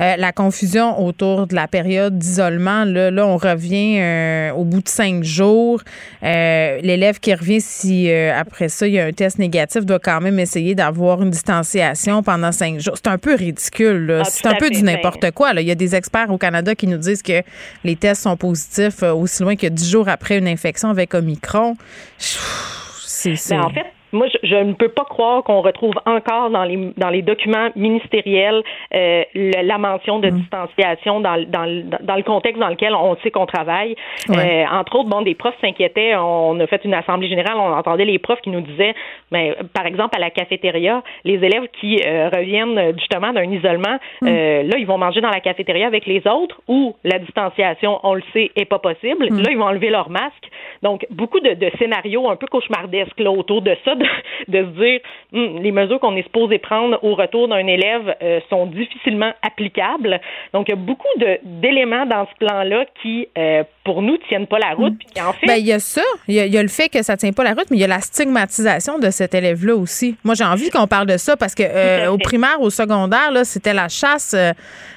Euh, la confusion autour de la période d'isolement. Là, là, on revient au bout de cinq jours. L'élève qui revient, si euh, après ça, il y a un test négatif, doit quand même essayer d'avoir une distanciation pendant cinq jours. C'est un peu ridicule. là. Ah, c'est un peu fait. du n'importe quoi. là. Il y a des experts au Canada qui nous disent que les tests sont positifs euh, aussi loin que dix jours après une infection avec Omicron. C'est c'est- Ben, en fait, moi, je, je ne peux pas croire qu'on retrouve encore dans les dans les documents ministériels euh, le- la mention Mm. de distanciation dans, le- dans, le- dans le contexte dans lequel on sait qu'on travaille. Ouais. Euh, entre autres, bon, des profs s'inquiétaient. On a fait une assemblée générale, on entendait les profs qui nous disaient, ben, par exemple, à la cafétéria, les élèves qui euh, reviennent justement d'un isolement, Mm. là, ils vont manger dans la cafétéria avec les autres où la distanciation, on le sait, est pas possible. Mm. Là, ils vont enlever leur masque. Donc, beaucoup de, de scénarios un peu cauchemardesques là, autour de ça, de, de se dire, Hum, les mesures qu'on est supposé prendre au retour d'un élève euh, sont difficilement applicables. Donc, il y a beaucoup de- d'éléments dans ce plan-là qui, euh, pour nous, tiennent pas la route. Puis qui, en fait, Ben, il y a ça. Il y a, il y a le fait que ça tient pas la route, mais il y a la stigmatisation de cet élève-là aussi. Moi, j'ai envie qu'on parle de ça parce que euh, au primaire, au secondaire, là, c'était la chasse.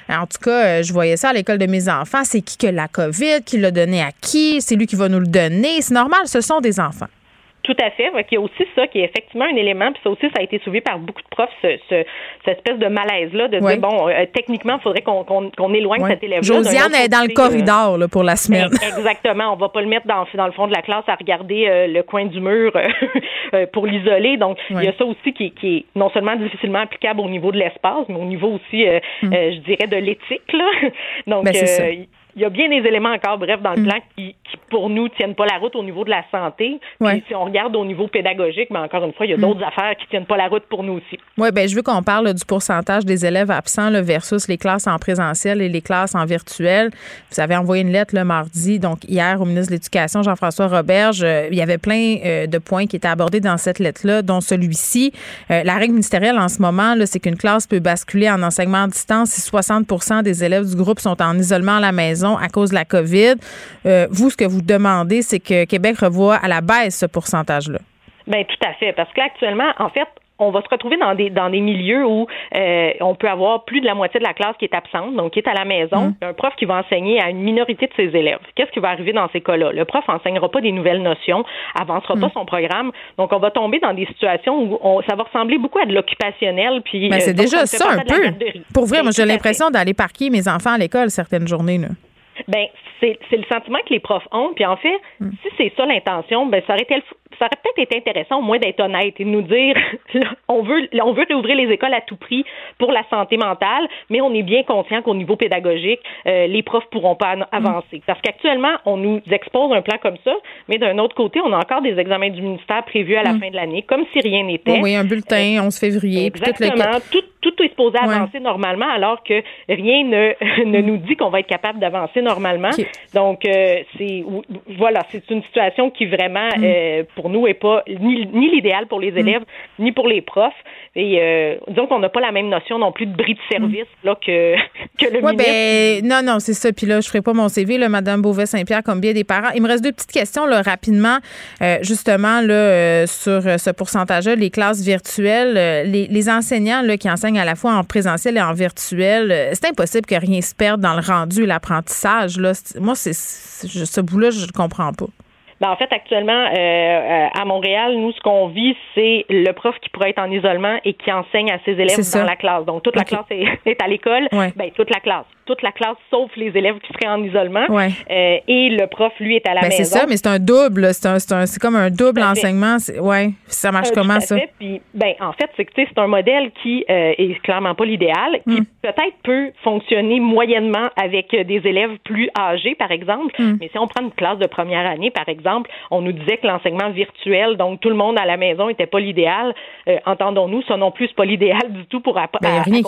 en tout cas, je voyais ça à l'école de mes enfants. C'est qui que la COVID, qui l'a donné à qui, c'est lui qui va nous le donner. C'est normal, ce sont des enfants. Tout à fait. Qu'il y a aussi ça qui est effectivement un élément, puis ça aussi, ça a été soulevé par beaucoup de profs, ce, ce- cette espèce de malaise-là, de Ouais. dire, bon, euh, techniquement, il faudrait qu'on qu'on- qu'on éloigne Ouais. cet élève-là. Josiane est dans le euh, corridor là, pour la semaine. Eh, Exactement. On va pas le mettre dans, dans le fond de la classe à regarder euh, le coin du mur euh, euh, pour l'isoler. Donc, il y a ça aussi qui, qui est non seulement difficilement applicable au niveau de l'espace, mais au niveau aussi, euh, euh, je dirais, de l'éthique. là. Donc. Ben, il y a bien des éléments encore, bref, dans le Mm. plan qui, qui, pour nous, tiennent pas la route au niveau de la santé. Puis si on regarde au niveau pédagogique, mais encore une fois, il y a Mm. d'autres affaires qui tiennent pas la route pour nous aussi. Oui, ben je veux qu'on parle là, du pourcentage des élèves absents là, versus les classes en présentiel et les classes en virtuel. Vous avez envoyé une lettre le mardi, donc hier, au ministre de l'Éducation, Jean-François Roberge. Euh, il y avait plein euh, de points qui étaient abordés dans cette lettre-là, dont celui-ci. Euh, la règle ministérielle en ce moment, c'est qu'une classe peut basculer en enseignement à distance si 60% des élèves du groupe sont en isolement à la maison à cause de la COVID. Euh, vous, ce que vous demandez, c'est que Québec revoie à la baisse ce pourcentage-là. Ben tout à fait, parce que là actuellement, en fait, on va se retrouver dans des dans des milieux où euh, on peut avoir plus de la moitié de la classe qui est absente, donc qui est à la maison, un prof qui va enseigner à une minorité de ses élèves. Qu'est-ce qui va arriver dans ces cas-là? Le prof enseignera pas des nouvelles notions, avancera pas son programme, donc on va tomber dans des situations où on, ça va ressembler beaucoup à de l'occupationnel. Puis Ben, euh, c'est donc, déjà ça un peu. Pour vrai, Ben, moi, j'ai à fait. l'impression d'aller parquer mes enfants à l'école certaines journées. Là. Ben, c'est le sentiment que les profs ont. Puis en fait, Mm. si c'est ça l'intention, ben ça aurait, ça aurait peut-être été intéressant au moins d'être honnête et de nous dire on veut on veut réouvrir les écoles à tout prix pour la santé mentale, mais on est bien conscient qu'au niveau pédagogique, euh, les profs pourront pas Mm. an- avancer. Parce qu'actuellement, on nous expose un plan comme ça, mais d'un autre côté, on a encore des examens du ministère prévus à la fin de l'année, comme si rien n'était. Oui, oui, un bulletin, 11 février. puis tout le- Exactement. Tout, tout est supposé Ouais. avancer normalement, alors que rien ne, ne nous dit qu'on va être capable d'avancer normalement. Donc, euh, c'est voilà, c'est une situation qui vraiment, Mm. euh, pour nous, est pas ni, ni l'idéal pour les élèves, ni pour les profs. Et euh, disons qu'on n'a pas la même notion non plus de bris de service là que que le Oui, ministre. ben non, non, c'est ça. Puis là, je ferai pas mon CV, là, Madame Beauvais-Saint-Pierre, comme bien des parents. Il me reste deux petites questions, là, rapidement, euh, justement, là, euh, sur euh, ce pourcentage-là, les classes virtuelles. Euh, les, les enseignants là, qui enseignent à la fois en présentiel et en virtuel, euh, c'est impossible que rien se perde dans le rendu et l'apprentissage. Là. Moi, c'est ce bout-là, je ne comprends pas. Ben, en fait, actuellement, euh, euh, à Montréal, nous, ce qu'on vit, c'est le prof qui pourrait être en isolement et qui enseigne à ses élèves dans la classe. Donc, toute la classe est, est à l'école. Ouais. Ben, toute la classe. Toute la classe sauf les élèves qui seraient en isolement. Ouais. Euh, et le prof, lui, est à la Ben, maison. c'est ça, mais c'est un double. C'est comme un double enseignement. Ouais. Ça marche Euh, comment, tout à ça? Puis, ben, en fait, c'est que c'est un modèle qui euh, est clairement pas l'idéal, qui Hmm. peut-être peut fonctionner moyennement avec euh, des élèves plus âgés, par exemple. Hmm. Mais si on prend une classe de première année, par exemple, on nous disait que l'enseignement virtuel, donc tout le monde à la maison, était pas l'idéal. Entendons-nous, ça non plus, c'est pas l'idéal du tout pour Ben, accompagner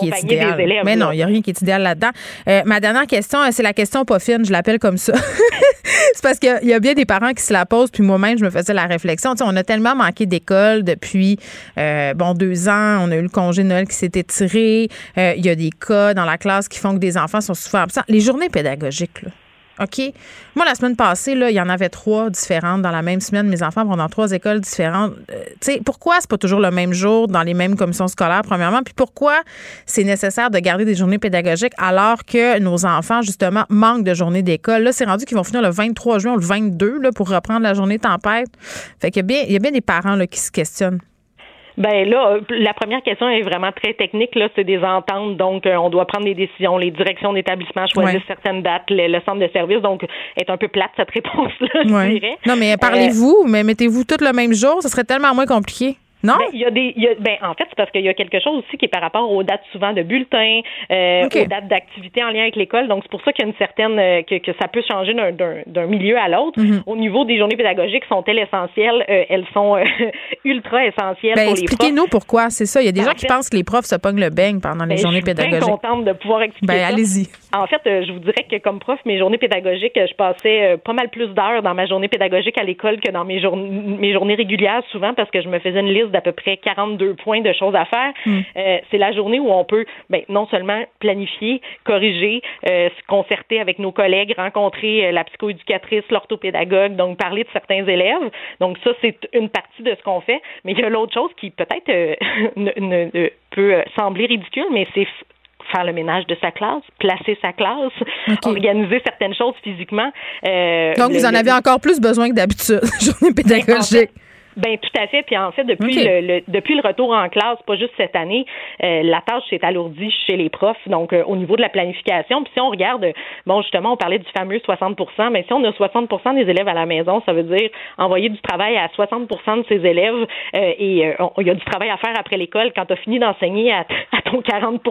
des élèves. Mais non, il n'y a rien qui est idéal là-dedans. Euh, ma dernière question, euh, c'est la question pas fine, je l'appelle comme ça. c'est parce qu'il y a- bien des parents qui se la posent, puis moi-même, je me faisais la réflexion. Tu on a tellement manqué d'école depuis, euh, bon, deux ans. On a eu le congé Noël qui s'est étiré. Il y a des cas dans la classe qui font que des enfants sont souvent absents. Les journées pédagogiques, là. OK? Moi, la semaine passée, là, il y en avait trois différentes dans la même semaine. Mes enfants vont dans trois écoles différentes. Euh, tu sais, pourquoi c'est pas toujours le même jour dans les mêmes commissions scolaires, premièrement? Puis pourquoi c'est nécessaire de garder des journées pédagogiques alors que nos enfants, justement, manquent de journées d'école? Là, c'est rendu qu'ils vont finir le 23 juin ou le 22 là, pour reprendre la journée tempête. Fait qu'il y a bien, il y a bien des parents là, qui se questionnent. Ben là, euh, la première question est vraiment très technique. Là, c'est des ententes, donc euh, on doit prendre des décisions. Les directions d'établissement choisissent Ouais. certaines dates, le, le centre de service, donc est un peu plate cette réponse-là, je dirais. Non, mais parlez-vous, mais mettez-vous toutes le même jour, ce serait tellement moins compliqué. Non? Ben, il y a des, il y a- ben, en fait, c'est parce qu'il y a quelque chose aussi qui est par rapport aux dates souvent de bulletins, euh, aux dates d'activité en lien avec l'école. Donc, c'est pour ça qu'il y a une certaine, euh, que, que ça peut changer d'un, d'un, d'un milieu à l'autre. Mhm. Au niveau des journées pédagogiques, sont-elles essentielles? Euh, elles sont ultra essentielles Ben, pour les profs. expliquez-nous pourquoi, c'est ça. Il y a des Ben, gens en qui pensent que les profs se pognent le beigne pendant les journées je suis bien pédagogiques. contente de pouvoir expliquer Ben, allez-y. En fait, je vous dirais que comme prof, mes journées pédagogiques, je passais pas mal plus d'heures dans ma journée pédagogique à l'école que dans mes, jour- mes journées régulières, souvent parce que je me faisais une liste d'à peu près 42 points de choses à faire. Hmm. Euh, c'est la journée où on peut ben, non seulement planifier, corriger, euh, se concerter avec nos collègues, rencontrer euh, la psychoéducatrice, l'orthopédagogue, donc parler de certains élèves. Donc ça, c'est une partie de ce qu'on fait. Mais il y a l'autre chose qui peut-être euh, ne, ne- ne- peut sembler ridicule, mais c'est faire le ménage de sa classe, placer sa classe, organiser certaines choses physiquement. Euh, Donc, le- vous en le- avez encore plus besoin que d'habitude, journée pédagogique. Ben tout à fait. Puis en fait, depuis le, le- depuis le retour en classe, pas juste cette année, euh, la tâche s'est alourdie chez les profs. Donc euh, au niveau de la planification. Puis si on regarde, bon justement, on parlait du fameux 60% mais si on a 60% des élèves à la maison, ça veut dire envoyer du travail à 60% de ses élèves. euh, et euh, il y a du travail à faire après l'école. Quand tu as fini d'enseigner à, à ton 40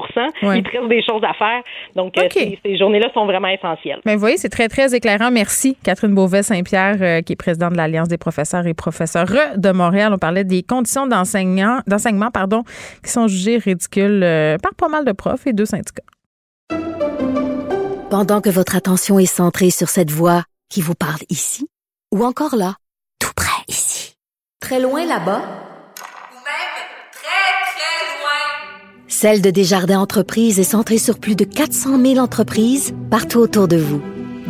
Ouais. il te reste des choses à faire. Donc euh, ces, ces journées-là sont vraiment essentielles. Mais vous voyez, c'est très, très éclairant. Merci, Catherine Beauvais-Saint-Pierre, euh, qui est présidente de l'Alliance des professeurs et professeurs de Montréal. On parlait des conditions d'enseignement qui sont jugées ridicules euh, par pas mal de profs et deux syndicats. Pendant que votre attention est centrée sur cette voix qui vous parle ici, ou encore là, tout près ici, très loin là-bas, Ou même très, très loin. Celle de Desjardins Entreprises est centrée sur plus de 400 000 entreprises partout autour de vous.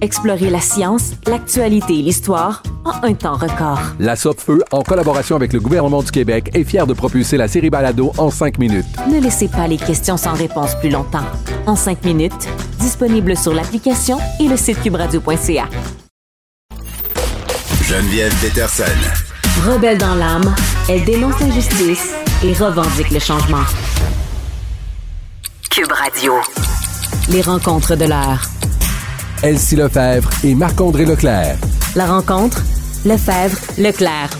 Explorez la science, l'actualité et l'histoire en un temps record. La Feu, en collaboration avec le gouvernement du Québec, est fière de propulser la série Balado en cinq minutes. Ne laissez pas les questions sans réponse plus longtemps. En cinq minutes, disponible sur l'application et le site cubradio.ca. Geneviève Peterson. Rebelle dans l'âme, elle dénonce l'injustice et revendique le changement. Cube Radio. Les rencontres de l'heure. Elsie Lefebvre et Marc-André Leclerc. La rencontre, Lefebvre, Leclerc.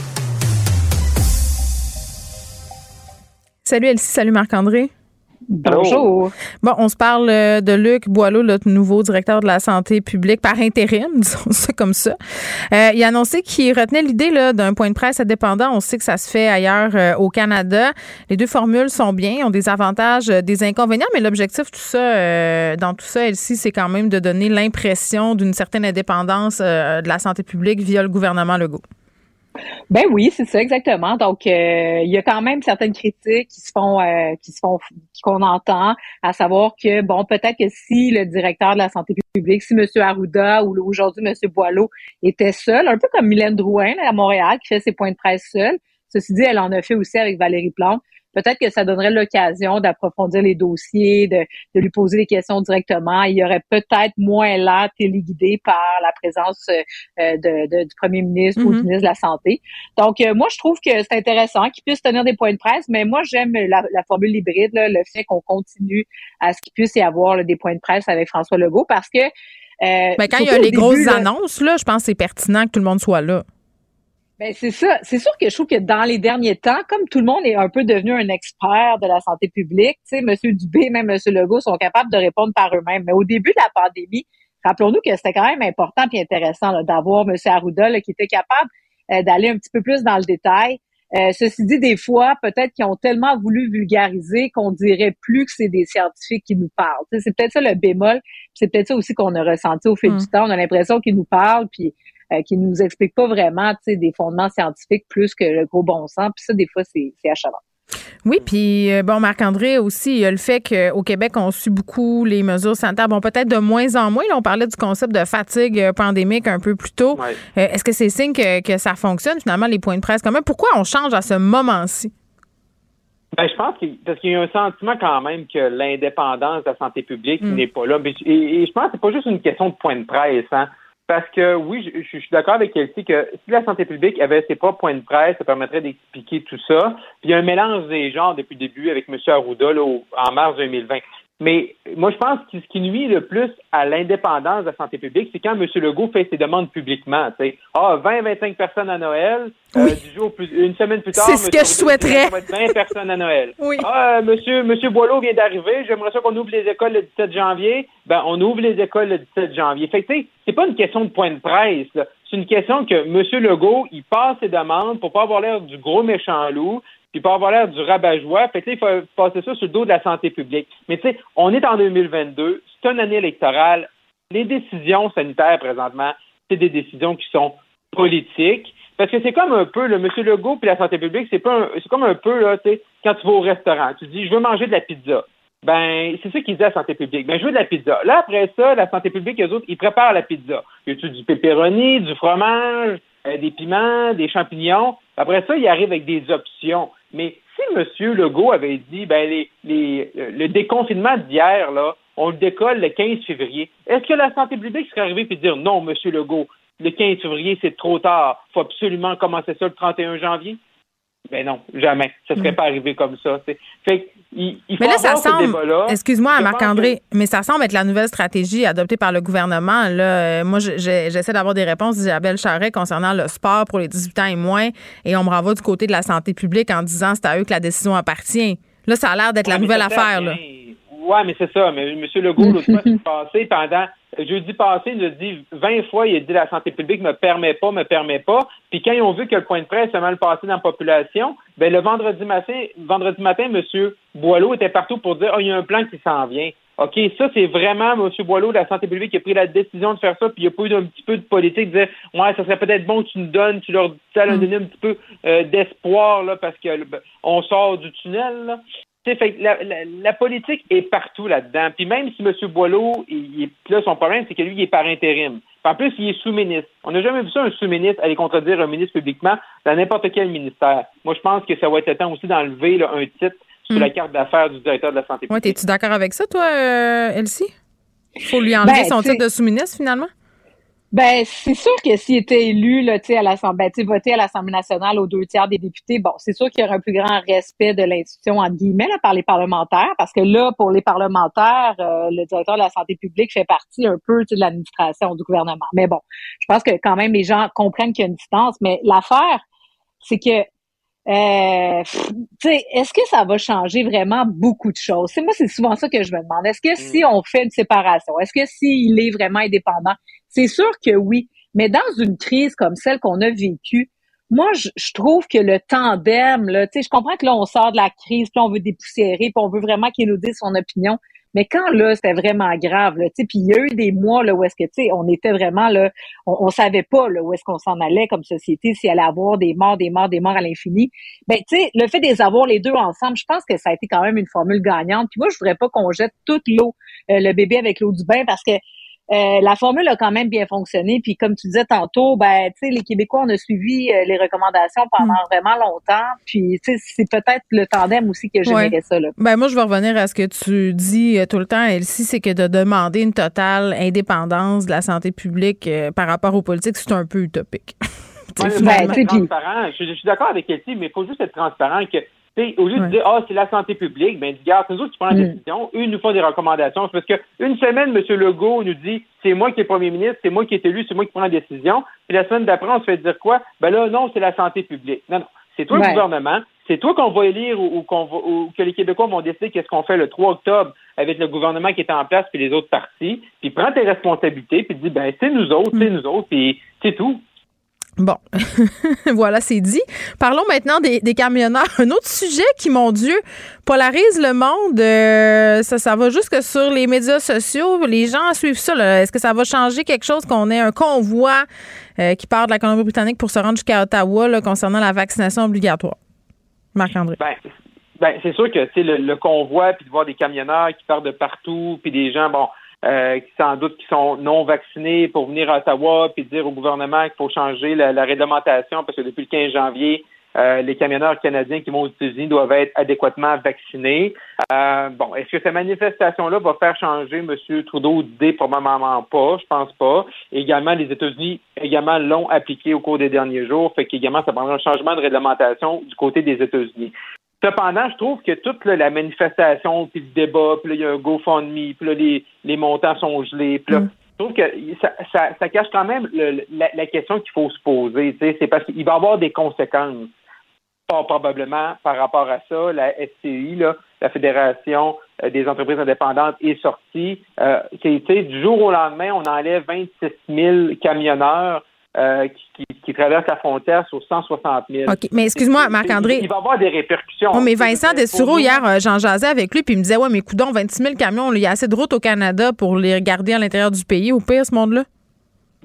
Salut Elsie, salut Marc-André. Bonjour. Bon, on se parle euh, de Luc Boileau, notre nouveau directeur de la santé publique par intérim, disons ça comme ça. Euh, il a annoncé qu'il retenait l'idée d'un point de presse indépendant. On sait que ça se fait ailleurs euh, au Canada. Les deux formules sont bien, ont des avantages, des inconvénients, mais l'objectif tout ça, dans tout ça, c'est quand même de donner l'impression d'une certaine indépendance de la santé publique via le gouvernement Legault. Ben oui, c'est ça exactement. Donc euh, il y a quand même certaines critiques qui se font euh, qui se font qu'on entend, à savoir que bon peut-être que si le directeur de la santé publique, si M. Arruda ou aujourd'hui M. Boileau était seul, un peu comme Mylène Drouin là, à Montréal qui fait ses points de presse seule. Ceci dit, elle en a fait aussi avec Valérie Plante peut-être que ça donnerait l'occasion d'approfondir les dossiers, de, de, lui poser des questions directement. Il y aurait peut-être moins l'air téléguidé par la présence euh, de, du premier ministre ou du mm-hmm. ministre de la Santé. Donc, euh, moi, je trouve que c'est intéressant qu'il puisse tenir des points de presse, mais moi, j'aime la, formule hybride, le fait qu'on continue à ce qu'il puisse y avoir des points de presse avec François Legault parce que euh, ben, quand il y a les grosses annonces, là, je pense que c'est pertinent que tout le monde soit là. Ben c'est ça. C'est sûr que je trouve que dans les derniers temps, comme tout le monde est un peu devenu un expert de la santé publique, tu sais, M. Dubé, même M. Legault sont capables de répondre par eux-mêmes. Mais au début de la pandémie, rappelons-nous que c'était quand même important et intéressant d'avoir M. Arruda qui était capable euh, d'aller un petit peu plus dans le détail. Euh, ceci dit, des fois, peut-être qu'ils ont tellement voulu vulgariser qu'on dirait plus que c'est des scientifiques qui nous parlent. c'est peut-être ça le bémol. C'est peut-être ça aussi qu'on a ressenti au fil du hum. temps. On a l'impression qu'ils nous parlent, puis euh, qui nous explique pas vraiment des fondements scientifiques plus que le gros bon sens. Puis ça, des fois, c'est achalant. Oui, puis euh, bon, Marc-André aussi, il y a le fait qu'au Québec, on suit beaucoup les mesures sanitaires. Bon, peut-être de moins en moins. Là, on parlait du concept de fatigue euh, pandémique un peu plus tôt. Est-ce que c'est signe que, que, ça fonctionne, finalement, les points de presse quand même? Pourquoi on change à ce moment-ci? Ben, je pense que parce qu'il y a un sentiment quand même que l'indépendance de la santé publique mm. n'est pas là. Et, je pense que c'est pas juste une question de point de presse. Hein. Parce que oui, je, suis d'accord avec Kelsey que si la santé publique avait ses propres points de presse, ça permettrait d'expliquer tout ça. Puis il y a un mélange des genres depuis le début avec M. Arruda là, en mars 2020. Mais moi, je pense que ce qui nuit le plus à l'indépendance de la santé publique, c'est quand M. Legault fait ses demandes publiquement. Ah, 20-25 personnes à Noël. Euh, du jour plus, une semaine plus tard, c'est ce que je souhaiterais. 20 personnes à Noël. Oui. Ah, monsieur, monsieur Boileau vient d'arriver. J'aimerais ça qu'on ouvre les écoles le 17 janvier. Ben, on ouvre les écoles le 17 janvier. Fait que, c'est pas une question de point de presse. C'est une question que M. Legault, il passe ses demandes pour pas avoir l'air du gros méchant loup puis pas avoir l'air du rabat-joie. Fait que, il faut passer ça sur le dos de la santé publique. Mais tu sais, on est en 2022, c'est une année électorale. Les décisions sanitaires présentement, c'est des décisions qui sont politiques. Parce que c'est comme un peu, le M. Legault puis la santé publique, c'est pas c'est comme un peu, là, tu sais, quand tu vas au restaurant, tu dis, je veux manger de la pizza. Ben, c'est ça qu'ils disent à la santé publique. Ben, je veux de la pizza. Là, après ça, la santé publique, eux autres, ils préparent la pizza. Y a du pepperoni, du fromage, euh, des piments, des champignons? Après ça, ils arrivent avec des options. Mais si M. Legault avait dit, ben, les, les, euh, le déconfinement d'hier, là, on le décolle le 15 février, est-ce que la santé publique serait arrivée et dire non, M. Legault, le 15 février, c'est trop tard, faut absolument commencer ça le 31 janvier? Ben non, jamais. Ça serait mm. pas arrivé comme ça. Fait il, faut mais là, ça semble, excuse-moi, Marc-André, mais ça semble être la nouvelle stratégie adoptée par le gouvernement. Là, euh, moi, j'essaie d'avoir des réponses d'Isabelle Charret concernant le sport pour les 18 ans et moins, et on me renvoie du côté de la santé publique en disant c'est à eux que la décision appartient. Là, ça a l'air d'être la nouvelle affaire. Là. Oui, mais c'est ça. Mais M. Legault, l'autre fois, passé, pendant jeudi passé, il a dit 20 fois, il a dit la santé publique me permet pas, me permet pas. Puis quand ils ont vu que le point de presse a mal passé dans la population, ben le vendredi matin, vendredi matin, M. Boileau était partout pour dire oh, il y a un plan qui s'en vient. OK, ça, c'est vraiment M. Boileau la santé publique qui a pris la décision de faire ça, puis il n'y a pas eu un petit peu de politique, de dire Ouais, ça serait peut-être bon que tu nous donnes, tu leur, ça leur donner un petit peu euh, d'espoir là, parce que ben, on sort du tunnel. Là. Fait, la, la, politique est partout là-dedans. Puis même si M. Boileau, il, est, là, son problème, c'est que lui, il est par intérim. en plus, il est sous-ministre. On n'a jamais vu ça, un sous-ministre, aller contredire un ministre publiquement dans n'importe quel ministère. Moi, je pense que ça va être temps aussi d'enlever un titre sur la hmm. carte d'affaires du directeur de la santé publique. Ouais, es-tu d'accord avec ça, toi, euh, Elsie? Il faut lui enlever ben, son titre de sous-ministre, finalement? Ben, c'est sûr que s'il était élu, là, à l'Assemblée, ben, voté à l'Assemblée nationale aux deux tiers des députés, bon, c'est sûr qu'il y aurait un plus grand respect de l'institution, entre guillemets, là, par les parlementaires, parce que là, pour les parlementaires, euh, le directeur de la santé publique fait partie un peu de l'administration du gouvernement. Mais bon, je pense que quand même les gens comprennent qu'il y a une distance, mais l'affaire, c'est que euh, est-ce que ça va changer vraiment beaucoup de choses? C'est moi, c'est souvent ça que je me demande. Est-ce que si mm. on fait une séparation, est-ce que s'il est vraiment indépendant, c'est sûr que oui. Mais dans une crise comme celle qu'on a vécue, moi, je, trouve que le tandem, là, je comprends que là, on sort de la crise, puis on veut dépoussiérer, puis on veut vraiment qu'il nous dise son opinion. Mais quand là, c'était vraiment grave, là, tu sais, puis il y a eu des mois là où est-ce que, tu sais, on était vraiment là, on, on savait pas là où est-ce qu'on s'en allait comme société, s'il allait avoir des morts, des morts, des morts à l'infini. Ben, tu sais, le fait de les avoir les deux ensemble, je pense que ça a été quand même une formule gagnante. Puis moi, je voudrais pas qu'on jette toute l'eau, euh, le bébé avec l'eau du bain, parce que euh, la formule a quand même bien fonctionné. Puis comme tu disais tantôt, ben, tu sais, les Québécois, on a suivi euh, les recommandations pendant Mm. vraiment longtemps. Puis, tu sais, c'est peut-être le tandem aussi que j'aimerais Ouais. ça. Là. Ben moi, je vais revenir à ce que tu dis euh, tout le temps, Elsie, c'est que de demander une totale indépendance de la santé publique euh, par rapport aux politiques, c'est un peu utopique. Ouais, transparent. Je, je suis d'accord avec Elsie, mais il faut juste être transparent que, au lieu de dire, ah, c'est la santé publique, ben, regarde, c'est nous autres qui prenons la Mm. décision. Eux, ils nous font des recommandations. C'est parce que une semaine, M. Legault nous dit, c'est moi qui est premier ministre, c'est moi qui est élu, c'est moi qui prends la décision. Puis la semaine d'après, on se fait dire quoi? Ben là, non, c'est la santé publique. Non, non. C'est toi Ouais. le gouvernement. C'est toi qu'on va élire ou, ou qu'on va, ou que les Québécois vont décider qu'est-ce qu'on fait le 3 octobre avec le gouvernement qui est en place puis les autres partis. Puis prends tes responsabilités puis dis, ben, c'est nous autres, Mm. c'est nous autres, puis c'est tout. Bon, voilà, c'est dit. Parlons maintenant des, des camionneurs. Un autre sujet qui, mon Dieu, polarise le monde. euh, ça, ça va jusque sur les médias sociaux. Les gens suivent ça. Est-ce que ça va changer quelque chose qu'on ait un convoi euh, qui part de la Colombie-Britannique pour se rendre jusqu'à Ottawa là, concernant la vaccination obligatoire? Marc-André. Ben, ben c'est sûr que le, le convoi, puis de voir des camionneurs qui partent de partout, puis des gens, bon, euh, qui sans doute qui sont non vaccinés pour venir à Ottawa, puis dire au gouvernement qu'il faut changer la, la réglementation parce que depuis le 15 janvier, euh, les camionneurs canadiens qui vont aux États-Unis doivent être adéquatement vaccinés. Euh, bon, est-ce que cette manifestation-là va faire changer M. Trudeau? D'idée? Probablement pas, je pense pas. Également, les États-Unis également l'ont appliqué au cours des derniers jours, fait qu'également, ça prendra un changement de réglementation du côté des États-Unis. Cependant, je trouve que toute là, la manifestation, puis le débat, puis là, il y a un GoFundMe, puis là, les, les montants sont gelés, puis là, je trouve que ça, ça, ça cache quand même le- la, la question qu'il faut se poser. C'est parce qu'il va y avoir des conséquences. Pas probablement par rapport à ça. La SCI, là, la Fédération euh, des entreprises indépendantes, est sortie. Euh, du jour au lendemain, on enlève 26 000 camionneurs euh, qui, qui- qui traversent la frontière sur 160 000. OK, mais excuse-moi, Marc-André. Il va y avoir des répercussions. Oh, mais Vincent Dessureau, hier, euh, j'en jasais avec lui, puis il me disait Ouais, mais coudon, 26 000 camions, il y a assez de routes au Canada pour les garder à l'intérieur du pays. Au pire, ce monde-là?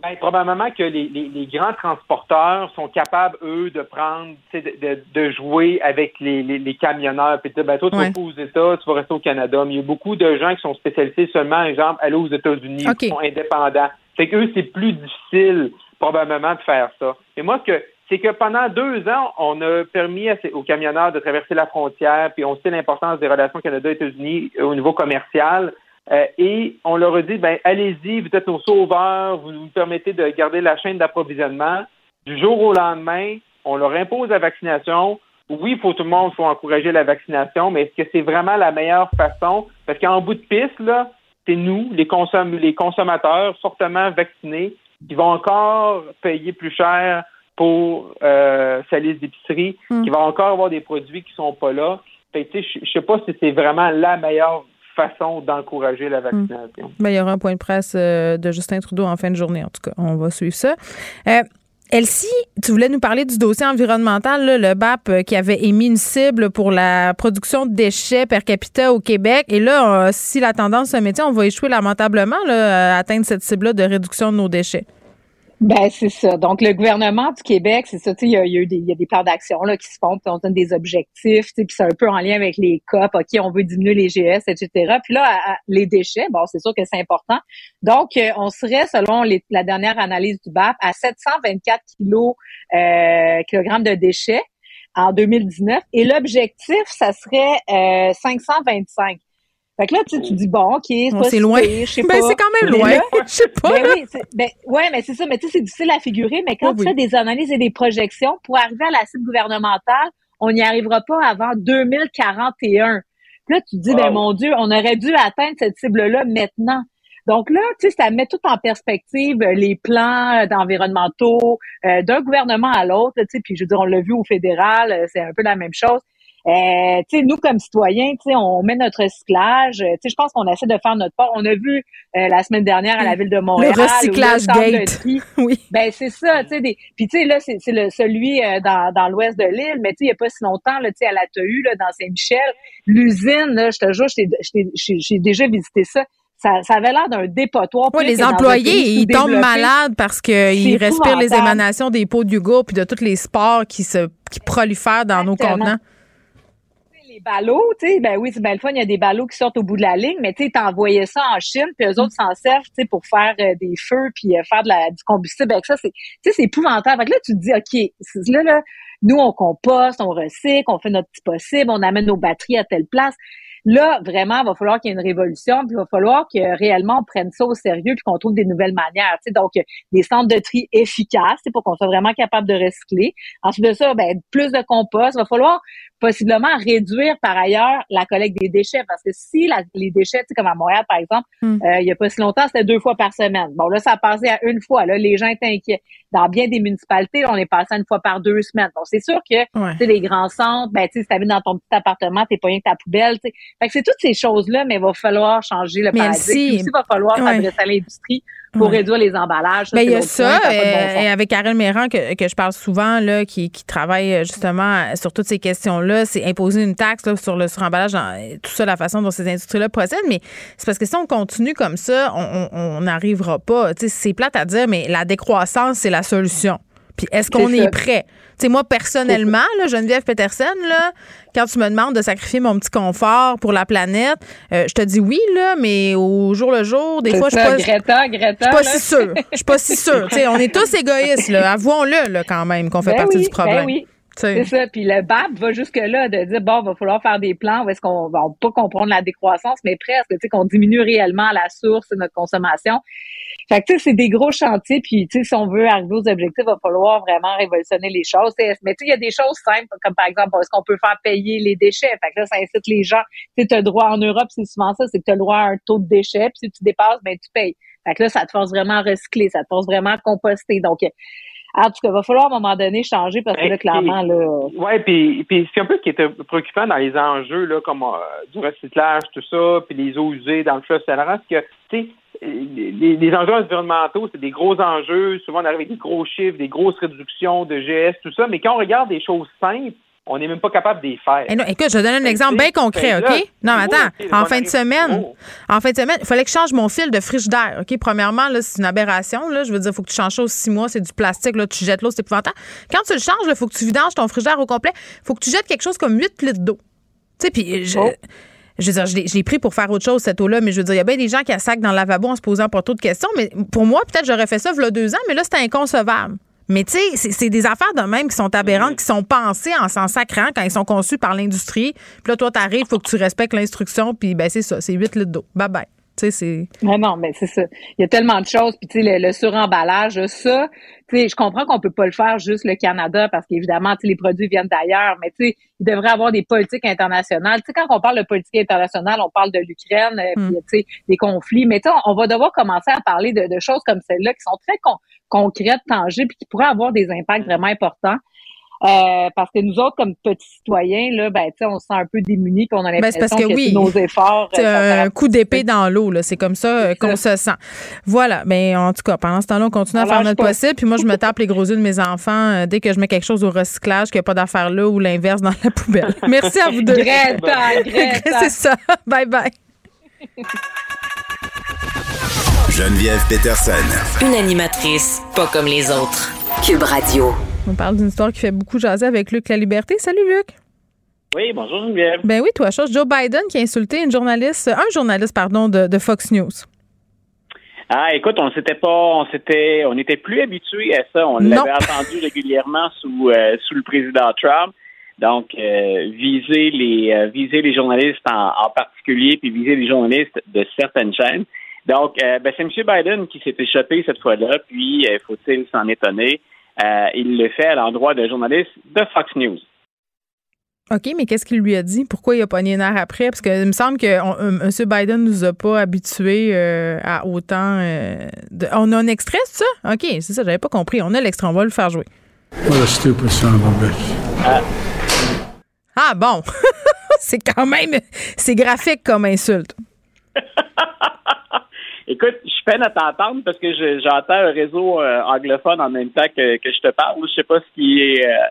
Ben, probablement que les, les- les grands transporteurs sont capables, eux, de prendre, de, de, de jouer avec les, camionneurs. Puis de dire, ben, toi, tu Ouais. vas pas aux États, tu vas rester au Canada. Mais il y a beaucoup de gens qui sont spécialisés seulement, exemple, aller aux États-Unis, qui sont indépendants. Fait qu'eux, c'est plus difficile, probablement, de faire ça. Et moi, ce que c'est que pendant deux ans, on a permis aux camionneurs de traverser la frontière, puis on sait l'importance des relations Canada-États-Unis au niveau commercial. Euh, et on leur a dit, ben, allez-y, vous êtes nos sauveurs, vous nous permettez de garder la chaîne d'approvisionnement. Du jour au lendemain, on leur impose la vaccination. Oui, il faut tout le monde, il faut encourager la vaccination, mais est-ce que c'est vraiment la meilleure façon? Parce qu'en bout de piste, là, c'est nous, les, consom- les consommateurs fortement vaccinés, qui vont encore payer plus cher pour euh, sa liste d'épicerie, Mm. qui vont encore avoir des produits qui sont pas là. Fait tu sais, je sais pas si c'est vraiment la meilleure façon d'encourager la vaccination. Ben, il y aura un point de presse euh, de Justin Trudeau en fin de journée, en tout cas. On va suivre ça. Euh, Elsie, tu voulais nous parler du dossier environnemental, le BAP euh, qui avait émis une cible pour la production de déchets per capita au Québec. Et là, euh, si la tendance se maintient, on va échouer lamentablement à atteindre cette cible-là de réduction de nos déchets. Ben c'est ça. Donc le gouvernement du Québec, c'est ça. Tu sais, il y a, eu des, y a des plans d'action là qui se font, puis on donne des objectifs. Tu sais, puis c'est un peu en lien avec les COP. Ok, on veut diminuer les GS, etc. Puis là, les déchets, bon, c'est sûr que c'est important. Donc euh, on serait, selon les- la dernière analyse du BAP, à 724 kilos euh, kilogrammes de déchets en 2019. Et l'objectif, ça serait euh, 525. Fait que là, tu, sais, tu dis, bon, OK, c'est loin. je sais Ben, c'est quand même loin. Je sais pas, Ben oui, c'est- ben, ouais, mais c'est ça. Mais tu sais, c'est difficile à figurer. Mais quand tu fais des analyses et des projections, pour arriver à la cible gouvernementale, on n'y arrivera pas avant 2041. Puis là, tu te dis, ben mon Dieu, on aurait dû atteindre cette cible-là maintenant. Donc là, tu sais, ça met tout en perspective euh, les plans euh, d'environnementaux euh, d'un gouvernement à l'autre. Tu sais, puis je veux dire, on l'a vu au fédéral, c'est un peu la même chose. Euh, tu sais, nous comme citoyens, tu sais, on met notre recyclage. Tu sais, je pense qu'on essaie de faire notre part. On a vu euh, la semaine dernière à la ville de Montréal. Le recyclage gate. oui. Ben c'est ça. Tu sais, des... puis tu sais là, c'est le celui euh, dans, dans l'ouest de l'île, mais tu sais, il y a pas si longtemps là, tu sais, à la TEU là, dans Saint-Michel, l'usine là, je te jure, j'ai déjà visité ça. Ça, ça, avait l'air d'un dépotoir. Oui, les employés, ils tombent malades parce qu'ils respirent les émanations des pots d'Hugo puis de tous les sports qui se qui prolifèrent dans nos contenants les ballots, tu sais, ben oui, c'est bien le fun, il y a des ballots qui sortent au bout de la ligne, mais tu sais, t'envoyais ça en Chine, puis eux autres s'en servent, tu sais, pour faire euh, des feux, puis euh, faire de la, du combustible avec ça. C'est, tu sais, c'est épouvantable. Fait que là, tu te dis, OK, là, là, nous, on composte, on recycle, on fait notre petit possible, on amène nos batteries à telle place. Là, vraiment, il va falloir qu'il y ait une révolution, puis il va falloir que réellement on prenne ça au sérieux, puis qu'on trouve des nouvelles manières. Donc, des centres de tri efficaces, pour qu'on soit vraiment capable de recycler. Ensuite de ça, ben, plus de compost. Il va falloir possiblement réduire par ailleurs la collecte des déchets, parce que si les déchets, tu sais, comme à Montréal, par exemple, hmm. euh, il y a pas si longtemps, c'était deux fois par semaine. Bon, là, ça a passé à une fois. Là, les gens étaient inquiets. Dans bien des municipalités, on est passé à une fois par deux semaines. Bon, c'est sûr que, tu sais, les grands centres, ben, tu sais, si t'habites dans ton petit appartement, t'es pas rien que ta poubelle, tu sais. Fait que c'est toutes ces choses-là, mais il va falloir changer le paradigme. il va falloir s'adresser à l'industrie pour réduire les emballages. Ben, il y a ça, euh, avec Karel Méran, que, que, je parle souvent, là, qui, qui travaille euh, justement sur toutes ces questions-là, c'est imposer une taxe là, sur le suremballage, tout ça, la façon dont ces industries-là procèdent. Mais c'est parce que si on continue comme ça, on n'arrivera pas. C'est plate à dire, mais la décroissance, c'est la solution. Puis est-ce qu'on est, prêt? Tu sais, moi, personnellement, là, Geneviève Peterson, là, quand tu me demandes de sacrifier mon petit confort pour la planète, euh, je te dis oui, là, mais au jour le jour, des fois, je suis pas, Greta, Greta, pas si sûre. Je suis pas si sûre. Tu sais, on est tous égoïstes, là. Avouons-le, là, quand même, qu'on fait ben partie du ben problème. oui. C'est ça. Puis le BAP va jusque-là de dire, bon, il va falloir faire des plans où est-ce qu'on va pas comprendre la décroissance, mais presque, tu sais, qu'on diminue réellement à la source notre consommation. Fait que, tu sais, c'est des gros chantiers, puis, tu sais, si on veut arriver aux objectifs, il va falloir vraiment révolutionner les choses. Mais, tu sais, il y a des choses simples, comme par exemple, est-ce qu'on peut faire payer les déchets? Fait que là, ça incite les gens. Tu sais, as le droit en Europe, c'est souvent ça, c'est que tu as le droit à un taux de déchets, puis si tu dépasses, ben tu payes. Fait que là, ça te force vraiment à recycler, ça te force vraiment à composter. Donc, en tout cas, il va falloir à un moment donné changer parce que là, clairement, là. Oui, puis, puis c'est un peu ce qui était préoccupant dans les enjeux, là, comme euh, du recyclage, tout ça, puis les eaux usées dans le fleuve Saint-Laurent, que, tu sais, les, les, enjeux environnementaux, c'est des gros enjeux. Souvent, on arrive avec des gros chiffres, des grosses réductions de GS, tout ça. Mais quand on regarde des choses simples, on n'est même pas capable de les faire. Eh écoute, je donne un exemple bien concret, OK? non, mais attends. En fin de semaine, en fin de semaine, il fallait que je change mon fil de frigidaire, OK? Premièrement, là, c'est une aberration, là. Je veux dire, il faut que tu changes ça aux six mois. C'est du plastique, là. Tu jettes l'eau, c'est épouvantable. Quand tu le changes, il faut que tu vidanges ton frigidaire au complet. Il faut que tu jettes quelque chose comme 8 litres d'eau. Tu sais, puis je. Oh. Je veux dire, je l'ai pris pour faire autre chose, cette eau-là, mais je veux dire, il y a bien des gens qui sac dans le lavabo en se posant pas trop de questions. Mais pour moi, peut-être j'aurais fait ça il y a deux ans, mais là, c'était inconcevable. Mais tu sais, c'est des affaires de même qui sont aberrantes, qui sont pensées en s'en sacrant quand ils sont conçus par l'industrie. Puis là, toi, t'arrives, il faut que tu respectes l'instruction, puis ben c'est ça, c'est 8 litres d'eau. Bye bye. Tu sais, c'est. Non, non, mais c'est ça. Il y a tellement de choses. Puis, tu sais, le, suremballage, ça, tu sais, je comprends qu'on peut pas le faire juste le Canada parce qu'évidemment, tu sais, les produits viennent d'ailleurs. Mais, tu sais, il devrait avoir des politiques internationales. Tu sais, quand on parle de politique internationale, on parle de l'Ukraine, euh, hmm. tu sais, des conflits. Mais, tu sais, on va devoir commencer à parler de, choses comme celle-là qui sont très concrètes, tangibles, puis qui pourraient avoir des impacts vraiment importants. Euh, parce que nous autres, comme petits citoyens, là, ben, on se sent un peu démunis, puis on a ben, l'impression que, oui, nos efforts. C'est un coup d'épée dans l'eau, là. C'est comme ça euh, qu'on se sent. Voilà. Mais ben, en tout cas, pendant ce temps-là, on continue à faire notre possible. Puis moi, je me tape les gros yeux de mes enfants euh, dès que je mets quelque chose au recyclage, qu'il n'y a pas d'affaire là ou l'inverse dans la poubelle. Merci à vous deux. Greta, Greta. C'est ça. Bye bye. Geneviève Peterson. Une animatrice pas comme les autres. Cube Radio. On parle d'une histoire qui fait beaucoup jaser avec Luc La Liberté. Salut Luc. Oui, bonjour Geneviève. Ben oui, toi, chose Joe Biden qui a insulté une journaliste, un journaliste, pardon, de, Fox News. Ah, écoute, on s'était pas, on s'était, on était plus habitué à ça. On l'avait entendu régulièrement sous euh, sous le président Trump. Donc, euh, viser les euh, viser les journalistes en, en, particulier, puis viser les journalistes de certaines chaînes. Donc, ben, c'est M. Biden qui s'est échappé cette fois-là. Puis, faut-il s'en étonner? Euh, il le fait à l'endroit de journalistes de Fox News. OK, mais qu'est-ce qu'il lui a dit? Pourquoi il a pogné une heure après? Parce que il me semble que euh, M. Biden ne nous a pas habitués euh, à autant. de... On a un extrait, c'est ça? OK, c'est ça, j'avais pas compris. On a l'extrait, on va le faire jouer. What a stupid son of a bitch. Ah, Ah bon, c'est quand même, c'est graphique comme insulte. Écoute, je peine à t'entendre parce que je- j'entends un réseau euh, anglophone en même temps que, je te parle. Je sais pas ce qui est euh,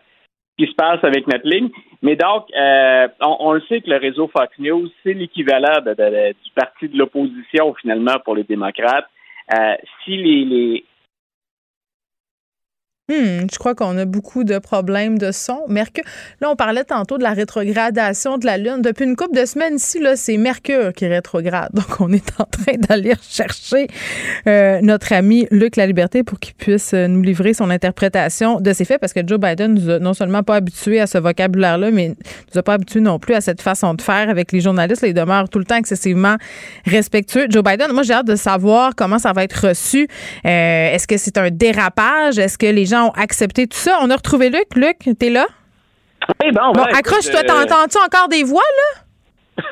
qui se passe avec notre ligne. Mais donc, euh, on, le sait que le réseau Fox News, c'est l'équivalent du parti de l'opposition finalement pour les démocrates. Euh, si les, les Hmm, je crois qu'on a beaucoup de problèmes de son. Mercure. Là, on parlait tantôt de la rétrogradation de la Lune. Depuis une couple de semaines ici, c'est Mercure qui rétrograde. Donc, on est en train d'aller chercher euh, notre ami Luc La Liberté pour qu'il puisse euh, nous livrer son interprétation de ces faits, parce que Joe Biden nous a non seulement pas habitués à ce vocabulaire-là, mais nous a pas habitués non plus à cette façon de faire avec les journalistes. Là, il demeure tout le temps excessivement respectueux. Joe Biden, moi, j'ai hâte de savoir comment ça va être reçu. Euh, Est-ce que c'est un dérapage? Est-ce que les gens ont accepté tout ça? On a retrouvé Luc. Luc, t'es là? Oui, bon, Bon, ouais, accroche-toi. euh, T'entends-tu encore des voix, là?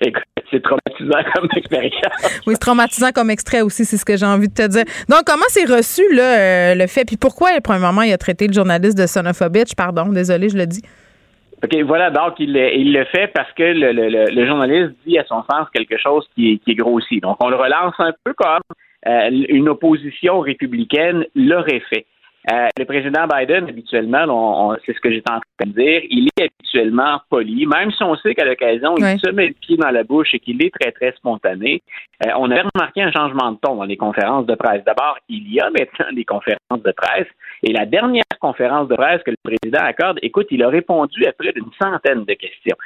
écoute, c'est traumatisant comme expérience. Oui, c'est traumatisant comme extrait aussi, c'est ce que j'ai envie de te dire. Donc, comment c'est reçu, là, euh, le fait? Puis pourquoi, premièrement, il a traité le journaliste de son of a bitch? Pardon, désolé, je le dis. OK, voilà, donc il, le- il le fait parce que le, le- journaliste dit à son sens quelque chose qui est, qui est grossi. Donc, on le relance un peu comme une opposition républicaine l'aurait fait. Euh, le président Biden, habituellement, on- on- c'est ce que j'étais en train de dire, il est habituellement poli, même si on sait qu'à l'occasion, il se met le pied dans la bouche et qu'il est très, très spontané. Euh, on avait remarqué un changement de ton dans les conférences de presse. D'abord, il y a maintenant des conférences de presse et la dernière conférence de presse que le président accorde, écoute, il a répondu à près d'une centaine de questions.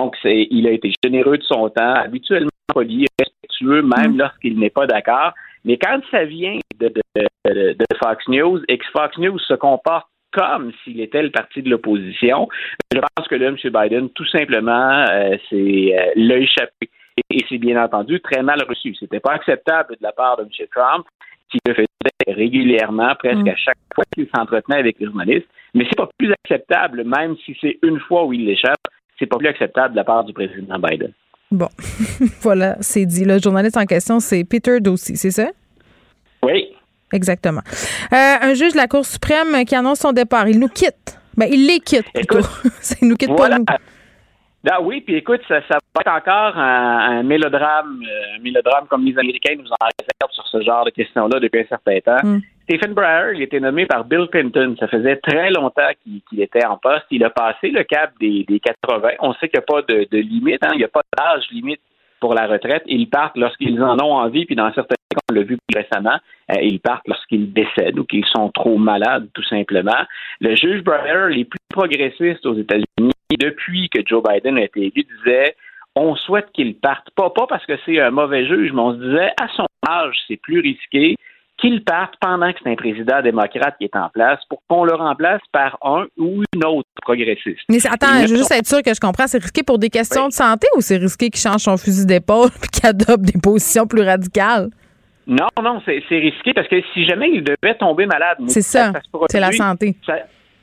Donc, il a été généreux de son temps, habituellement poli, respectueux, même lorsqu'il n'est pas d'accord. Mais quand ça vient de, de, de- de Fox News et que Fox News se comporte comme s'il était le parti de l'opposition, je pense que là, M. Biden, tout simplement, euh, c'est euh, l'a échappé. Et, et c'est bien entendu très mal reçu. C'était pas acceptable de la part de M. Trump, qui le faisait régulièrement, presque à chaque fois qu'il s'entretenait avec les journalistes. Mais c'est pas plus acceptable, même si c'est une fois où il l'échappe, c'est pas plus acceptable de la part du président Biden. Bon, voilà, c'est dit. Le journaliste en question, c'est Peter Dossi, c'est ça? Oui. Exactement. Euh, un juge de la Cour suprême qui annonce son départ. Il nous quitte. Ben, il les quitte plutôt. Ça, il nous quitte Voilà. pas nous. Ah oui, puis écoute, ça, ça va être encore un, un mélodrame, euh, un mélodrame comme les Américains nous en réservent sur ce genre de questions-là depuis un certain temps. Mm. Stephen Breyer, il été nommé par Bill Clinton. Ça faisait très longtemps qu'il était en poste. Il a passé le cap des, des 80. On sait qu'il n'y a pas de, limite, hein. il n'y a pas d'âge limite pour la retraite. Ils partent lorsqu'ils en ont envie, puis dans certains cas, on l'a vu plus récemment, euh, ils partent lorsqu'ils décèdent ou qu'ils sont trop malades, tout simplement. Le juge Breyer, les plus progressistes aux États-Unis, depuis que Joe Biden a été élu, disaient on souhaite qu'il parte. Pas, pas parce que c'est un mauvais juge, mais on se disait à son âge, c'est plus risqué qu'il parte pendant que c'est un président démocrate qui est en place pour qu'on le remplace par un ou une autre progressiste. Mais attends, je veux juste être sûr que je comprends. C'est risqué pour des questions de santé ou c'est risqué qu'il change son fusil d'épaule puis qu'il adopte des positions plus radicales? Non, non, c'est risqué parce que si jamais il devait tomber malade, C'est ça. C'est la santé. ça-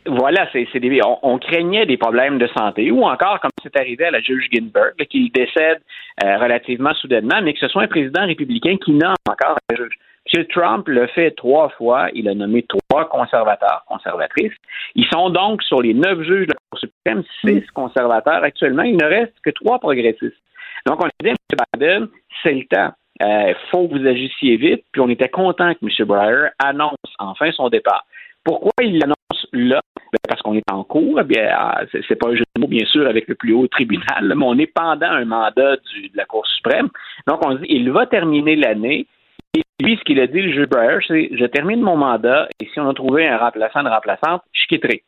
voilà, c'est on, on craignait des problèmes de santé ou encore comme c'est arrivé à la juge Ginsburg, qu'il décède euh, relativement soudainement, mais que ce soit un président républicain qui nomme encore un juge. M. Trump le fait trois fois. Il a nommé trois conservateurs, conservatrices. Ils sont donc sur les neuf juges de la Cour suprême, six conservateurs actuellement. Il ne reste que trois progressistes. Donc, on a dit à M. Biden, c'est le temps. Il faut que vous agissiez vite. Puis on était content que M. Breyer annonce enfin son départ. Pourquoi il l'annonce là? Ben, parce qu'on est en cours. Eh Bien, ah, c'est pas un jeu de mots, bien sûr, avec le plus haut tribunal, mais on est pendant un mandat du- de la Cour suprême. Donc, on dit, il va terminer l'année. Et lui, ce qu'il a dit, le juge Breyer, c'est je termine mon mandat et si on a trouvé un remplaçant, une remplaçante, je quitterai.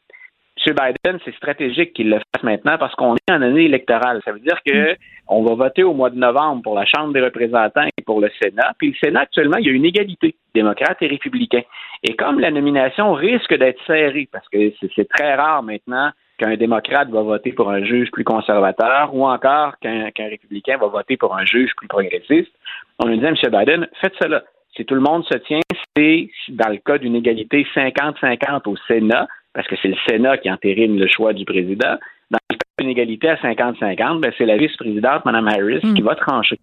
M. Biden, c'est stratégique qu'il le fasse maintenant parce qu'on est en année électorale. Ça veut dire que on va voter au mois de novembre pour la Chambre des représentants et pour le Sénat. Puis le Sénat, actuellement, il y a une égalité, démocrate et républicain. Et comme la nomination risque d'être serrée, parce que c'est très rare maintenant qu'un démocrate va voter pour un juge plus conservateur ou encore qu'un républicain va voter pour un juge plus progressiste, on lui dit à M. Biden, faites cela. Si tout le monde se tient, c'est dans le cas d'une égalité 50-50 au Sénat, parce que c'est le Sénat qui entérine le choix du président. Dans le cas d'une égalité à 50-50, ben, c'est la vice-présidente, Mme Harris, qui va trancher.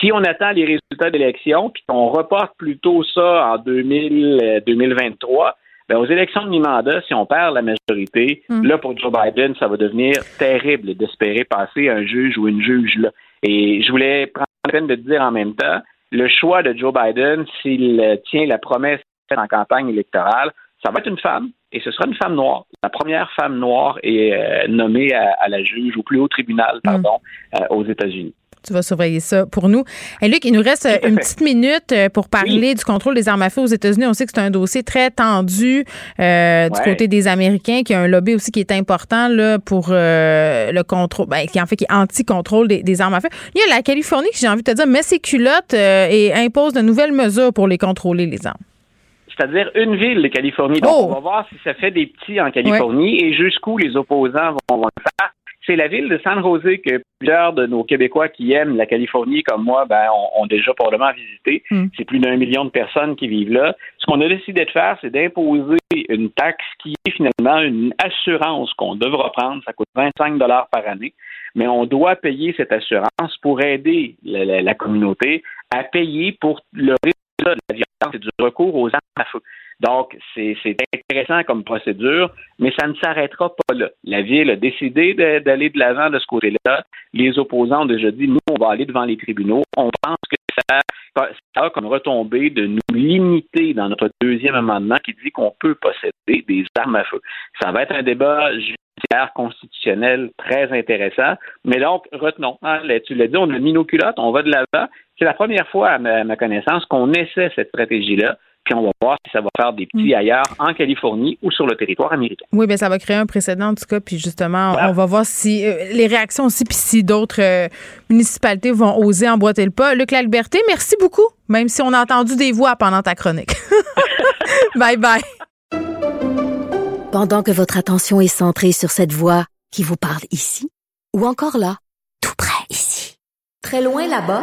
Si on attend les résultats d'élection, puis qu'on reporte plutôt ça en 2000, euh, 2023, Ben, aux élections de mi-mandat, si on perd la majorité, Mm. là, pour Joe Biden, ça va devenir terrible d'espérer passer un juge ou une juge là. Et je voulais prendre la peine de dire en même temps, le choix de Joe Biden, s'il tient la promesse faite en campagne électorale, ça va être une femme, et ce sera une femme noire. La première femme noire est euh, nommée à, à la juge, au plus haut tribunal, pardon, euh, aux États-Unis. Tu vas surveiller ça pour nous. Et Luc, il nous reste euh, une petite minute euh, pour parler du contrôle des armes à feu aux États-Unis. On sait que c'est un dossier très tendu euh, du Ouais. côté des Américains, qu'il y a un lobby aussi qui est important là, pour euh, le contrôle, ben, qui en fait qui est anti-contrôle des, des armes à feu. Il y a la Californie qui, j'ai envie de te dire, met ses culottes euh, et impose de nouvelles mesures pour les contrôler, les armes. C'est-à-dire une ville de Californie. Donc, on va voir si ça fait des petits en Californie et jusqu'où les opposants vont, vont le faire. C'est la ville de San José que plusieurs de nos Québécois qui aiment la Californie, comme moi, ben, ont, ont déjà probablement visité. C'est plus d'un million de personnes qui vivent là. Ce qu'on a décidé de faire, c'est d'imposer une taxe qui est finalement une assurance qu'on devra prendre. Ça coûte 25 dollars par année. Mais on doit payer cette assurance pour aider la, la- la communauté à payer pour le résultat de la violence et du recours aux armes à feu. Donc, c'est intéressant comme procédure, mais ça ne s'arrêtera pas là. La Ville a décidé d'aller de l'avant de ce côté-là. Les opposants ont déjà dit, nous, on va aller devant les tribunaux. On pense que ça, ça a comme retombée de nous limiter dans notre deuxième amendement qui dit qu'on peut posséder des armes à feu. Ça va être un débat judiciaire constitutionnel très intéressant. Mais donc, retenons, hein, tu l'as dit, on a mis nos culottes, on va de l'avant. C'est la première fois, à ma connaissance, qu'on essaie cette stratégie-là. Puis on va voir si ça va faire des petits ailleurs en Californie ou sur le territoire américain. Oui, bien, ça va créer un précédent, en tout cas. Puis justement, on va voir si euh, les réactions aussi, puis si d'autres euh, municipalités vont oser emboîter le pas. Luc La Liberté, merci beaucoup, même si on a entendu des voix pendant ta chronique. bye bye. Pendant que votre attention est centrée sur cette voix qui vous parle ici, ou encore là, tout près ici, très loin là-bas,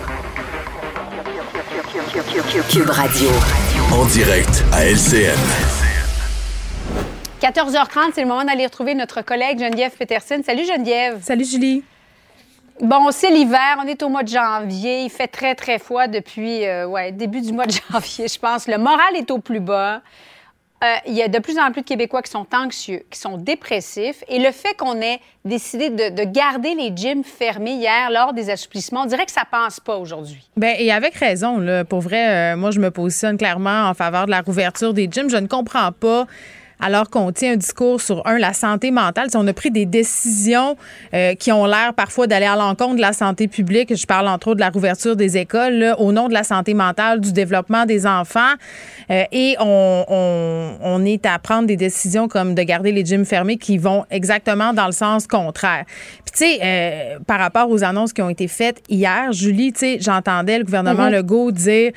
En direct à LCN. 14h30, c'est le moment d'aller retrouver notre collègue Geneviève Peterson. Salut Geneviève. Salut Julie. Bon, c'est l'hiver, on est au mois de janvier, il fait très très froid depuis euh, ouais, début du mois de janvier, je pense. Le moral est au plus bas. Euh, il y a de plus en plus de Québécois qui sont anxieux, qui sont dépressifs. Et le fait qu'on ait décidé de, de garder les gyms fermés hier lors des assouplissements, on dirait que ça passe pas aujourd'hui. Ben, et avec raison, là. Pour vrai, euh, moi, je me positionne clairement en faveur de la rouverture des gyms. Je ne comprends pas. Alors qu'on tient un discours sur, un, la santé mentale. Si on a pris des décisions euh, qui ont l'air parfois d'aller à l'encontre de la santé publique. Je parle entre autres de la rouverture des écoles, là, au nom de la santé mentale, du développement des enfants. Euh, et on, on, on est à prendre des décisions comme de garder les gyms fermés qui vont exactement dans le sens contraire. Puis, tu sais, euh, par rapport aux annonces qui ont été faites hier, Julie, tu sais, j'entendais le gouvernement Mhm. Legault dire,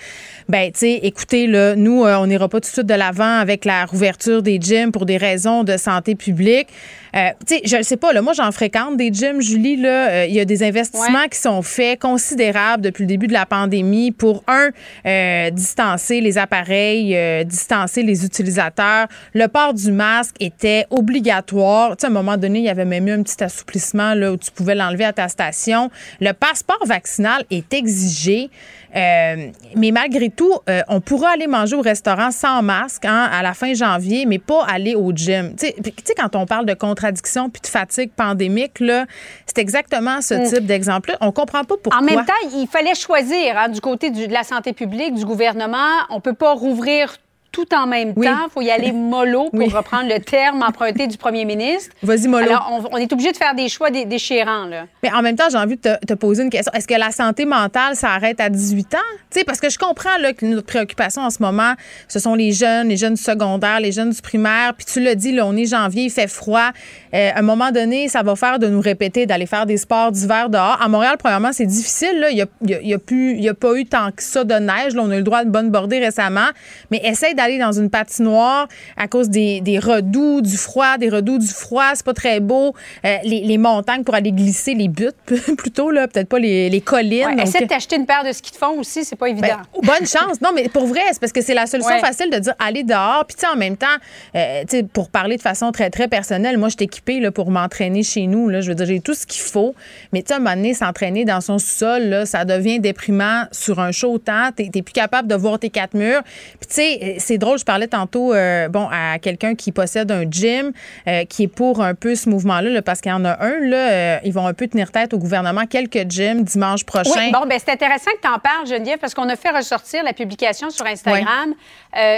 ben, tu sais, écoutez, là, nous, euh, on n'ira pas tout de suite de l'avant avec la rouverture des gyms pour des raisons de santé publique. Euh, tu sais, je ne sais pas, là, moi, j'en fréquente des gyms, Julie. Euh, il y a des investissements qui sont faits considérables depuis le début de la pandémie pour, un, euh, distancer les appareils, distancer les utilisateurs. Le port du masque était obligatoire. Tu sais, à un moment donné, il y avait même eu un petit assouplissement là, où tu pouvais l'enlever à ta station. Le passeport vaccinal est exigé. Euh, mais malgré tout, euh, on pourra aller manger au restaurant sans masque hein, à la fin janvier, mais pas aller au gym. Tu sais, quand on parle de contradiction puis de fatigue pandémique, là, c'est exactement ce Mm. type d'exemple-là. On comprend pas pourquoi. En même temps, il fallait choisir hein, du côté du- de la santé publique, du gouvernement. On peut pas rouvrir tout en même temps. Il faut y aller mollo pour reprendre le terme emprunté du premier ministre. Vas-y, mollo. Alors, on, on est obligé de faire des choix dé- déchirants. Là. Mais en même temps, j'ai envie de te, te poser une question. Est-ce que la santé mentale s'arrête à 18 ans? Sais, parce que je comprends là, que notre préoccupation en ce moment, ce sont les jeunes, les jeunes du secondaire, les jeunes du primaire. Puis tu l'as dit, là, on est janvier, il fait froid. Euh, à un moment donné, ça va faire de nous répéter d'aller faire des sports d'hiver dehors. À Montréal, premièrement, c'est difficile. Là. Il n'y a, y a- y a pas eu tant que ça de neige. Là. On a eu le droit de bonne bordée récemment. Mais essaye d'aller dans une patinoire à cause des, des redoux, du froid, des redoux du froid. C'est pas très beau. Euh, les, les montagnes pour aller glisser, les buttes plutôt, là, peut-être pas les, les collines. Ouais, Donc, essaie de t'acheter une paire de skis de fond aussi, c'est pas évident. ben, bonne chance. Non, mais pour vrai, c'est parce que c'est la solution Ouais. facile de dire aller dehors. Puis, tu sais, en même temps, euh, tu sais, pour parler de façon très, très personnelle, moi, je suis équipée là, pour m'entraîner chez nous. Là. Je veux dire, j'ai tout ce qu'il faut. Mais, tu sais, à un moment donné, s'entraîner dans son sous-sol, ça devient déprimant sur un chaud temps. T'es t'es plus capable de voir tes quatre murs. Puis, tu sais, c'est drôle, je parlais tantôt, euh, bon, à quelqu'un qui possède un gym, euh, qui est pour un peu ce mouvement-là, là, parce qu'il y en a un, là, euh, ils vont un peu tenir tête au gouvernement, quelques gyms dimanche prochain. Oui, bon, ben c'est intéressant que tu en parles, Geneviève, parce qu'on a fait ressortir la publication sur Instagram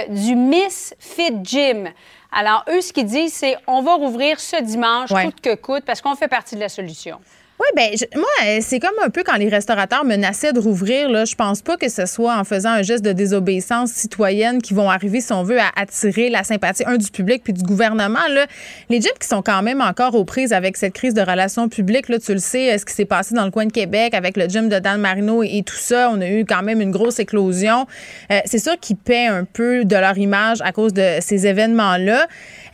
du Miss Fit Gym. Alors, eux, ce qu'ils disent, c'est on va rouvrir ce dimanche, coûte que coûte, parce qu'on fait partie de la solution. Oui, ben je- moi, euh, c'est comme un peu quand les restaurateurs menaçaient de rouvrir. Là, je pense pas que ce soit en faisant un geste de désobéissance citoyenne qui vont arriver, si on veut, à attirer la sympathie, un, du public puis du gouvernement. Là. Les gyms qui sont quand même encore aux prises avec cette crise de relations publiques, là, tu le sais, euh, ce qui s'est passé dans le coin de Québec avec le gym de Dan Marino et, tout ça, on a eu quand même une grosse éclosion. Euh, c'est sûr qu'ils paient un peu de leur image à cause de ces événements-là.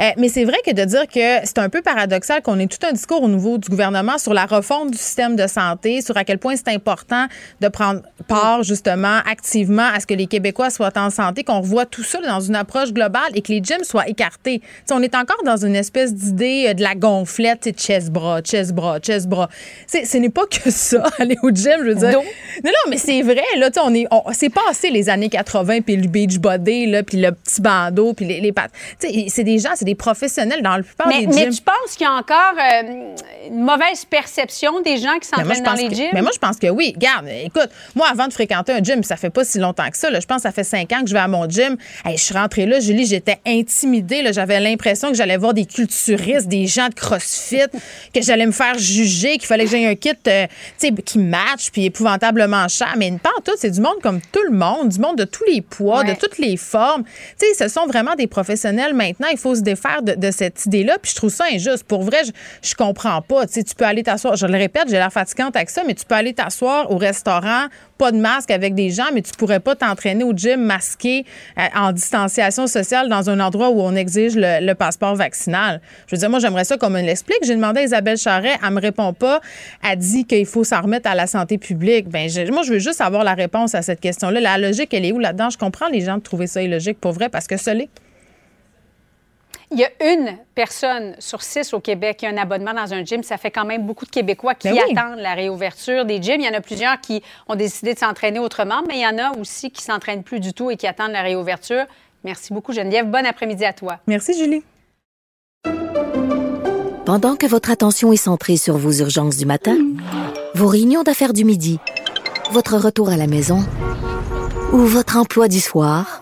Euh, mais c'est vrai que de dire que c'est un peu paradoxal qu'on ait tout un discours au niveau du gouvernement sur la refonte du système de santé, sur à quel point c'est important de prendre part justement activement à ce que les Québécois soient en santé, qu'on revoit tout ça dans une approche globale et que les gyms soient écartés. On est encore dans une espèce d'idée euh, de la gonflette, chest-bras, chest-bras, chest-bras. Ce n'est pas que ça, aller au gym, je veux dire. Donc- Non, non, mais c'est vrai, là, tu sais, on est, on- c'est passé les années 80, puis le beach body, là, puis le petit bandeau, puis les, les pattes. Tu sais, c'est des gens, c'est des professionnels dans la plupart Mais, des mais gyms. tu penses qu'il y a encore euh, une mauvaise perception des gens qui Mais s'entraînent dans les que- gyms? Mais moi, je pense que oui. Garde, écoute, moi, avant de fréquenter un gym, ça fait pas si longtemps que ça. là, je pense que ça fait cinq ans que je vais à mon gym. Hey, je suis rentrée là, Julie, j'étais intimidée. J'avais l'impression que j'allais voir des culturistes, des gens de CrossFit, que j'allais me faire juger, qu'il fallait que j'aie un kit euh, qui match, puis épouvantablement cher. Mais pas en tout, c'est du monde comme tout le monde, du monde de tous les poids, Ouais. de toutes les formes. Sais, ce sont vraiment des professionnels maintenant. Il faut se de, cette idée-là. Puis je trouve ça injuste. Pour vrai, je, je comprends pas. Tu tu peux aller t'asseoir. Je le répète, j'ai l'air fatigante avec ça, mais tu peux aller t'asseoir au restaurant, pas de masque avec des gens, mais tu pourrais pas t'entraîner au gym masqué euh, en distanciation sociale dans un endroit où on exige le, passeport vaccinal. Je veux dire, moi, j'aimerais ça qu'on me l'explique. J'ai demandé à Isabelle Charret, elle me répond pas. Elle dit qu'il faut s'en remettre à la santé publique. Ben, moi, je veux juste avoir la réponse à cette question-là. La logique, elle est où là-dedans? Je comprends les gens de trouver ça illogique pour vrai parce que ça l'est. Il y a une personne sur six au Québec qui a un abonnement dans un gym. Ça fait quand même beaucoup de Québécois qui Ben oui. attendent la réouverture des gyms. Il y en a plusieurs qui ont décidé de s'entraîner autrement, mais il y en a aussi qui s'entraînent plus du tout et qui attendent la réouverture. Merci beaucoup, Geneviève. Bon après-midi à toi. Merci, Julie. Pendant que votre attention est centrée sur vos urgences du matin, vos réunions d'affaires du midi, votre retour à la maison ou votre emploi du soir,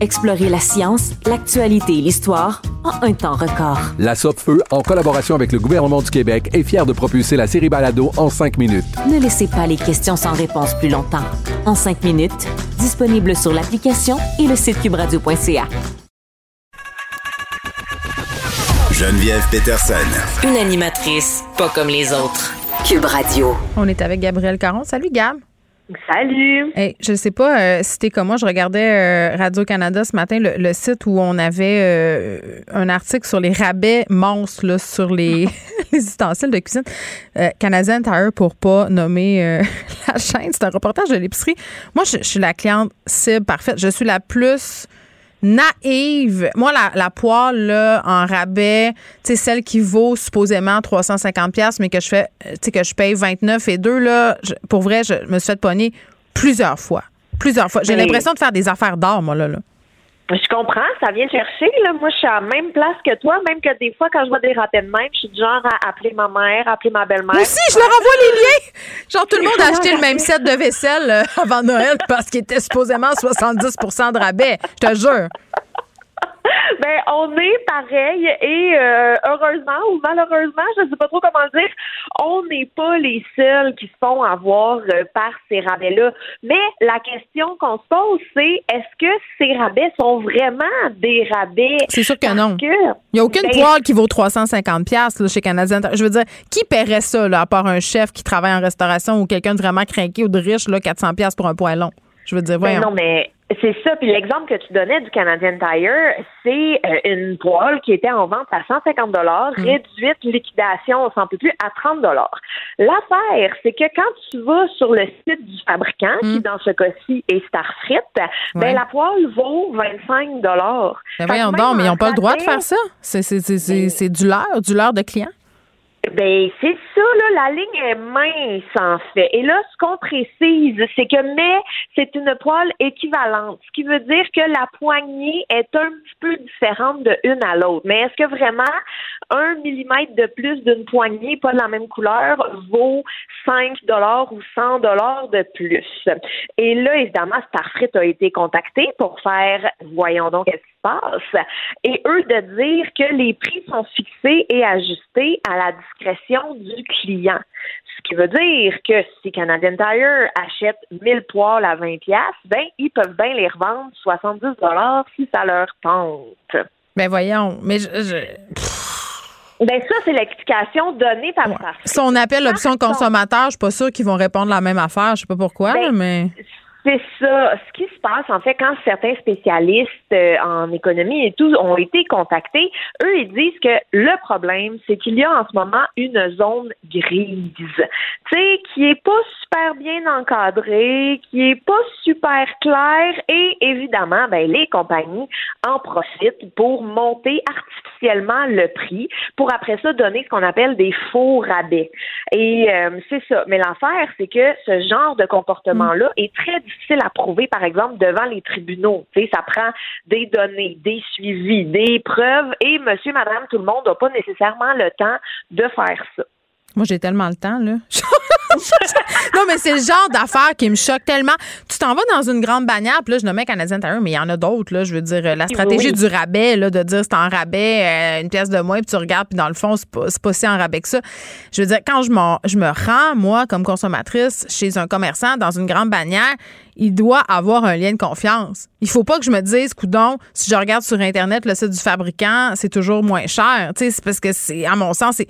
Explorez la science, l'actualité et l'histoire en un temps record. La Feu, en collaboration avec le gouvernement du Québec, est fière de propulser la série Balado en cinq minutes. Ne laissez pas les questions sans réponse plus longtemps. En cinq minutes, disponible sur l'application et le site cubradio.ca. Geneviève Peterson. Une animatrice pas comme les autres. Cube Radio. On est avec Gabriel Caron. Salut, Gab. Salut. Hey, je sais pas euh, si t'es comme moi, je regardais euh, Radio-Canada ce matin, le, le site où on avait euh, un article sur les rabais monstres là, sur les, les ustensiles de cuisine. Euh, Canadian Tire pour pas nommer la chaîne. C'est un reportage de l'épicerie. Moi, je, je suis la cliente cible parfaite. Je suis la plus naïve. Moi, la, la poêle là, en rabais, tu sais, celle qui vaut supposément 350 pièces mais que je fais, euh, tu sais, que je paye 29 et 2, là, je- pour vrai, je me suis fait pogner plusieurs fois. Plusieurs fois. J'ai l'impression de faire des affaires d'or, moi, là. là. Je comprends, ça vient chercher. Là. Moi, je suis à la même place que toi, même que des fois, quand je vois des rappels de même, je suis du genre à appeler ma mère, appeler ma belle-mère. Moi aussi, je leur envoie les liens. Genre, tout le monde a acheté le même set de vaisselle euh, avant Noël parce qu'il était supposément 70% de rabais. Je te jure. Ben, on est pareil et euh, heureusement ou malheureusement, je ne sais pas trop comment le dire, on n'est pas les seuls qui se font avoir euh, par ces rabais-là. Mais la question qu'on se pose, c'est est-ce que ces rabais sont vraiment des rabais? C'est sûr que non. que- Il n'y a aucune Ben, poêle qui vaut 350 pièces chez Canadien. Je veux dire, qui paierait ça, là, à part un chef qui travaille en restauration ou quelqu'un de vraiment craqué ou de riche, là, 400 pièces pour un poêlon? Je veux dire, Ben voyons. non, mais c'est ça. Puis l'exemple que tu donnais du Canadian Tire, c'est euh, une poêle qui était en vente à 150 dollars, Mm. réduite liquidation, on s'en peut plus, à 30 dollars. L'affaire, c'est que quand tu vas sur le site du fabricant, qui dans ce cas-ci est Starfrit, Mm. Ouais. ben la poêle vaut 25 dollars. Ben voyons donc, mais ils n'ont pas le droit de faire ça. C'est, c'est, c'est, c'est, c'est du leurre, du leurre de client. Ben, c'est ça, là, la ligne est mince, en fait. Et là, ce qu'on précise, c'est que mais c'est une poêle équivalente, ce qui veut dire que la poignée est un petit peu différente de une à l'autre. Mais est-ce que vraiment un millimètre de plus d'une poignée, pas de la même couleur, vaut 5 dollars ou 100 dollars de plus? Et là, évidemment, Starfrit a été contacté pour faire, voyons donc, qu'est-ce qui se passe? Et eux, de dire que les prix sont fixés et ajustés à la discrétion du client. Ce qui veut dire que si Canadian Tire achète 1000 poêles à 20 pièces, ben ils peuvent bien les revendre 70 dollars si ça leur tente. Ben voyons. Mais je- Ben ça c'est l'explication donnée par Starfrit. si on appelle l'option consommateur, je suis pas sûre qu'ils vont répondre la même affaire. Je sais pas pourquoi, Ben, mais. C'est ça. Ce qui se passe, en fait, quand certains spécialistes euh, en économie et tout ont été contactés, eux, ils disent que le problème, c'est qu'il y a en ce moment une zone grise, tu sais, qui est pas super bien encadrée, qui est pas super claire et évidemment, ben, les compagnies en profitent pour monter artificiellement le prix pour après ça donner ce qu'on appelle des faux rabais. Et euh, c'est ça. Mais l'affaire, c'est que ce genre de comportement-là est très difficile à prouver, par exemple, devant les tribunaux. Ça prend des données, des suivis, des preuves, et monsieur, madame, tout le monde n'a pas nécessairement le temps de faire ça. Moi, j'ai tellement le temps, là. non, mais c'est le genre d'affaire qui me choque tellement. Tu t'en vas dans une grande bannière, puis là, je nommais Canadien Tire, mais il y en a d'autres, là. Je veux dire, la stratégie Oui. du rabais, là, de dire c'est en rabais, euh, une pièce de moins, puis tu regardes, puis dans le fond, c'est pas, pas si en rabais que ça. Je veux dire, quand je, je me rends, moi, comme consommatrice, chez un commerçant, dans une grande bannière, il doit avoir un lien de confiance. Il faut pas que je me dise, coudon, si je regarde sur Internet le site du fabricant, c'est toujours moins cher. C'est parce que c'est, à mon sens,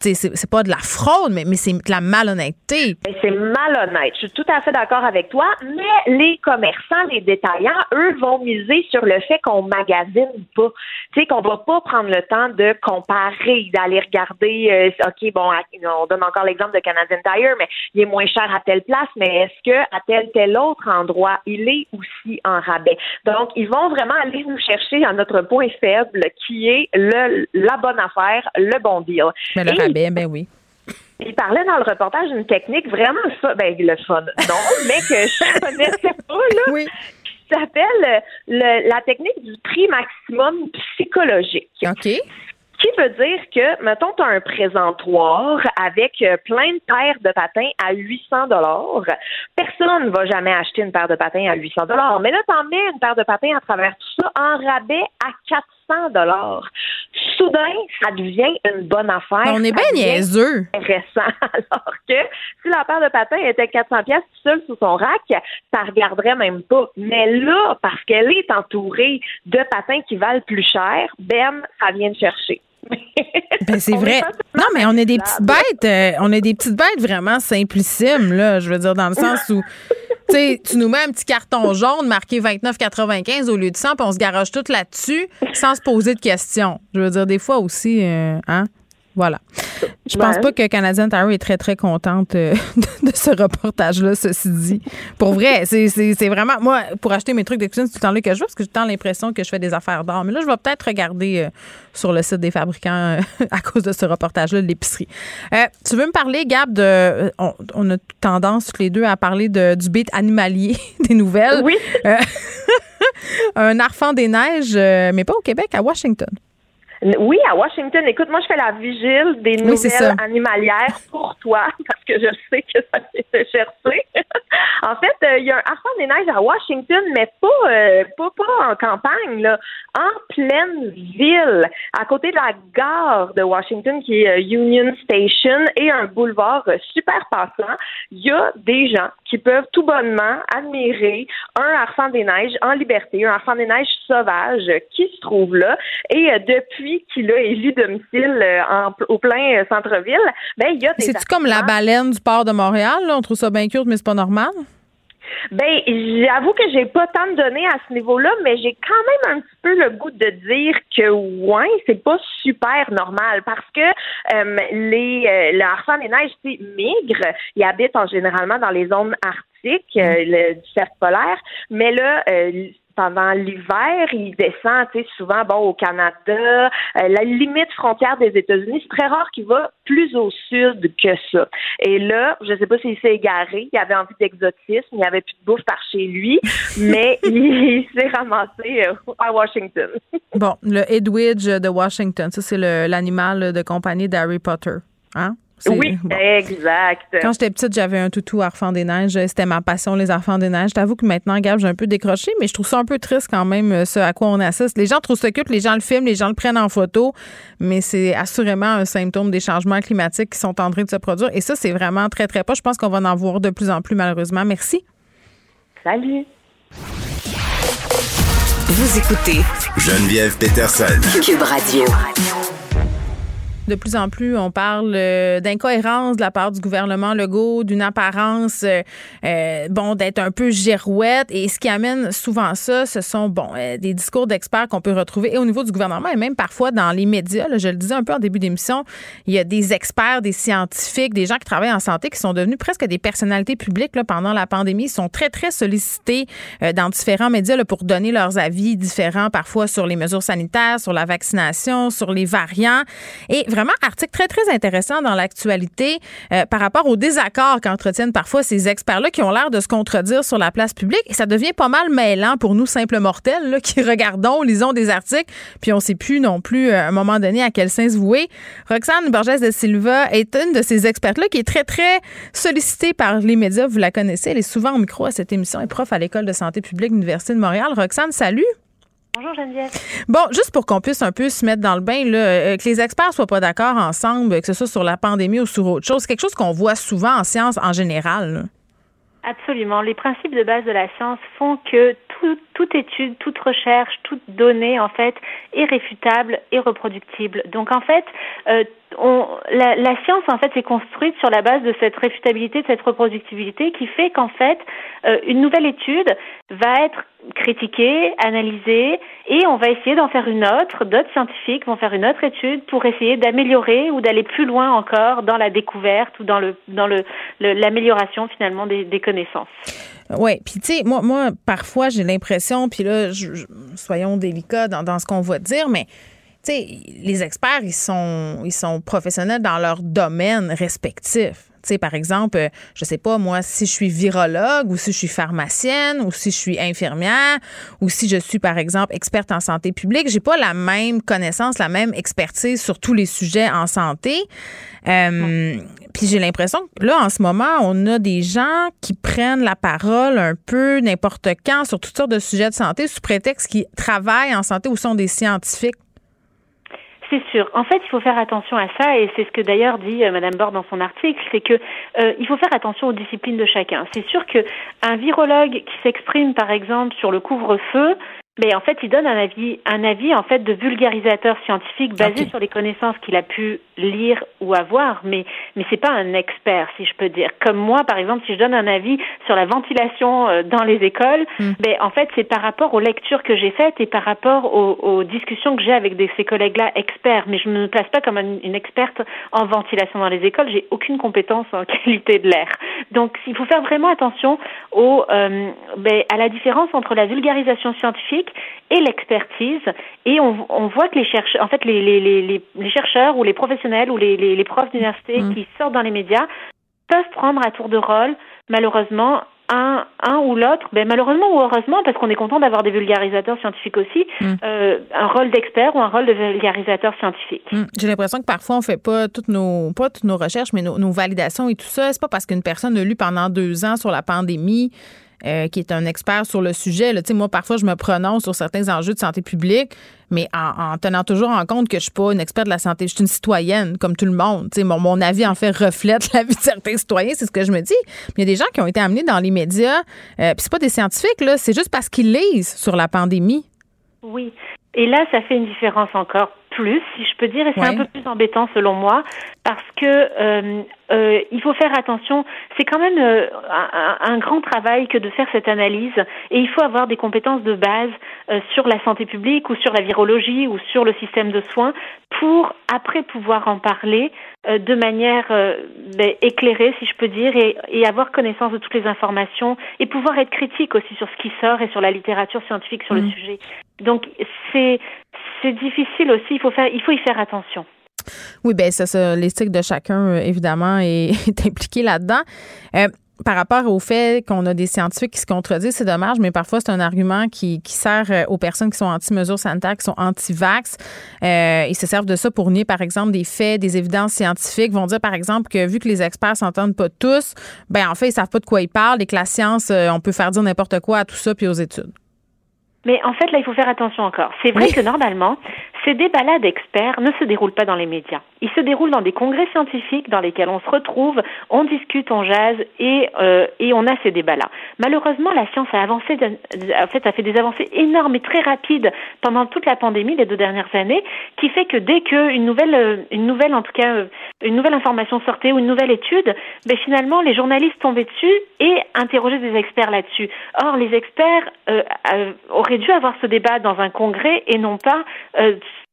c'est, c'est, pas de la fraude, mais, mais c'est de la malhonnêteté. C'est malhonnête. Je suis tout à fait d'accord avec toi, mais les commerçants, les détaillants, eux, vont miser sur le fait qu'on magasine pas. Tu sais, qu'on va pas prendre le temps de comparer, d'aller regarder, euh, OK, bon, on donne encore l'exemple de Canadian Tire, mais il est moins cher à telle place, mais est-ce que à tel, tel autre endroit, il est aussi en rabais. Donc, ils vont vraiment aller nous chercher à notre point faible, qui est le, la bonne affaire, le bon deal. Mais le Et rabais, ben oui. il parlait dans le reportage d'une technique vraiment fun, ben le fun, non, mais que je connaissais pas là. Oui. Qui s'appelle le- la technique du prix maximum psychologique. OK. Qui veut dire que, mettons, tu as un présentoir avec euh, plein de paires de patins à 800 dollars. Personne ne va jamais acheter une paire de patins à 800 dollars. Mais là, tu en mets une paire de patins à travers tout ça en rabais à 400 dollars. Soudain, ça devient une bonne affaire. On est bien niaiseux. intéressant. Alors que si la paire de patins était 400 pièces seule sous son rack, ça regarderait même pas. Mais là, parce qu'elle est entourée de patins qui valent plus cher, ben, ça vient de chercher. Ben, c'est vrai. Non, mais on est des petites bêtes. euh, on est des petites bêtes vraiment simplissimes, là. Je veux dire, dans le sens où. Tu sais, tu nous mets un petit carton jaune marqué 29,95 au lieu de 100, puis on se garoche tout là-dessus sans se poser de questions. Je veux dire, des fois aussi, euh, hein? Voilà. Je pense Ouais. pas que Canadian Tire est très, très contente euh, de, de ce reportage-là, ceci dit. Pour vrai, c'est vraiment. Moi, pour acheter mes trucs de cuisine, c'est tout le temps là que je veux parce que j'ai tout le temps l'impression que je fais des affaires d'or. Mais là, je vais peut-être regarder euh, sur le site des fabricants euh, à cause de ce reportage-là de l'épicerie. Tu veux me parler, Gab, de. On, on a tendance, toutes les deux, à parler de, du beat animalier des nouvelles. Oui. Un arfan des neiges, mais pas au Québec, à Washington. Oui, à Washington. Écoute, moi, je fais la vigile des Oui, nouvelles animalières pour toi, parce que je sais que ça vient te chercher. en fait, euh, il y a un harpon des neiges à Washington, mais pas, euh, pas, pas en campagne, là, en pleine ville, à côté de la gare de Washington, qui est euh, Union Station, et un boulevard euh, super passant. Il y a des gens qui peuvent tout bonnement admirer un harpon des neiges en liberté, un harpon des neiges sauvage qui se trouve là. Et euh, depuis qu'il a élu domicile euh, en- au plein euh, centre-ville, ben il y a des C'est-tu comme la baleine du port de Montréal? là? On trouve ça bien cute, mais c'est pas normal. Ben, j'avoue que j'ai pas tant de données à ce niveau-là, mais j'ai quand même un petit peu le goût de dire que ouais, c'est pas super normal parce que euh, les euh, le harpon des neiges, c'est migre. Ils habitent en généralement dans les zones arctiques euh, le- du cercle polaire, mais là. Pendant l'hiver, il descend, tu sais, souvent, bon, au Canada, euh, la limite frontière des États-Unis, c'est très rare qu'il va plus au sud que ça. Et là, je sais pas s'il s'est égaré, il avait envie d'exotisme, il n'y avait plus de bouffe par chez lui, mais il, s'est ramassé euh, à Washington. Bon, le Edwidge de Washington, ça, c'est l'animal de compagnie d'Harry Potter. Hein? Oui, bon. exact. Quand j'étais petite, j'avais un toutou Arfand des Neiges. C'était ma passion, les enfants des neiges. T'avoue que maintenant, Gab, j'ai un peu décroché, mais je trouve ça un peu triste quand même, euh, ce à quoi on assiste. Les gens trouvent ça cute, les gens le filment, les gens le prennent en photo, mais c'est assurément un symptôme des changements climatiques qui sont en train de se produire. Et ça, c'est vraiment très, très pas. Je pense qu'on va en voir de plus en plus, malheureusement. Merci. Salut. Vous écoutez Geneviève Peterson. Cube Radio. De plus en plus, on parle euh, d'incohérence de la part du gouvernement Legault, d'une apparence, euh, euh, bon, d'être un peu girouette. Et ce qui amène souvent ça, ce sont, bon, euh, des discours d'experts qu'on peut retrouver et au niveau du gouvernement et même parfois dans les médias. là, je le disais un peu en début d'émission, il y a des experts, des scientifiques, des gens qui travaillent en santé qui sont devenus presque des personnalités publiques là, pendant la pandémie. Ils sont très, très sollicités euh, dans différents médias là, pour donner leurs avis différents, parfois sur les mesures sanitaires, sur la vaccination, sur les variants. Et vraiment, article très, très intéressant dans l'actualité euh, par rapport aux désaccords qu'entretiennent parfois ces experts-là qui ont l'air de se contredire sur la place publique. Et ça devient pas mal mêlant pour nous, simples mortels, là, qui regardons, lisons des articles, puis on sait plus non plus euh, à un moment donné à quel sens se vouer. Roxane Borges de Silva est une de ces expertes-là qui est très, très sollicitée par les médias. Vous la connaissez. Elle est souvent au micro à cette émission. Elle est prof à l'École de santé publique de l'Université de Montréal. Roxane, salut. Bonjour Geneviève. Bon, juste pour qu'on puisse un peu se mettre dans le bain, là, euh, que les experts soient pas d'accord ensemble, que ce soit sur la pandémie ou sur autre chose, c'est quelque chose qu'on voit souvent en science en général. Absolument. Les principes de base de la science font que tout- toute étude, toute recherche, toute donnée, en fait, est réfutable et reproductible. Donc, en fait, euh, on, la, la science, en fait, est construite sur la base de cette réfutabilité, de cette reproductibilité, qui fait qu'en fait, euh, une nouvelle étude va être critiquée, analysée, et on va essayer d'en faire une autre. D'autres scientifiques vont faire une autre étude pour essayer d'améliorer ou d'aller plus loin encore dans la découverte ou dans le dans le l'amélioration finalement des, connaissances. Oui, puis tu sais, moi, moi, parfois, j'ai l'impression, puis là, soyons délicats dans, dans ce qu'on va dire, mais tu sais, les experts, ils sont, ils sont professionnels dans leur domaine respectif. Tu sais, par exemple, euh, je sais pas, moi, si je suis virologue ou si je suis pharmacienne ou si je suis infirmière ou si je suis, par exemple, experte en santé publique, j'ai pas la même connaissance, la même expertise sur tous les sujets en santé. Euh, Puis j'ai l'impression que là, en ce moment, on a des gens qui prennent la parole un peu n'importe quand sur toutes sortes de sujets de santé sous prétexte qu'ils travaillent en santé ou sont des scientifiques. C'est sûr. En fait, il faut faire attention à ça, et c'est ce que d'ailleurs dit euh, Madame Bord dans son article, c'est que euh, il faut faire attention aux disciplines de chacun. C'est sûr que un virologue qui s'exprime, par exemple, sur le couvre-feu, mais en fait, il donne un avis, un avis en fait de vulgarisateur scientifique basé sur les connaissances qu'il a pu lire ou avoir, mais mais c'est pas un expert, si je peux dire. Comme moi, par exemple, si je donne un avis sur la ventilation euh, dans les écoles, ben en fait, c'est par rapport aux lectures que j'ai faites et par rapport aux, aux discussions que j'ai avec des, ces collègues-là experts. Mais je ne me place pas comme une, une experte en ventilation dans les écoles. J'ai aucune compétence en qualité de l'air. Donc, il faut faire vraiment attention au, euh, ben, à la différence entre la vulgarisation scientifique et l'expertise. Et on, on voit que les chercheurs, en fait, les, les, les, les, les chercheurs ou les professionnels ou les, les, les profs d'université qui sortent dans les médias peuvent prendre à tour de rôle, malheureusement, un, un ou l'autre, ben malheureusement ou heureusement, parce qu'on est content d'avoir des vulgarisateurs scientifiques aussi, euh, un rôle d'expert ou un rôle de vulgarisateur scientifique. Hum, J'ai l'impression que parfois on fait pas toutes nos pas toutes nos recherches, mais nos, nos validations et tout ça. C'est pas parce qu'une personne a lu pendant deux ans sur la pandémie. Euh, qui est un expert sur le sujet. Là. Moi, parfois, je me prononce sur certains enjeux de santé publique, mais en, en tenant toujours en compte que je suis pas une experte de la santé. Je suis une citoyenne, comme tout le monde. Mon, mon avis, en fait, reflète la vie de certains citoyens. C'est ce que je me dis. Mais il y a des gens qui ont été amenés dans les médias, euh, puis c'est pas des scientifiques, là. C'est juste parce qu'ils lisent sur la pandémie. Oui. Et là, ça fait une différence encore plus, si je peux dire, et c'est Ouais. un peu plus embêtant selon moi, parce que euh, euh, il faut faire attention. C'est quand même euh, un, un grand travail que de faire cette analyse, et il faut avoir des compétences de base euh, sur la santé publique ou sur la virologie ou sur le système de soins pour après pouvoir en parler de manière ben, éclairée, si je peux dire, et, et avoir connaissance de toutes les informations et pouvoir être critique aussi sur ce qui sort et sur la littérature scientifique sur le sujet. Donc c'est c'est difficile aussi. Il faut faire, il faut y faire attention. Oui, bien, c'est ça. L'éthique de chacun, euh, évidemment, est, est impliquée là-dedans. Euh, par rapport au fait qu'on a des scientifiques qui se contredisent, c'est dommage, mais parfois c'est un argument qui, qui sert euh, aux personnes qui sont anti-mesures sanitaires, qui sont anti-vax. Euh, ils se servent de ça pour nier, par exemple, des faits, des évidences scientifiques. Ils vont dire, par exemple, que vu que les experts s'entendent pas tous, ben en fait, ils savent pas de quoi ils parlent et que la science, on peut faire dire n'importe quoi à tout ça puis aux études. Mais en fait, là, il faut faire attention encore. C'est vrai que normalement, ces débats-là d'experts ne se déroulent pas dans les médias. Ils se déroulent dans des congrès scientifiques dans lesquels on se retrouve, on discute, on jase et, euh, et on a ces débats-là. Malheureusement, la science a avancé, en fait, a fait des avancées énormes et très rapides pendant toute la pandémie, les deux dernières années, qui fait que dès qu'une nouvelle, euh, une nouvelle, en tout cas, euh, une nouvelle information sortait ou une nouvelle étude, ben finalement, les journalistes tombaient dessus et interrogeaient des experts là-dessus. Or, les experts auraient dû avoir ce débat dans un congrès et non pas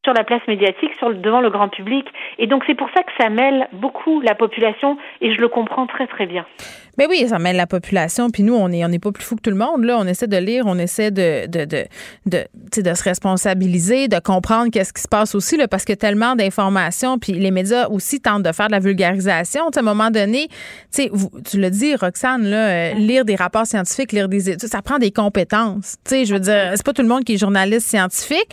sur la place médiatique, sur le, devant le grand public. Et donc, c'est pour ça que ça mêle beaucoup la population et je le comprends très, très bien. Mais oui, ça mêle la population. Puis nous, on n'est on est pas plus fou que tout le monde. Là. On essaie de lire, on essaie de, de, de, de, de se responsabiliser, de comprendre qu'est-ce qui se passe aussi, là, parce que tellement d'informations. Puis les médias aussi tentent de faire de la vulgarisation. À un moment donné, vous- tu le dis, Roxane, là, euh, lire des rapports scientifiques, lire des études, ça prend des compétences. Je veux dire, c'est pas tout le monde qui est journaliste scientifique.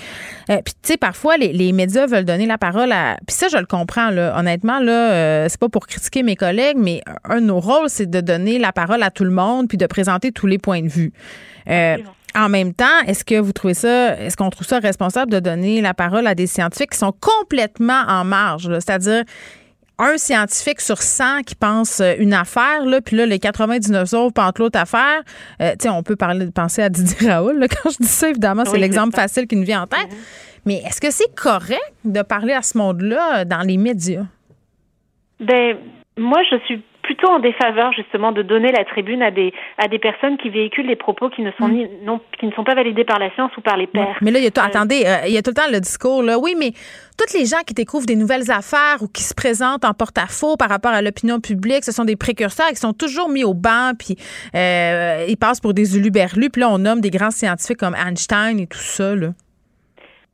Euh, puis, tu sais, parfois, les, les médias veulent donner la parole à. Puis ça, je le comprends, là. Honnêtement, là, euh, c'est pas pour critiquer mes collègues, mais un de nos rôles, c'est de donner la parole à tout le monde puis de présenter tous les points de vue. Euh, en même temps, est-ce que vous trouvez ça, est-ce qu'on trouve ça responsable de donner la parole à des scientifiques qui sont complètement en marge, c'est-à-dire un scientifique sur 100 qui pense euh, une affaire, là, puis là, les 99 autres pensent l'autre affaire. Euh, tu sais, on peut parler, penser à Didier Raoul. là. quand je dis ça, évidemment, c'est Oui, l'exemple facile qui nous vient en tête. Mais est-ce que c'est correct de parler à ce monde-là euh, dans les médias? Ben, moi, je suis plutôt en défaveur justement de donner la tribune à des à des personnes qui véhiculent des propos qui ne sont ni non qui ne sont pas validés par la science ou par les pairs. Mais là, il y a tout, attendez, euh, il y a tout le temps le discours là. Oui, mais toutes les gens qui découvrent des nouvelles affaires ou qui se présentent en porte-à-faux par rapport à l'opinion publique, ce sont des précurseurs qui sont toujours mis au banc, puis euh, ils passent pour des uluberlus, puis là, on nomme des grands scientifiques comme Einstein et tout ça, là.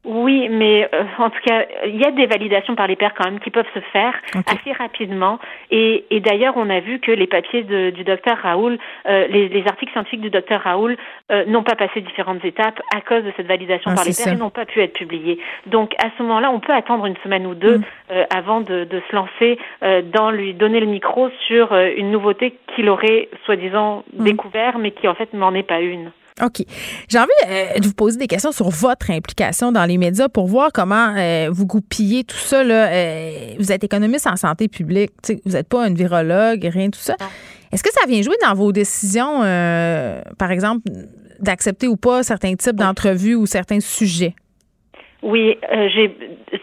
Oui, mais euh, en tout cas, il y a des validations par les pairs quand même qui peuvent se faire assez rapidement. Et, et d'ailleurs, on a vu que les papiers de, du docteur Raoul, euh, les, les, articles scientifiques du docteur Raoul euh, n'ont pas passé différentes étapes à cause de cette validation Ah, par les pairs et n'ont pas pu être publiés. Donc à ce moment-là, on peut attendre une semaine ou deux Mm. euh, avant de, de se lancer euh, dans lui donner le micro sur euh, une nouveauté qu'il aurait soi-disant Mm. découvert, mais qui en fait n'en est pas une. OK. J'ai envie euh, de vous poser des questions sur votre implication dans les médias pour voir comment euh, vous goupillez tout ça. Là. Euh, vous êtes économiste en santé publique. Tu sais, vous n'êtes pas un virologue, rien de tout ça. Est-ce que ça vient jouer dans vos décisions, par exemple, d'accepter ou pas certains types d'entrevues ou certains sujets? Oui, euh, j'ai,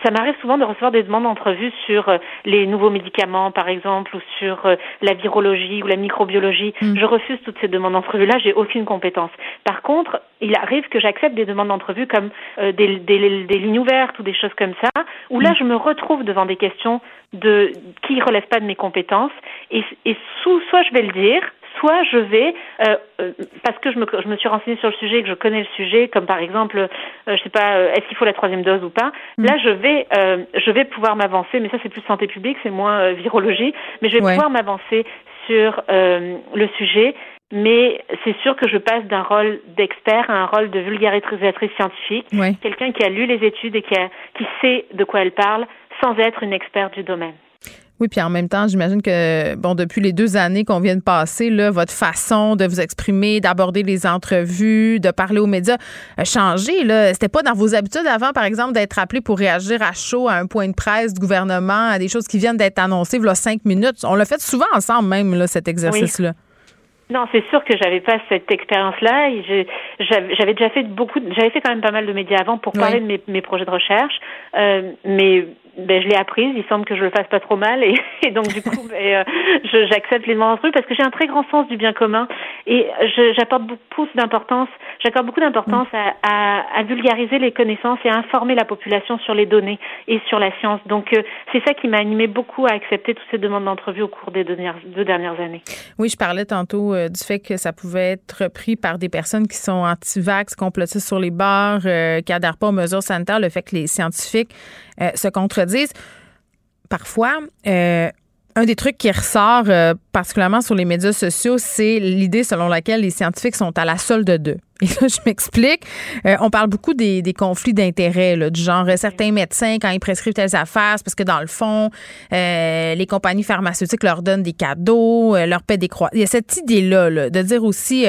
ça m'arrive souvent de recevoir des demandes d'entrevue sur euh, les nouveaux médicaments, par exemple, ou sur euh, la virologie ou la microbiologie. Je refuse toutes ces demandes d'entrevue-là, j'ai aucune compétence. Par contre, il arrive que j'accepte des demandes d'entrevue comme euh, des, des, des lignes ouvertes ou des choses comme ça, où là, je me retrouve devant des questions de qui relèvent pas de mes compétences, et, et sous, soit je vais le dire, soit je vais, euh, euh, parce que je me, je me suis renseignée sur le sujet, que je connais le sujet, comme par exemple, euh, je sais pas, euh, est-ce qu'il faut la troisième dose ou pas. Là, je vais, euh, je vais pouvoir m'avancer, mais ça c'est plus santé publique, c'est moins virologie, mais je vais Ouais. pouvoir m'avancer sur euh, le sujet. Mais c'est sûr que je passe d'un rôle d'expert à un rôle de vulgarisatrice scientifique, Ouais. quelqu'un qui a lu les études et qui, a, qui sait de quoi elle parle, sans être une experte du domaine. Oui, puis en même temps, j'imagine que, bon, depuis les deux années qu'on vient de passer, là, votre façon de vous exprimer, d'aborder les entrevues, de parler aux médias a changé. Là. C'était pas dans vos habitudes avant, par exemple, d'être appelé pour réagir à chaud à un point de presse du gouvernement, à des choses qui viennent d'être annoncées, voilà cinq minutes. On l'a fait souvent ensemble, même, là, cet exercice-là. Non, c'est sûr que j'avais pas cette expérience-là. J'avais déjà fait beaucoup, j'avais fait quand même pas mal de médias avant pour parler de mes, mes projets de recherche, euh, mais ben, je l'ai apprise. Il semble que je le fasse pas trop mal et, donc du coup, ben, euh, j'accepte les demandes d'entrevue parce que j'ai un très grand sens du bien commun et j'apporte beaucoup d'importance, j'accorde beaucoup d'importance à, vulgariser les connaissances et à informer la population sur les données et sur la science. Donc euh, c'est ça qui m'a animé beaucoup à accepter toutes ces demandes d'entrevue au cours des deux dernières, années. Oui, je parlais tantôt euh, du fait que ça pouvait être pris par des personnes qui sont anti-vax, complotistes sur les bars, qui adhèrent pas aux mesures sanitaires, le fait que les scientifiques euh, se contredisent. Parfois, euh, un des trucs qui ressort euh, particulièrement sur les médias sociaux, c'est l'idée selon laquelle les scientifiques sont à la solde d'eux. Et là, je m'explique. Euh, on parle beaucoup des, conflits d'intérêts, du genre euh, certains médecins, quand ils prescrivent telles affaires, c'est parce que dans le fond, euh, les compagnies pharmaceutiques leur donnent des cadeaux, leur paient des croix. Il y a cette idée-là, là, de dire aussi,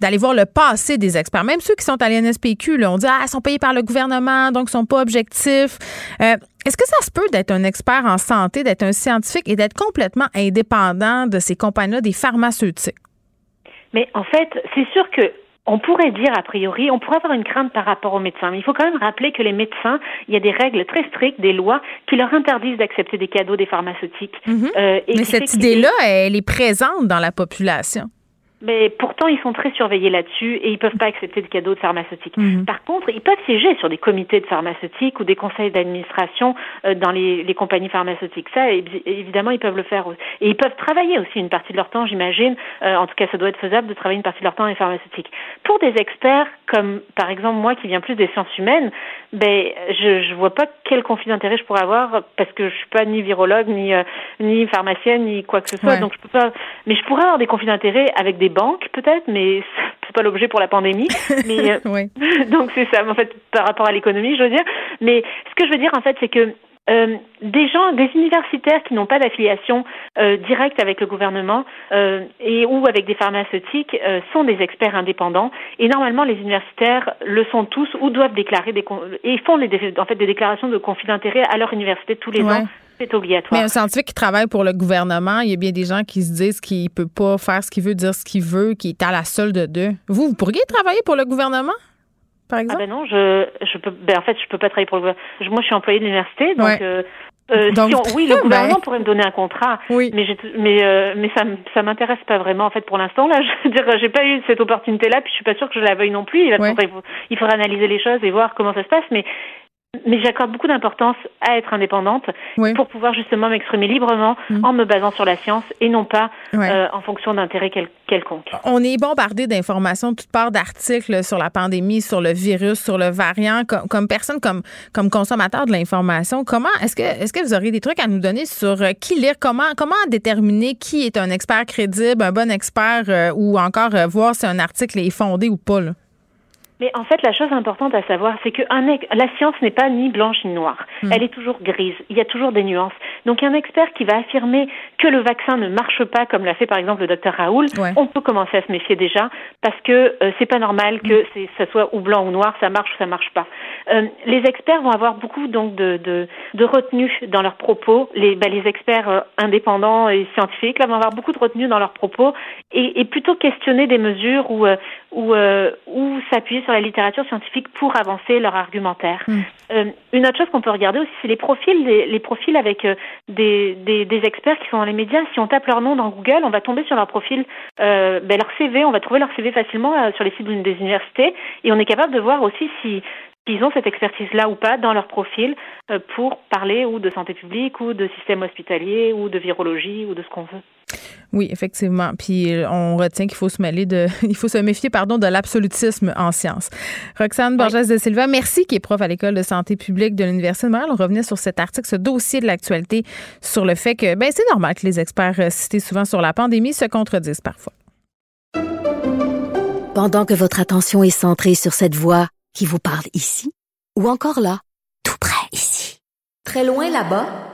d'aller voir le passé des experts. Même ceux qui sont à l'NSPQ, là, on dit, ah, ils sont payés par le gouvernement, donc ils sont pas objectifs. Est-ce que ça se peut d'être un expert en santé, d'être un scientifique et d'être complètement indépendant de ces compagnies-là, des pharmaceutiques? Mais en fait, c'est sûr que on pourrait dire a priori, on pourrait avoir une crainte par rapport aux médecins, mais il faut quand même rappeler que les médecins, il y a des règles très strictes, des lois qui leur interdisent d'accepter des cadeaux des pharmaceutiques. Euh, et Mais cette idée-là, elle est présente dans la population. Mais pourtant, ils sont très surveillés là-dessus et ils peuvent pas accepter de cadeaux de pharmaceutiques. Mhm. Par contre, ils peuvent siéger sur des comités de pharmaceutiques ou des conseils d'administration euh, dans les, les compagnies pharmaceutiques. Ça, évi- évidemment, ils peuvent le faire. Et ils peuvent travailler aussi une partie de leur temps, j'imagine. Euh, en tout cas, ça doit être faisable de travailler une partie de leur temps dans les pharmaceutiques. Pour des experts comme, par exemple, moi qui viens plus des sciences humaines, ben, je, je vois pas quel conflit d'intérêt je pourrais avoir parce que je suis pas ni virologue, ni, euh, ni pharmacienne, ni quoi que ce soit. Ouais. Donc, je peux pas. Mais je pourrais avoir des conflits d'intérêt avec des banques, peut-être, mais c'est pas l'objet pour la pandémie. Mais euh, Oui. donc c'est ça, en fait, par rapport à l'économie, je veux dire. Mais ce que je veux dire, en fait, c'est que euh, des gens, des universitaires qui n'ont pas d'affiliation euh, directe avec le gouvernement euh, et ou avec des pharmaceutiques sont des experts indépendants et normalement les universitaires le sont tous ou doivent déclarer des et font les, en fait des déclarations de conflit d'intérêt à leur université tous les Ouais. ans. C'est obligatoire. Mais un scientifique qui travaille pour le gouvernement, il y a bien des gens qui se disent qu'il peut pas faire ce qu'il veut, dire ce qu'il veut, qu'il est à la solde d'eux. Vous, vous pourriez travailler pour le gouvernement, par Ah exemple? ben non, je je peux ben en fait je peux pas travailler pour le gouvernement. Moi je suis employée de l'université donc Ouais. euh, Euh, Donc, si on- oui, le ben- gouvernement pourrait me donner un contrat, mais j'ai- mais euh, mais ça ça m'intéresse pas vraiment en fait pour l'instant là. Je veux dire, j'ai pas eu cette opportunité là, puis je suis pas sûre que je la veuille non plus. Il, va- faudrait, il faudrait analyser les choses et voir comment ça se passe, mais mais j'accorde beaucoup d'importance à être indépendante pour pouvoir justement m'exprimer librement en me basant sur la science et non pas Mm. Ouais. euh, en fonction d'intérêts quel- quelconques. On est bombardé d'informations, de toutes parts d'articles sur la pandémie, sur le virus, sur le variant. Comme, comme personne, comme, comme consommateur de l'information, comment est-ce que est-ce que vous auriez des trucs à nous donner sur euh, qui lire, comment comment déterminer qui est un expert crédible, un bon expert, euh, ou encore euh, voir si un article est fondé ou pas? Là? Mais en fait, la chose importante à savoir, c'est que un ex- la science n'est pas ni blanche ni noire. Elle est toujours grise. Il y a toujours des nuances. Donc, un expert qui va affirmer que le vaccin ne marche pas, comme l'a fait par exemple le docteur Raoul, on peut commencer à se méfier déjà, parce que euh, c'est pas normal que c'est, ça soit ou blanc ou noir, ça marche ou ça marche pas. Euh, les experts vont avoir beaucoup donc de, de, de retenue dans leurs propos. Les, les experts euh, indépendants et scientifiques là, vont avoir beaucoup de retenue dans leurs propos et, et plutôt questionner des mesures ou euh, ou, euh, ou s'appuyer sur la littérature scientifique pour avancer leur argumentaire. Euh, une autre chose qu'on peut regarder aussi, c'est les profils, les, les profils avec des, des, des experts qui sont dans les médias. Si on tape leur nom dans Google, on va tomber sur leur profil, euh, ben, leur CV, on va trouver leur CV facilement euh, sur les sites des universités et on est capable de voir aussi si s'ils ont cette expertise-là ou pas dans leur profil pour parler ou de santé publique ou de système hospitalier ou de virologie ou de ce qu'on veut. Oui, effectivement. Puis euh, on retient qu'il faut se mêler de, il faut se méfier, pardon, de l'absolutisme en sciences. Roxane Borges de Silva, merci, qui est prof à l'école de santé publique de l'Université de Montréal. On revenait sur cet article, ce dossier de l'actualité sur le fait que, ben, c'est normal que les experts euh, cités souvent sur la pandémie se contredisent parfois. Pendant que votre attention est centrée sur cette voix qui vous parle ici, ou encore là, tout près ici, très loin là-bas,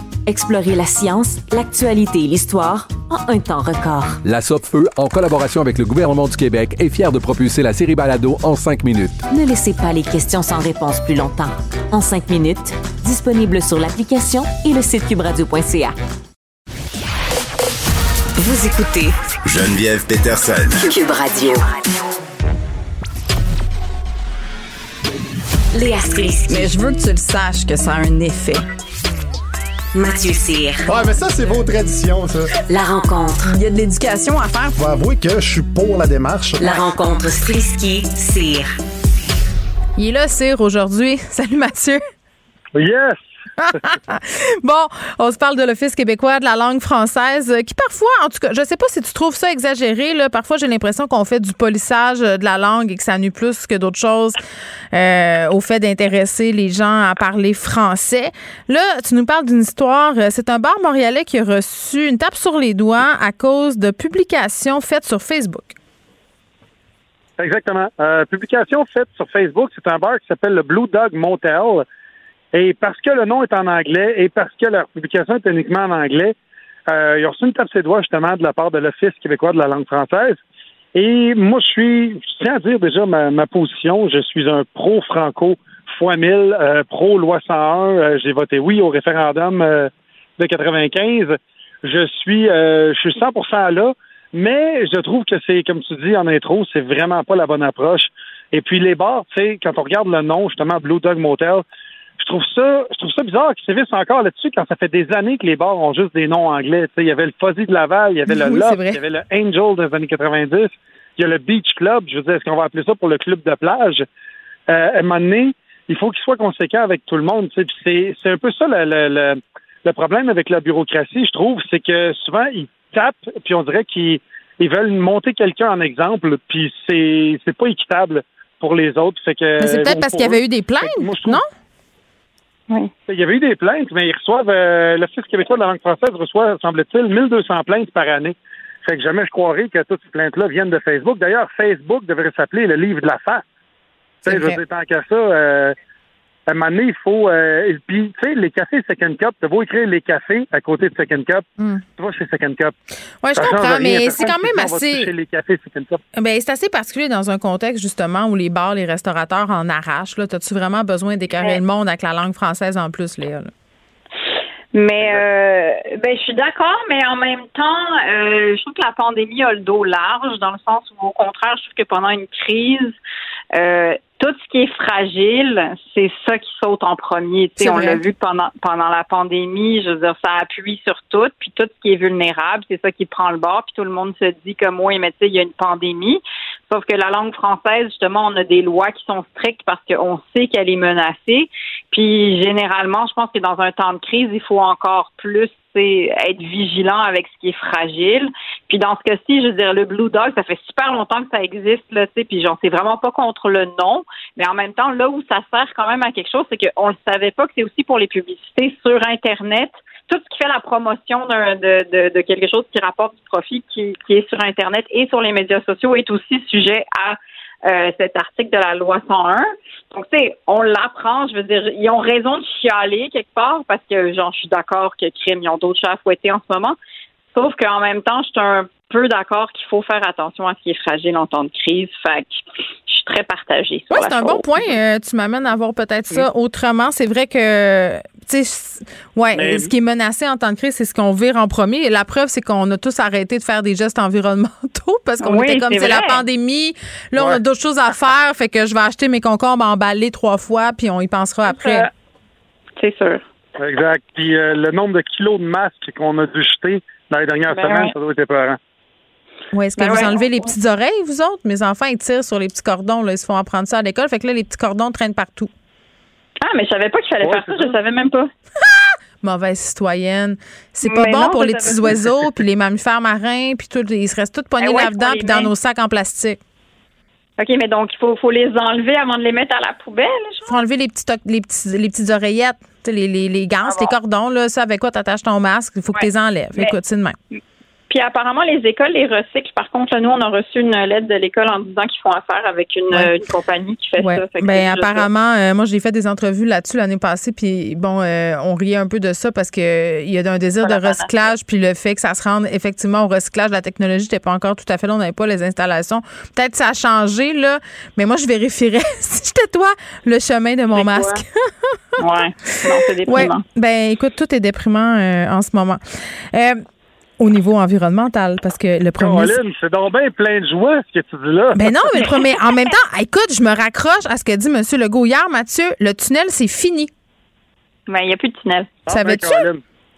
Explorez la science, l'actualité et l'histoire en un temps record. La Feu, en collaboration avec le gouvernement du Québec, est fière de propulser la série Balado en cinq minutes. Ne laissez pas les questions sans réponse plus longtemps. En cinq minutes, disponible sur l'application et le site cubradio.ca. Vous écoutez Geneviève Peterson. Cube Radio. Léa Strisky. Mais je veux que tu le saches que ça a un effet. Mathieu Cyr. Ouais, mais ça, c'est vos traditions, ça. La rencontre. Il y a de l'éducation à faire. Faut avouer que je suis pour la démarche. La rencontre Strisky-Cyr. Il est là, Cyr, aujourd'hui. Salut Mathieu. Yes! bon, on se parle de l'Office québécois de la langue française, qui parfois, en tout cas, je sais pas si tu trouves ça exagéré, là, parfois j'ai l'impression qu'on fait du polissage de la langue et que ça nuit plus que d'autres choses euh, au fait d'intéresser les gens à parler français. Là, tu nous parles d'une histoire, euh, c'est un bar montréalais qui a reçu une tape sur les doigts à cause de publications faites sur Facebook. Exactement. Euh, publication faite sur Facebook, c'est un bar qui s'appelle le Blue Dog Motel. Et parce que le nom est en anglais et parce que leur publication est uniquement en anglais, euh, ils ont reçu une tape ses doigts justement de la part de l'Office québécois de la langue française. Et moi, je suis, je tiens à dire déjà ma, ma position. Je suis un pro-franco fois mille, euh, pro-loi 101. Euh, J'ai voté oui au référendum euh, de 95. Je suis, euh, je suis 100% là. Mais je trouve que c'est, comme tu dis en intro, c'est vraiment pas la bonne approche. Et puis les bars, tu sais, quand on regarde le nom, justement, Blue Dog Motel, je trouve ça, je trouve ça bizarre qu'ils sévissent encore là-dessus quand ça fait des années que les bars ont juste des noms anglais. Tu sais, il y avait le Fuzzy de Laval, il y avait le Oui, vrai. il y avait le Angel des années 90, il y a le Beach Club. Je veux dire, est-ce qu'on va appeler ça pour le club de plage? Euh, à un moment donné, il faut qu'il soit conséquent avec tout le monde. tu sais. Puis C'est, c'est un peu ça le, le, le, le problème avec la bureaucratie, je trouve, c'est que souvent ils tapent, puis on dirait qu'ils ils veulent monter quelqu'un en exemple, puis c'est, c'est pas équitable pour les autres. Fait que, Mais c'est peut-être parce qu'il y avait eu des plaintes, moi, je trouve- non? Il y avait eu des plaintes, mais ils reçoivent, euh, l'Office québécois de la langue française reçoit, semble-t-il, 1200 plaintes par année. Fait que jamais je croirais que toutes ces plaintes-là viennent de Facebook. D'ailleurs, Facebook devrait s'appeler le livre de la face. Tu sais, je veux dire, tant qu'à ça, euh, à un moment donné, il faut. Euh, puis, tu sais, les cafés Second Cup, tu vas écrire les cafés à côté de Second Cup. Hmm. Tu vas chez Second Cup. Oui, je comprends, mais c'est quand même assez- toucher les cafés Second Cup. Ben, c'est assez particulier dans un contexte, justement, où les bars, les restaurateurs en arrachent. Là. As-tu vraiment besoin d'écœurer le monde avec la langue française en plus, Léa? là? Mais euh, ben, je suis d'accord, mais en même temps, euh, je trouve que la pandémie a le dos large, dans le sens où, au contraire, je trouve que pendant une crise, euh, tout ce qui est fragile, c'est ça qui saute en premier. Tu sais, C'est on l'a vu pendant pendant la pandémie, je veux dire, ça appuie sur tout, puis tout ce qui est vulnérable, c'est ça qui prend le bord, puis tout le monde se dit comme oui, mais tu sais, il y a une pandémie. Sauf que la langue française, justement, on a des lois qui sont strictes parce qu'on sait qu'elle est menacée. Puis généralement, je pense que dans un temps de crise, il faut encore plus sais, être vigilant avec ce qui est fragile. Puis dans ce cas-ci, je veux dire, le Blue Dog, ça fait super longtemps que ça existe, là, tu sais, puis j'en sais vraiment pas contre le nom, mais en même temps, là où ça sert quand même à quelque chose, c'est qu'on le savait pas que c'est aussi pour les publicités sur Internet. Tout ce qui fait la promotion de, de, de quelque chose qui rapporte du profit qui, qui est sur Internet et sur les médias sociaux est aussi sujet à euh, cet article de la loi 101. Donc, tu sais, on l'apprend. Je veux dire, ils ont raison de chialer quelque part parce que, genre, je suis d'accord que crime, ils ont d'autres chats à fouetter en ce moment. Sauf qu'en même temps, je suis un peu d'accord qu'il faut faire attention à ce qui est fragile en temps de crise. Fait que je suis très partagée sur c'est un chose. bon point. Euh, tu m'amènes à voir peut-être ça autrement. C'est vrai que, tu sais, ouais, Mais- ce qui est menacé en temps de crise, c'est ce qu'on vire en premier. Et la preuve, c'est qu'on a tous arrêté de faire des gestes environnementaux parce qu'on Oui, était comme c'est la pandémie. Là, on a d'autres choses à faire. Fait que je vais acheter mes concombres emballés trois fois, puis on y pensera après. C'est sûr. Exact. Puis euh, le nombre de kilos de masques qu'on a dû jeter dans les dernières Ben semaines, ouais. ça doit être épeurant. Ouais, est-ce que Ben vous ouais. enlevez les petites oreilles, vous autres? Mes enfants, ils tirent sur les petits cordons. Là. Ils se font apprendre ça à l'école. Fait que là, les petits cordons traînent partout. Ah, mais je savais pas qu'il fallait Ouais, faire ça. Je savais même pas. Mauvaise citoyenne. C'est pas Mais bon non, pour les petits oiseaux, puis les mammifères marins, puis tout. Ils se restent tous pognés Eh ouais, là-dedans, puis dans nos sacs en plastique. OK, mais donc, il faut, faut les enlever avant de les mettre à la poubelle. Il faut enlever les, petits, les, petits, les petites oreillettes, tu les, les, les ganses, les cordons, là, ça, avec quoi t'attaches ton masque, il faut que tu les enlèves. Mais- Écoute, c'est de même. Puis apparemment, les écoles les recyclent. Par contre, là, nous, on a reçu une lettre de l'école en disant qu'ils font affaire avec une, Ouais. euh, une compagnie qui fait Ouais. ça. Fait Ben, ça. apparemment, euh, moi, j'ai fait des entrevues là-dessus l'année passée, puis bon, euh, on riait un peu de ça parce que euh, il y a un désir de recyclage, puis le fait que ça se rende effectivement au recyclage, la technologie n'était pas encore tout à fait là, on n'avait pas les installations. Peut-être ça a changé, là, mais moi, je vérifierais, si j'étais toi, le chemin de mon masque. ouais. Non, c'est Ouais. déprimant. Ben, écoute, tout est déprimant euh, en ce moment. Au niveau environnemental, parce que le premier Caroline, c'est donc bien plein de joie ce que tu dis là. ben non, mais le premier. En même temps, écoute, je me raccroche à ce que dit M. Legault hier, Mathieu. Le tunnel, c'est fini. Ben, il n'y a plus de tunnel. Savais-tu?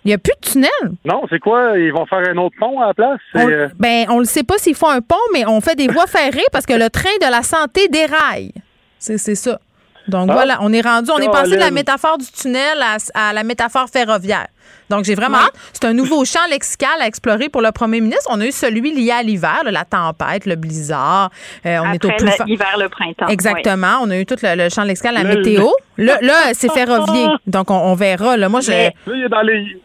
Il n'y a plus de tunnel? Non, c'est quoi? Ils vont faire un autre pont à la place? On, euh, ben, on ne sait pas s'ils font un pont, mais on fait des voies ferrées parce que le train de la santé déraille. C'est c'est ça. Donc Ah. voilà, on est rendu, on est passé de la métaphore du tunnel à, à la métaphore ferroviaire. Donc j'ai vraiment hâte. C'est un nouveau champ lexical à explorer pour le premier ministre. On a eu celui lié à l'hiver, la tempête, le blizzard. Euh, on est au plus le- fa- l'hiver, le printemps. Exactement. On a eu tout le, le champ lexical, la Le- météo. Là, là c'est ferroviaire. Donc on, on verra. Là, moi, je. Là, il est dans les.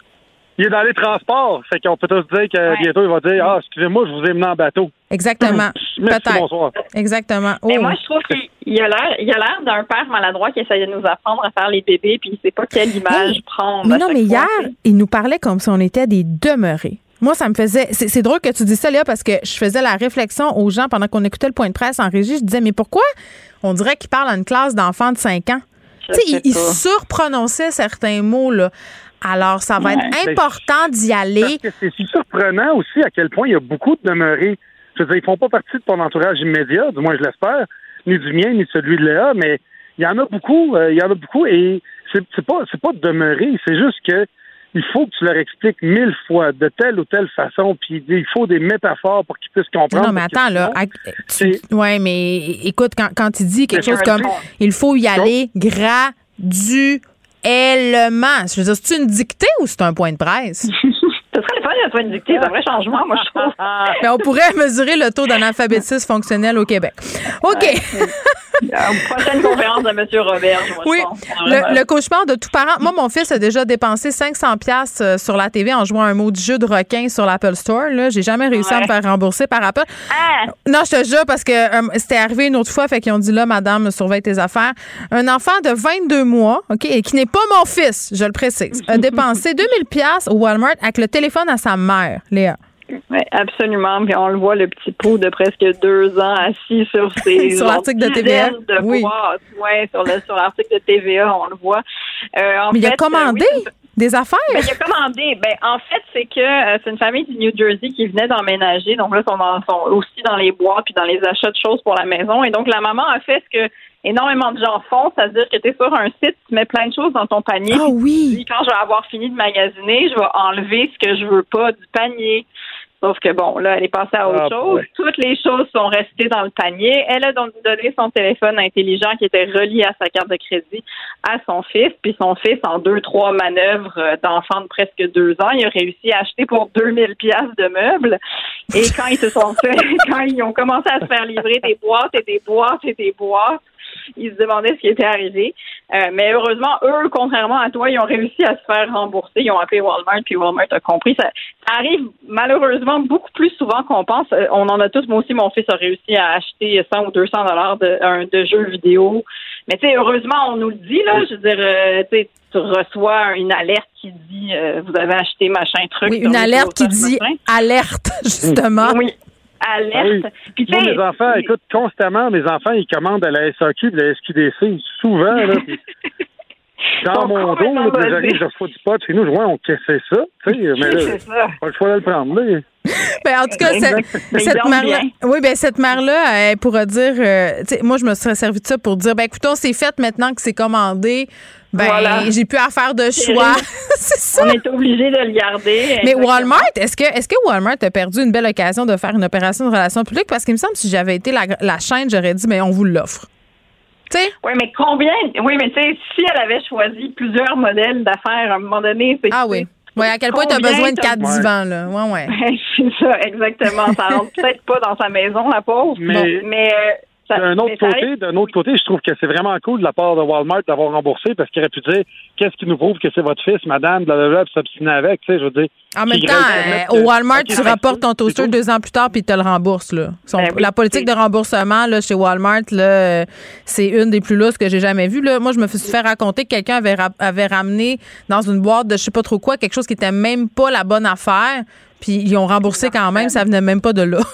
Il est dans les transports. Fait qu'on peut tous dire que bientôt, il va dire Ah, excusez-moi, je vous ai mené en bateau. Exactement. Merci, Peut-être. bonsoir. Exactement. Mais Oh. moi, je trouve qu'il a l'air, il a l'air d'un père maladroit qui essaye de nous apprendre à faire les bébés, puis il sait pas quelle image prendre. Mais non, mais fois, hier, il nous parlait comme si on était des demeurés. Moi, ça me faisait. C'est c'est drôle que tu dis ça, Léa, parce que je faisais la réflexion aux gens pendant qu'on écoutait le point de presse en régie. Je disais, mais pourquoi on dirait qu'il parle à une classe d'enfants de 5 ans? Tu sais, il, il surprononçait certains mots, là. Alors, ça va Ouais. être important d'y aller. C'est surprenant aussi à quel point il y a beaucoup de demeurés. Je veux dire, ils font pas partie de ton entourage immédiat, du moins je l'espère, ni du mien, ni de celui de Léa, mais il y en a beaucoup, euh, il y en a beaucoup, et c'est pas c'est pas de demeurer, c'est juste que il faut que tu leur expliques mille fois de telle ou telle façon, puis il faut des métaphores pour qu'ils puissent comprendre. Non, mais attends, là. tu- ouais, mais écoute, quand, quand il dit quelque chose comme il faut y aller graduellement, je veux dire, c'est une dictée ou c'est un point de presse? fun ça soit une dictée, c'est un vrai changement, moi, je trouve. Ben, on pourrait mesurer le taux d'analphabétisme fonctionnel au Québec. OK. Prochaine conférence de M. Robert, moi, Oui, le, le cauchemar de tout parent. Moi, mon fils a déjà dépensé 500 pièces sur la TV en jouant un mot du jeu de requin sur l'Apple Store. Là, j'ai jamais réussi à me faire rembourser par Apple. Ah! Non, je te jure parce que euh, c'était arrivé une autre fois, fait qu'ils ont dit là, madame, surveille tes affaires. Un enfant de 22 mois, ok, et qui n'est pas mon fils, je le précise, a dépensé 2000 pièces au Walmart avec le téléphone à sa mère, Léa. Oui, absolument. Puis on le voit, le petit pot de presque deux ans assis sur ses Sur l'article de TVA. de Oui. Ouais, sur le sur l'article de TVA, on le voit. Euh, en Mais il a commandé euh, oui, des affaires. ben, il a commandé. Ben, en fait, c'est que euh, c'est une famille du New Jersey qui venait d'emménager. Donc là, ils sont, dans- sont aussi dans les bois puis dans les achats de choses pour la maison. Et donc, la maman a fait ce que énormément de gens font, c'est-à-dire que tu es sur un site, tu mets plein de choses dans ton panier. Ah oui. Puis quand je vais avoir fini de magasiner, je vais enlever ce que je veux pas du panier. Sauf que bon, là, elle est passée à autre Ah, chose. Toutes les choses sont restées dans le panier. Elle a donc donné son téléphone intelligent qui était relié à sa carte de crédit à son fils. Puis son fils, en deux, trois manœuvres d'enfant de presque deux ans, il a réussi à acheter pour 2000 pièces de meubles. Et quand ils se sont fait, quand ils ont commencé à se faire livrer des boîtes et des boîtes et des boîtes, ils se demandaient ce qui était arrivé. Euh, mais heureusement, eux, contrairement à toi, ils ont réussi à se faire rembourser. Ils ont appelé Walmart, puis Walmart a compris. Ça, ça arrive malheureusement beaucoup plus souvent qu'on pense. Euh, on en a tous. Moi aussi, mon fils a réussi à acheter 100 ou 200 dollars de, de jeux vidéo. Mais tu sais, heureusement, on nous le dit là. Je veux dire, euh, tu sais, tu reçois une alerte qui dit euh, vous avez acheté machin truc. Oui, une alerte qui dit alerte, justement. Oui, Ah oui. alerte. Puis tu Moi, mes enfants, écoute, constamment, mes enfants, ils commandent à la SAQ et la SQDC, souvent, là. puis dans mon dos, là, puis j'arrive, je reçois du pot chez nous, je vois, on c'est ça, tu sais, mais là, C'est ça. pas le choix de le prendre, là. Ben, en tout cas, cette, cette mère-là, oui, ben cette mère-là, elle pourra dire, euh, moi, je me serais servi de ça pour dire, ben, écoutons, c'est fait maintenant que c'est commandé. Ben, Voilà. j'ai plus à faire de choix. c'est ça. on est obligé de le garder. Mais. Walmart, est-ce que, est-ce que Walmart a perdu une belle occasion de faire une opération de relations publiques? Parce qu'il me semble que si j'avais été la, la chaîne, j'aurais dit, mais on vous l'offre. Tu sais? Oui, mais combien? Oui, mais tu sais, si elle avait choisi plusieurs modèles d'affaires à un moment donné, c'est. Ah oui. Oui, à quel point tu as besoin de quatre divans, là? Ouais, ouais. c'est ça, exactement. Ça rentre peut-être pas dans sa maison, la pauvre. Mais- Bon, mais euh, D'un autre côté, d'un autre côté, je trouve que c'est vraiment cool de la part de Walmart d'avoir remboursé parce qu'il aurait pu dire qu'est-ce qui nous prouve que c'est votre fils, madame, blablabla, puis s'obstiner avec, tu sais, je veux dire. En même temps, euh, au que- Walmart, tu rapportes ton toaster deux ans plus tard puis ils te le remboursent. Là. Son- Ben oui, la politique de remboursement là, chez Walmart, là, euh, c'est une des plus lousses que j'ai jamais vues. Là. Moi, je me suis fait raconter que quelqu'un avait, ra- avait ramené dans une boîte de je sais pas trop quoi quelque chose qui était même pas la bonne affaire. Puis ils ont remboursé quand même, ça venait même pas de là.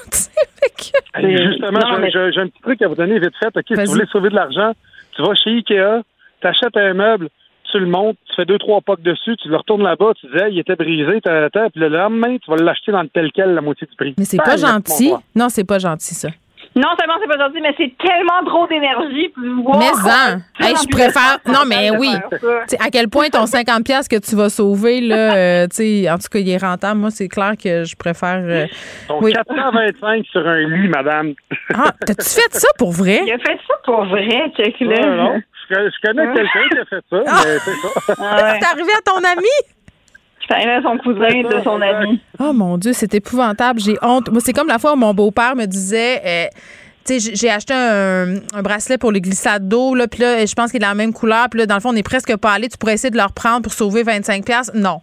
justement, j'ai- un petit truc à vous donner vite fait. OK, si vous voulez sauver de l'argent, tu vas chez Ikea, tu achètes un meuble, tu le montes, tu fais deux, trois pocs dessus, tu le retournes là-bas, tu dis, hey, il était brisé, t'as, t'as, puis le lendemain, tu vas l'acheter dans le tel quel, la moitié du prix. Mais c'est pas gentil. Non, c'est pas gentil, ça. Non seulement c'est pas gentil, mais c'est tellement trop d'énergie. pour voir Mais en, hey, tellement je préfère. Non, mais oui. à quel point ton 50 pièces que tu vas sauver là, euh, tu sais, en tout cas, il est rentable. Moi, c'est clair que je préfère. euh, Donc, oui. 425 sur un lit, madame. Ah, t'as-tu fait ça pour vrai? Il a fait ça pour vrai, check là. Non, non. Je, je connais quelqu'un qui a fait ça, mais c'est ça. Ah ouais. C'est arrivé à ton ami? À son cousin de son ami. Oh mon Dieu, c'est épouvantable. J'ai honte. Moi, c'est comme la fois où mon beau-père me disait. euh, tu sais, j'ai- acheté un, un bracelet pour les glissades d'eau, là, puis là, je pense qu'il est de la même couleur, puis là, dans le fond, on n'est presque pas allé. Tu pourrais essayer de le reprendre pour sauver 25$. piastres? Non.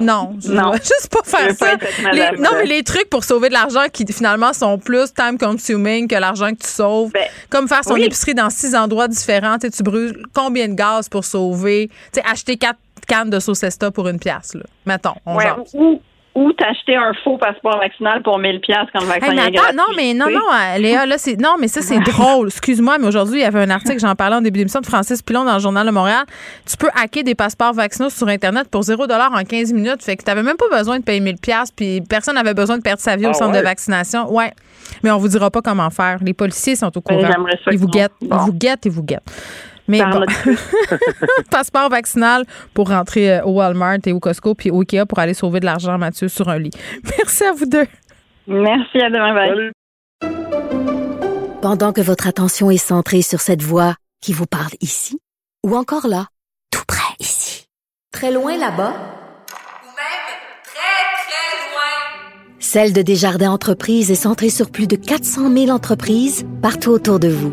Non, je Non. vais juste pas faire pas ça. Les- non, mais les trucs pour sauver de l'argent qui finalement sont plus time consuming que l'argent que tu sauves. Ben, Comme faire son oui. épicerie dans six endroits différents. Tu sais, tu brûles combien de gaz pour sauver? Tu sais, acheter quatre cannes de sauce Esta pour une pièce, là. Mettons, on Ouais, ou, ou t'acheter un faux passeport vaccinal pour 1000 pièces quand le vaccin Hey, mais est gratuit. non, mais non, non, euh, Léa, là, c'est. Non, mais ça, c'est drôle. Excuse-moi, mais aujourd'hui, il y avait un article, j'en parlais en début d'émission de Francis Pilon dans le Journal de Montréal. Tu peux hacker des passeports vaccinaux sur Internet pour 0 en 15 minutes. Fait que tu même pas besoin de payer 1000 pièces puis personne n'avait besoin de perdre sa vie au Ah centre de vaccination. Ouais. Mais on vous dira pas comment faire. Les policiers sont au Ben, courant. Ils vous guettent, bon. ils vous guettent, ils vous guettent. Mais Par bon. notre- passeport vaccinal pour rentrer euh, au Walmart et au Costco puis au Ikea pour aller sauver de l'argent, Mathieu, sur un lit. Merci à vous deux. Merci, à demain, bye. Salut. Pendant que votre attention est centrée sur cette voix qui vous parle ici, ou encore là, tout près ici, très loin là-bas, Ou même très, très Celle de Desjardins Entreprises est centrée sur plus de 400 000 entreprises partout autour de vous.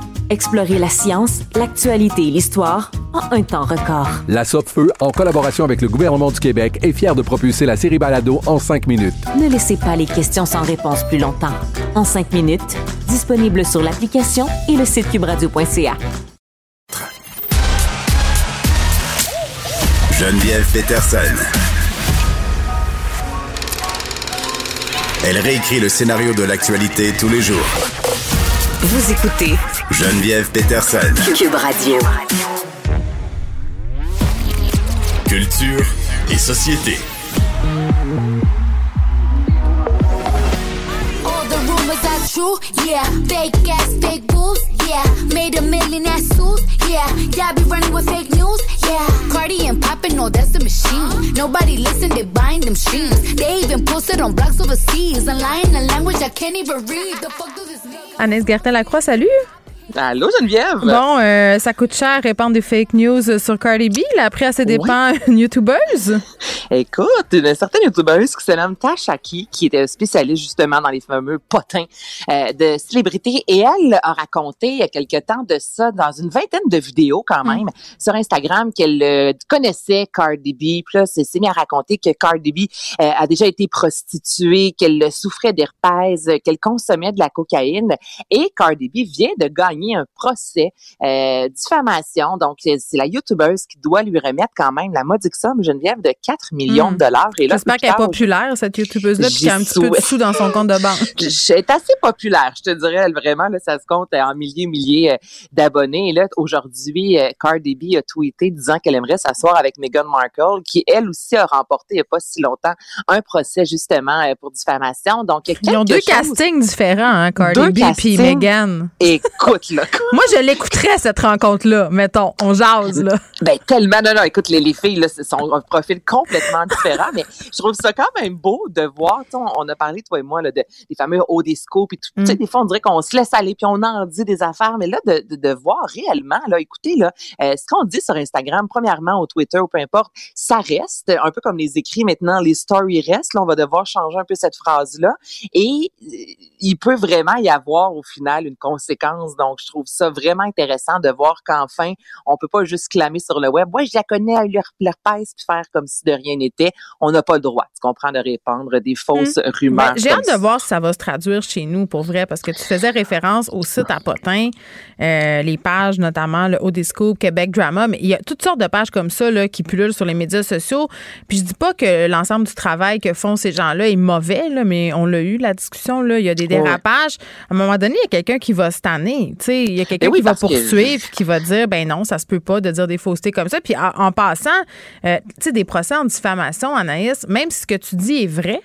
Explorez la science, l'actualité et l'histoire en un temps record. La Feu, en collaboration avec le gouvernement du Québec, est fière de propulser la série Balado en cinq minutes. Ne laissez pas les questions sans réponse plus longtemps. En cinq minutes, disponible sur l'application et le site cubradio.ca. Geneviève Peterson. Elle réécrit le scénario de l'actualité tous les jours. Vous écoutez Geneviève Peterson. Cube Radio. Culture et société. All the rumors are true, yeah. Fake ass, fake boobs, yeah. Made a million ass suits, yeah. Y'all be running with fake news, yeah. Cardi and poppin', no, that's a machine. Nobody listen, they buying them streams. They even posted on blogs overseas and lying a language I can't even read. The fuck does this mean? Anaïs Gertin-Lacroix, salut! Allô, Geneviève? Bon, euh, ça coûte cher répandre des fake news sur Cardi B. Là, après, à ses dépens, une youtubeuse. Écoute, une certaine youtubeuse qui se nomme Tashaki, qui était spécialiste justement dans les fameux potins euh, de célébrités. Et elle a raconté il y a quelque temps de ça dans une vingtaine de vidéos quand même sur Instagram qu'elle euh, connaissait Cardi B. Puis là, c'est s'est mis à raconter que Cardi B euh, a déjà été prostituée, qu'elle souffrait d'herpès, qu'elle consommait de la cocaïne. Et Cardi B vient de gagner un procès euh, diffamation. Donc, c'est la youtubeuse qui doit lui remettre quand même la modique somme, Geneviève, de 4 millions de dollars. Et là, J'espère qu'elle est populaire, cette youtubeuse-là, puis qu'elle a un petit peu de sous dans son compte de banque. Elle est assez populaire, je te dirais, elle, vraiment. Là, ça se compte en milliers, milliers euh, d'abonnés. Et là, aujourd'hui, euh, Cardi B a tweeté disant qu'elle aimerait s'asseoir avec Meghan Markle, qui, elle aussi, a remporté il n'y a pas si longtemps un procès, justement, pour diffamation. Donc, il y a Ils ont deux chose- castings différents, hein, Cardi Deux B et. Meghan. Écoute, Moi, je l'écouterais, cette rencontre-là. Mettons, on jase, là. Ben tellement non non écoute les, les filles là ce sont un profil complètement différent mais je trouve ça quand même beau de voir tu sais, on, on a parlé toi et moi là de des fameux hauts des scoops puis tout tu sais des fois on dirait qu'on se laisse aller puis on en dit des affaires mais là de, de, de voir réellement là écoutez là euh, ce qu'on dit sur Instagram premièrement au Twitter ou peu importe ça reste un peu comme les écrits maintenant les stories restent là on va devoir changer un peu cette phrase là et euh, il peut vraiment y avoir au final une conséquence donc je trouve ça vraiment intéressant de voir qu'enfin on peut pas juste clamer sur le web ouais je la connais à leur, leur pèse puis faire comme si de rien n'était on n'a pas le droit tu comprends de répandre des fausses rumeurs Ben, J'ai comme hâte de voir si ça va se traduire chez nous, pour vrai, parce que tu faisais référence au site à Potin, euh, les pages, notamment le Odiscope, Québec Drama, mais il y a toutes sortes de pages comme ça là, qui pullulent sur les médias sociaux. Puis je dis pas que l'ensemble du travail que font ces gens-là est mauvais, là, mais on l'a eu, la discussion, là, il y a des Ouais. dérapages. À un moment donné, il y a quelqu'un qui va se tanner. Tu sais, Il y a quelqu'un Ben oui, qui va parce que- poursuivre, qui va dire, ben non, ça se peut pas de dire des faussetés comme ça. Puis en, en passant, euh, tu sais, des procès en diffamation, Anaïs, même si ce que tu dis est vrai,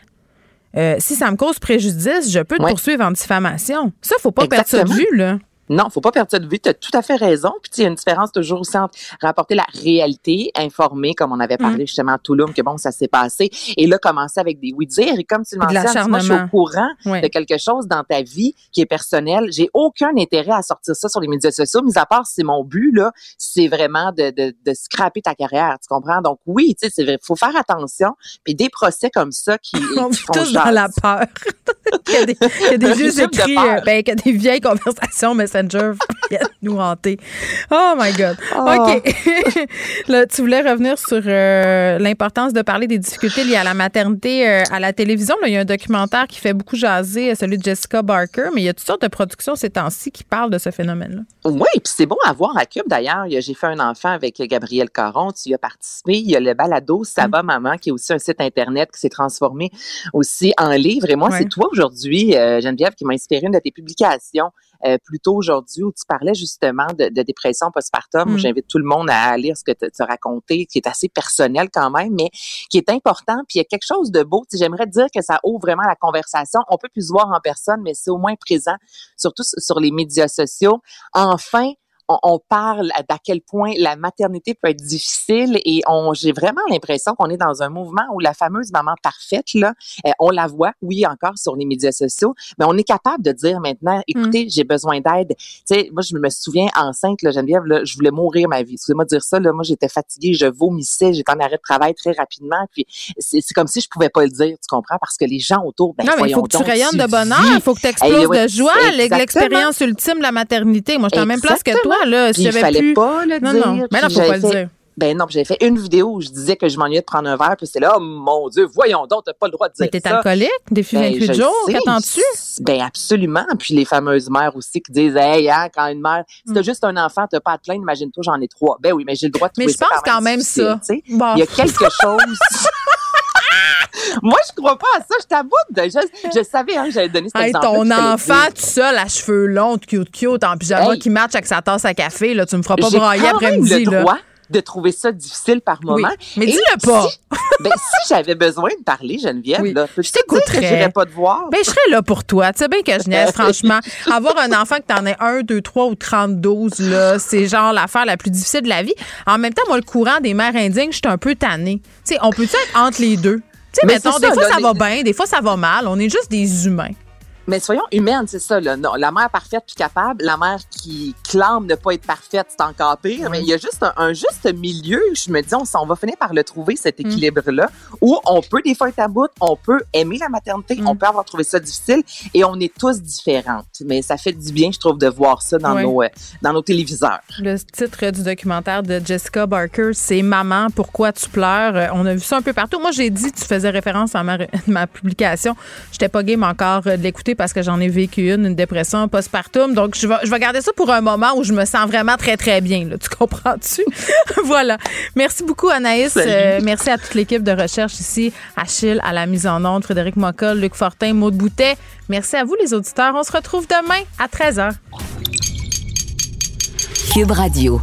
euh, si ça me cause préjudice, je peux te Ouais. poursuivre en diffamation. Ça, faut pas perdre ça de vue, là. Non, faut pas perdre ça de vue. Tu as tout à fait raison. Puis il y a une différence toujours aussi entre rapporter la réalité, informer, comme on avait parlé Mm. justement à Touloum, que bon, ça s'est passé, et là, commencer avec des oui-dire. Et comme tu le mentionnes, moi, je suis au courant de quelque chose dans ta vie qui est personnel. J'ai aucun intérêt à sortir ça sur les médias sociaux, mis à part si mon but, là, c'est vraiment de, de, de scraper ta carrière. Tu comprends? Donc oui, tu sais, c'est vrai, faut faire attention. Puis des procès comme ça qui, On vit tous dans la peur. qu'il y a des, qu'il y a des de écrits, euh, ben, qu'il y a des vieilles conversations Messenger qui viennent nous hanter. Oh my God. Oh. OK. Là, tu voulais revenir sur euh, l'importance de parler des difficultés liées à la maternité euh, à la télévision. Là, il y a un documentaire qui fait beaucoup jaser, euh, celui de Jessica Barker, mais il y a toutes sortes de productions ces temps-ci qui parlent de ce phénomène-là. Oui, puis c'est bon à voir à Cube d'ailleurs. J'ai fait un enfant avec Gabriel Caron, tu y as participé. Il y a le balado Ça va maman, qui est aussi un site internet qui s'est transformé aussi en livre. Et moi, Ouais. c'est toi aujourd'hui, euh, Geneviève, qui m'a inspiré une de tes publications euh, plus tôt aujourd'hui où tu parlais justement de, de dépression postpartum. Mm. J'invite tout le monde à lire ce que tu as raconté, qui est assez personnel quand même, mais qui est important. Puis il y a quelque chose de beau. J'aimerais dire que ça ouvre vraiment la conversation. On peut plus se voir en personne, mais c'est au moins présent, surtout sur les médias sociaux. Enfin, on, on parle à- d'à quel point la maternité peut être difficile et on j'ai vraiment l'impression qu'on est dans un mouvement où la fameuse maman parfaite là, euh, on la voit oui encore sur les médias sociaux, mais on est capable de dire maintenant écoutez, j'ai besoin d'aide. Tu sais, moi je me souviens enceinte là Geneviève là, je voulais mourir ma vie. Excusez-moi de dire ça là, moi j'étais fatiguée, je vomissais, j'étais en arrêt de travail très rapidement puis c'est c'est comme si je pouvais pas le dire, tu comprends parce que les gens autour ben non, mais il faut que tu rayonnes de bonheur, il faut que tu Hey, exploses ouais, de joie, l'expérience ultime de la maternité. Moi, je suis en même place que Exactement. Toi, là. Si j'avais fallait pu... pas le non, dire. Non, mais non, faut pas j'avais le fait- dire. Ben non, j'avais fait une vidéo où je disais que je m'ennuyais de prendre un verre, puis c'est là, oh mon Dieu, voyons donc, t'as pas le droit de dire Mais t'es ça. alcoolique, défi Ben, 28 je jours, qu'attends-tu? Ben absolument. Puis les fameuses mères aussi qui disent, hey, hein, quand une mère, si Mm. t'as juste un enfant, t'as pas à te plaindre, imagine-toi, j'en ai trois. Ben oui, mais j'ai le droit de Mais je ça pense quand même ça. Bon. Il y a quelque chose. Moi, je crois pas à ça. Je t'aboute. Je, je savais hein, que j'allais donner cet Hey, exemple. ton enfant tout seul, à cheveux longs, cute, cute, en pyjama, Hey. qui match avec sa tasse à café, là, tu me feras pas brailler après-midi, là. droit de trouver ça difficile par Oui, moment. mais dis-le pas. Si, ben, si j'avais besoin de parler, Geneviève, Oui. là, Je t'écouterais. Je pas te voir? Ben, je serais là pour toi. Tu sais bien que je niaise, franchement. Avoir un enfant que t'en aies un, deux, trois ou 32, là, c'est genre l'affaire la plus difficile de la vie. En même temps, moi, le courant des mères indignes, je suis un peu tannée. Tu sais, on peut-tu être entre les deux? Tu sais, mettons, des ça, fois, là, ça va bien, des fois, ça va mal. On est juste des humains. Mais soyons humaines, c'est ça. Là. Non, la mère parfaite puis capable, la mère qui clame ne pas être parfaite, c'est encore pire. Mais il y a juste un, un juste milieu. Je me dis, on, va finir par le trouver, cet Mm. équilibre-là, où on peut des fois être à bout, on peut aimer la maternité, Mm. on peut avoir trouvé ça difficile, et on est tous différentes. Mais ça fait du bien, je trouve, de voir ça dans, nos, euh, dans nos téléviseurs. Le titre du documentaire de Jessica Barker, c'est Maman, pourquoi tu pleures? Euh, On a vu ça un peu partout. Moi, j'ai dit, tu faisais référence à ma, ma publication. J'étais pas game encore euh, de l'écouter parce que j'en ai vécu une, une dépression postpartum. Donc, je vais, je vais garder ça pour un moment où je me sens vraiment très, très bien. Là. Tu comprends-tu? voilà. Merci beaucoup, Anaïs. Euh, merci à toute l'équipe de recherche ici. Achille à la mise en onde, Frédéric Mocoll, Luc Fortin, Maud Boutet. Merci à vous, les auditeurs. On se retrouve demain à 13h. Cube Radio.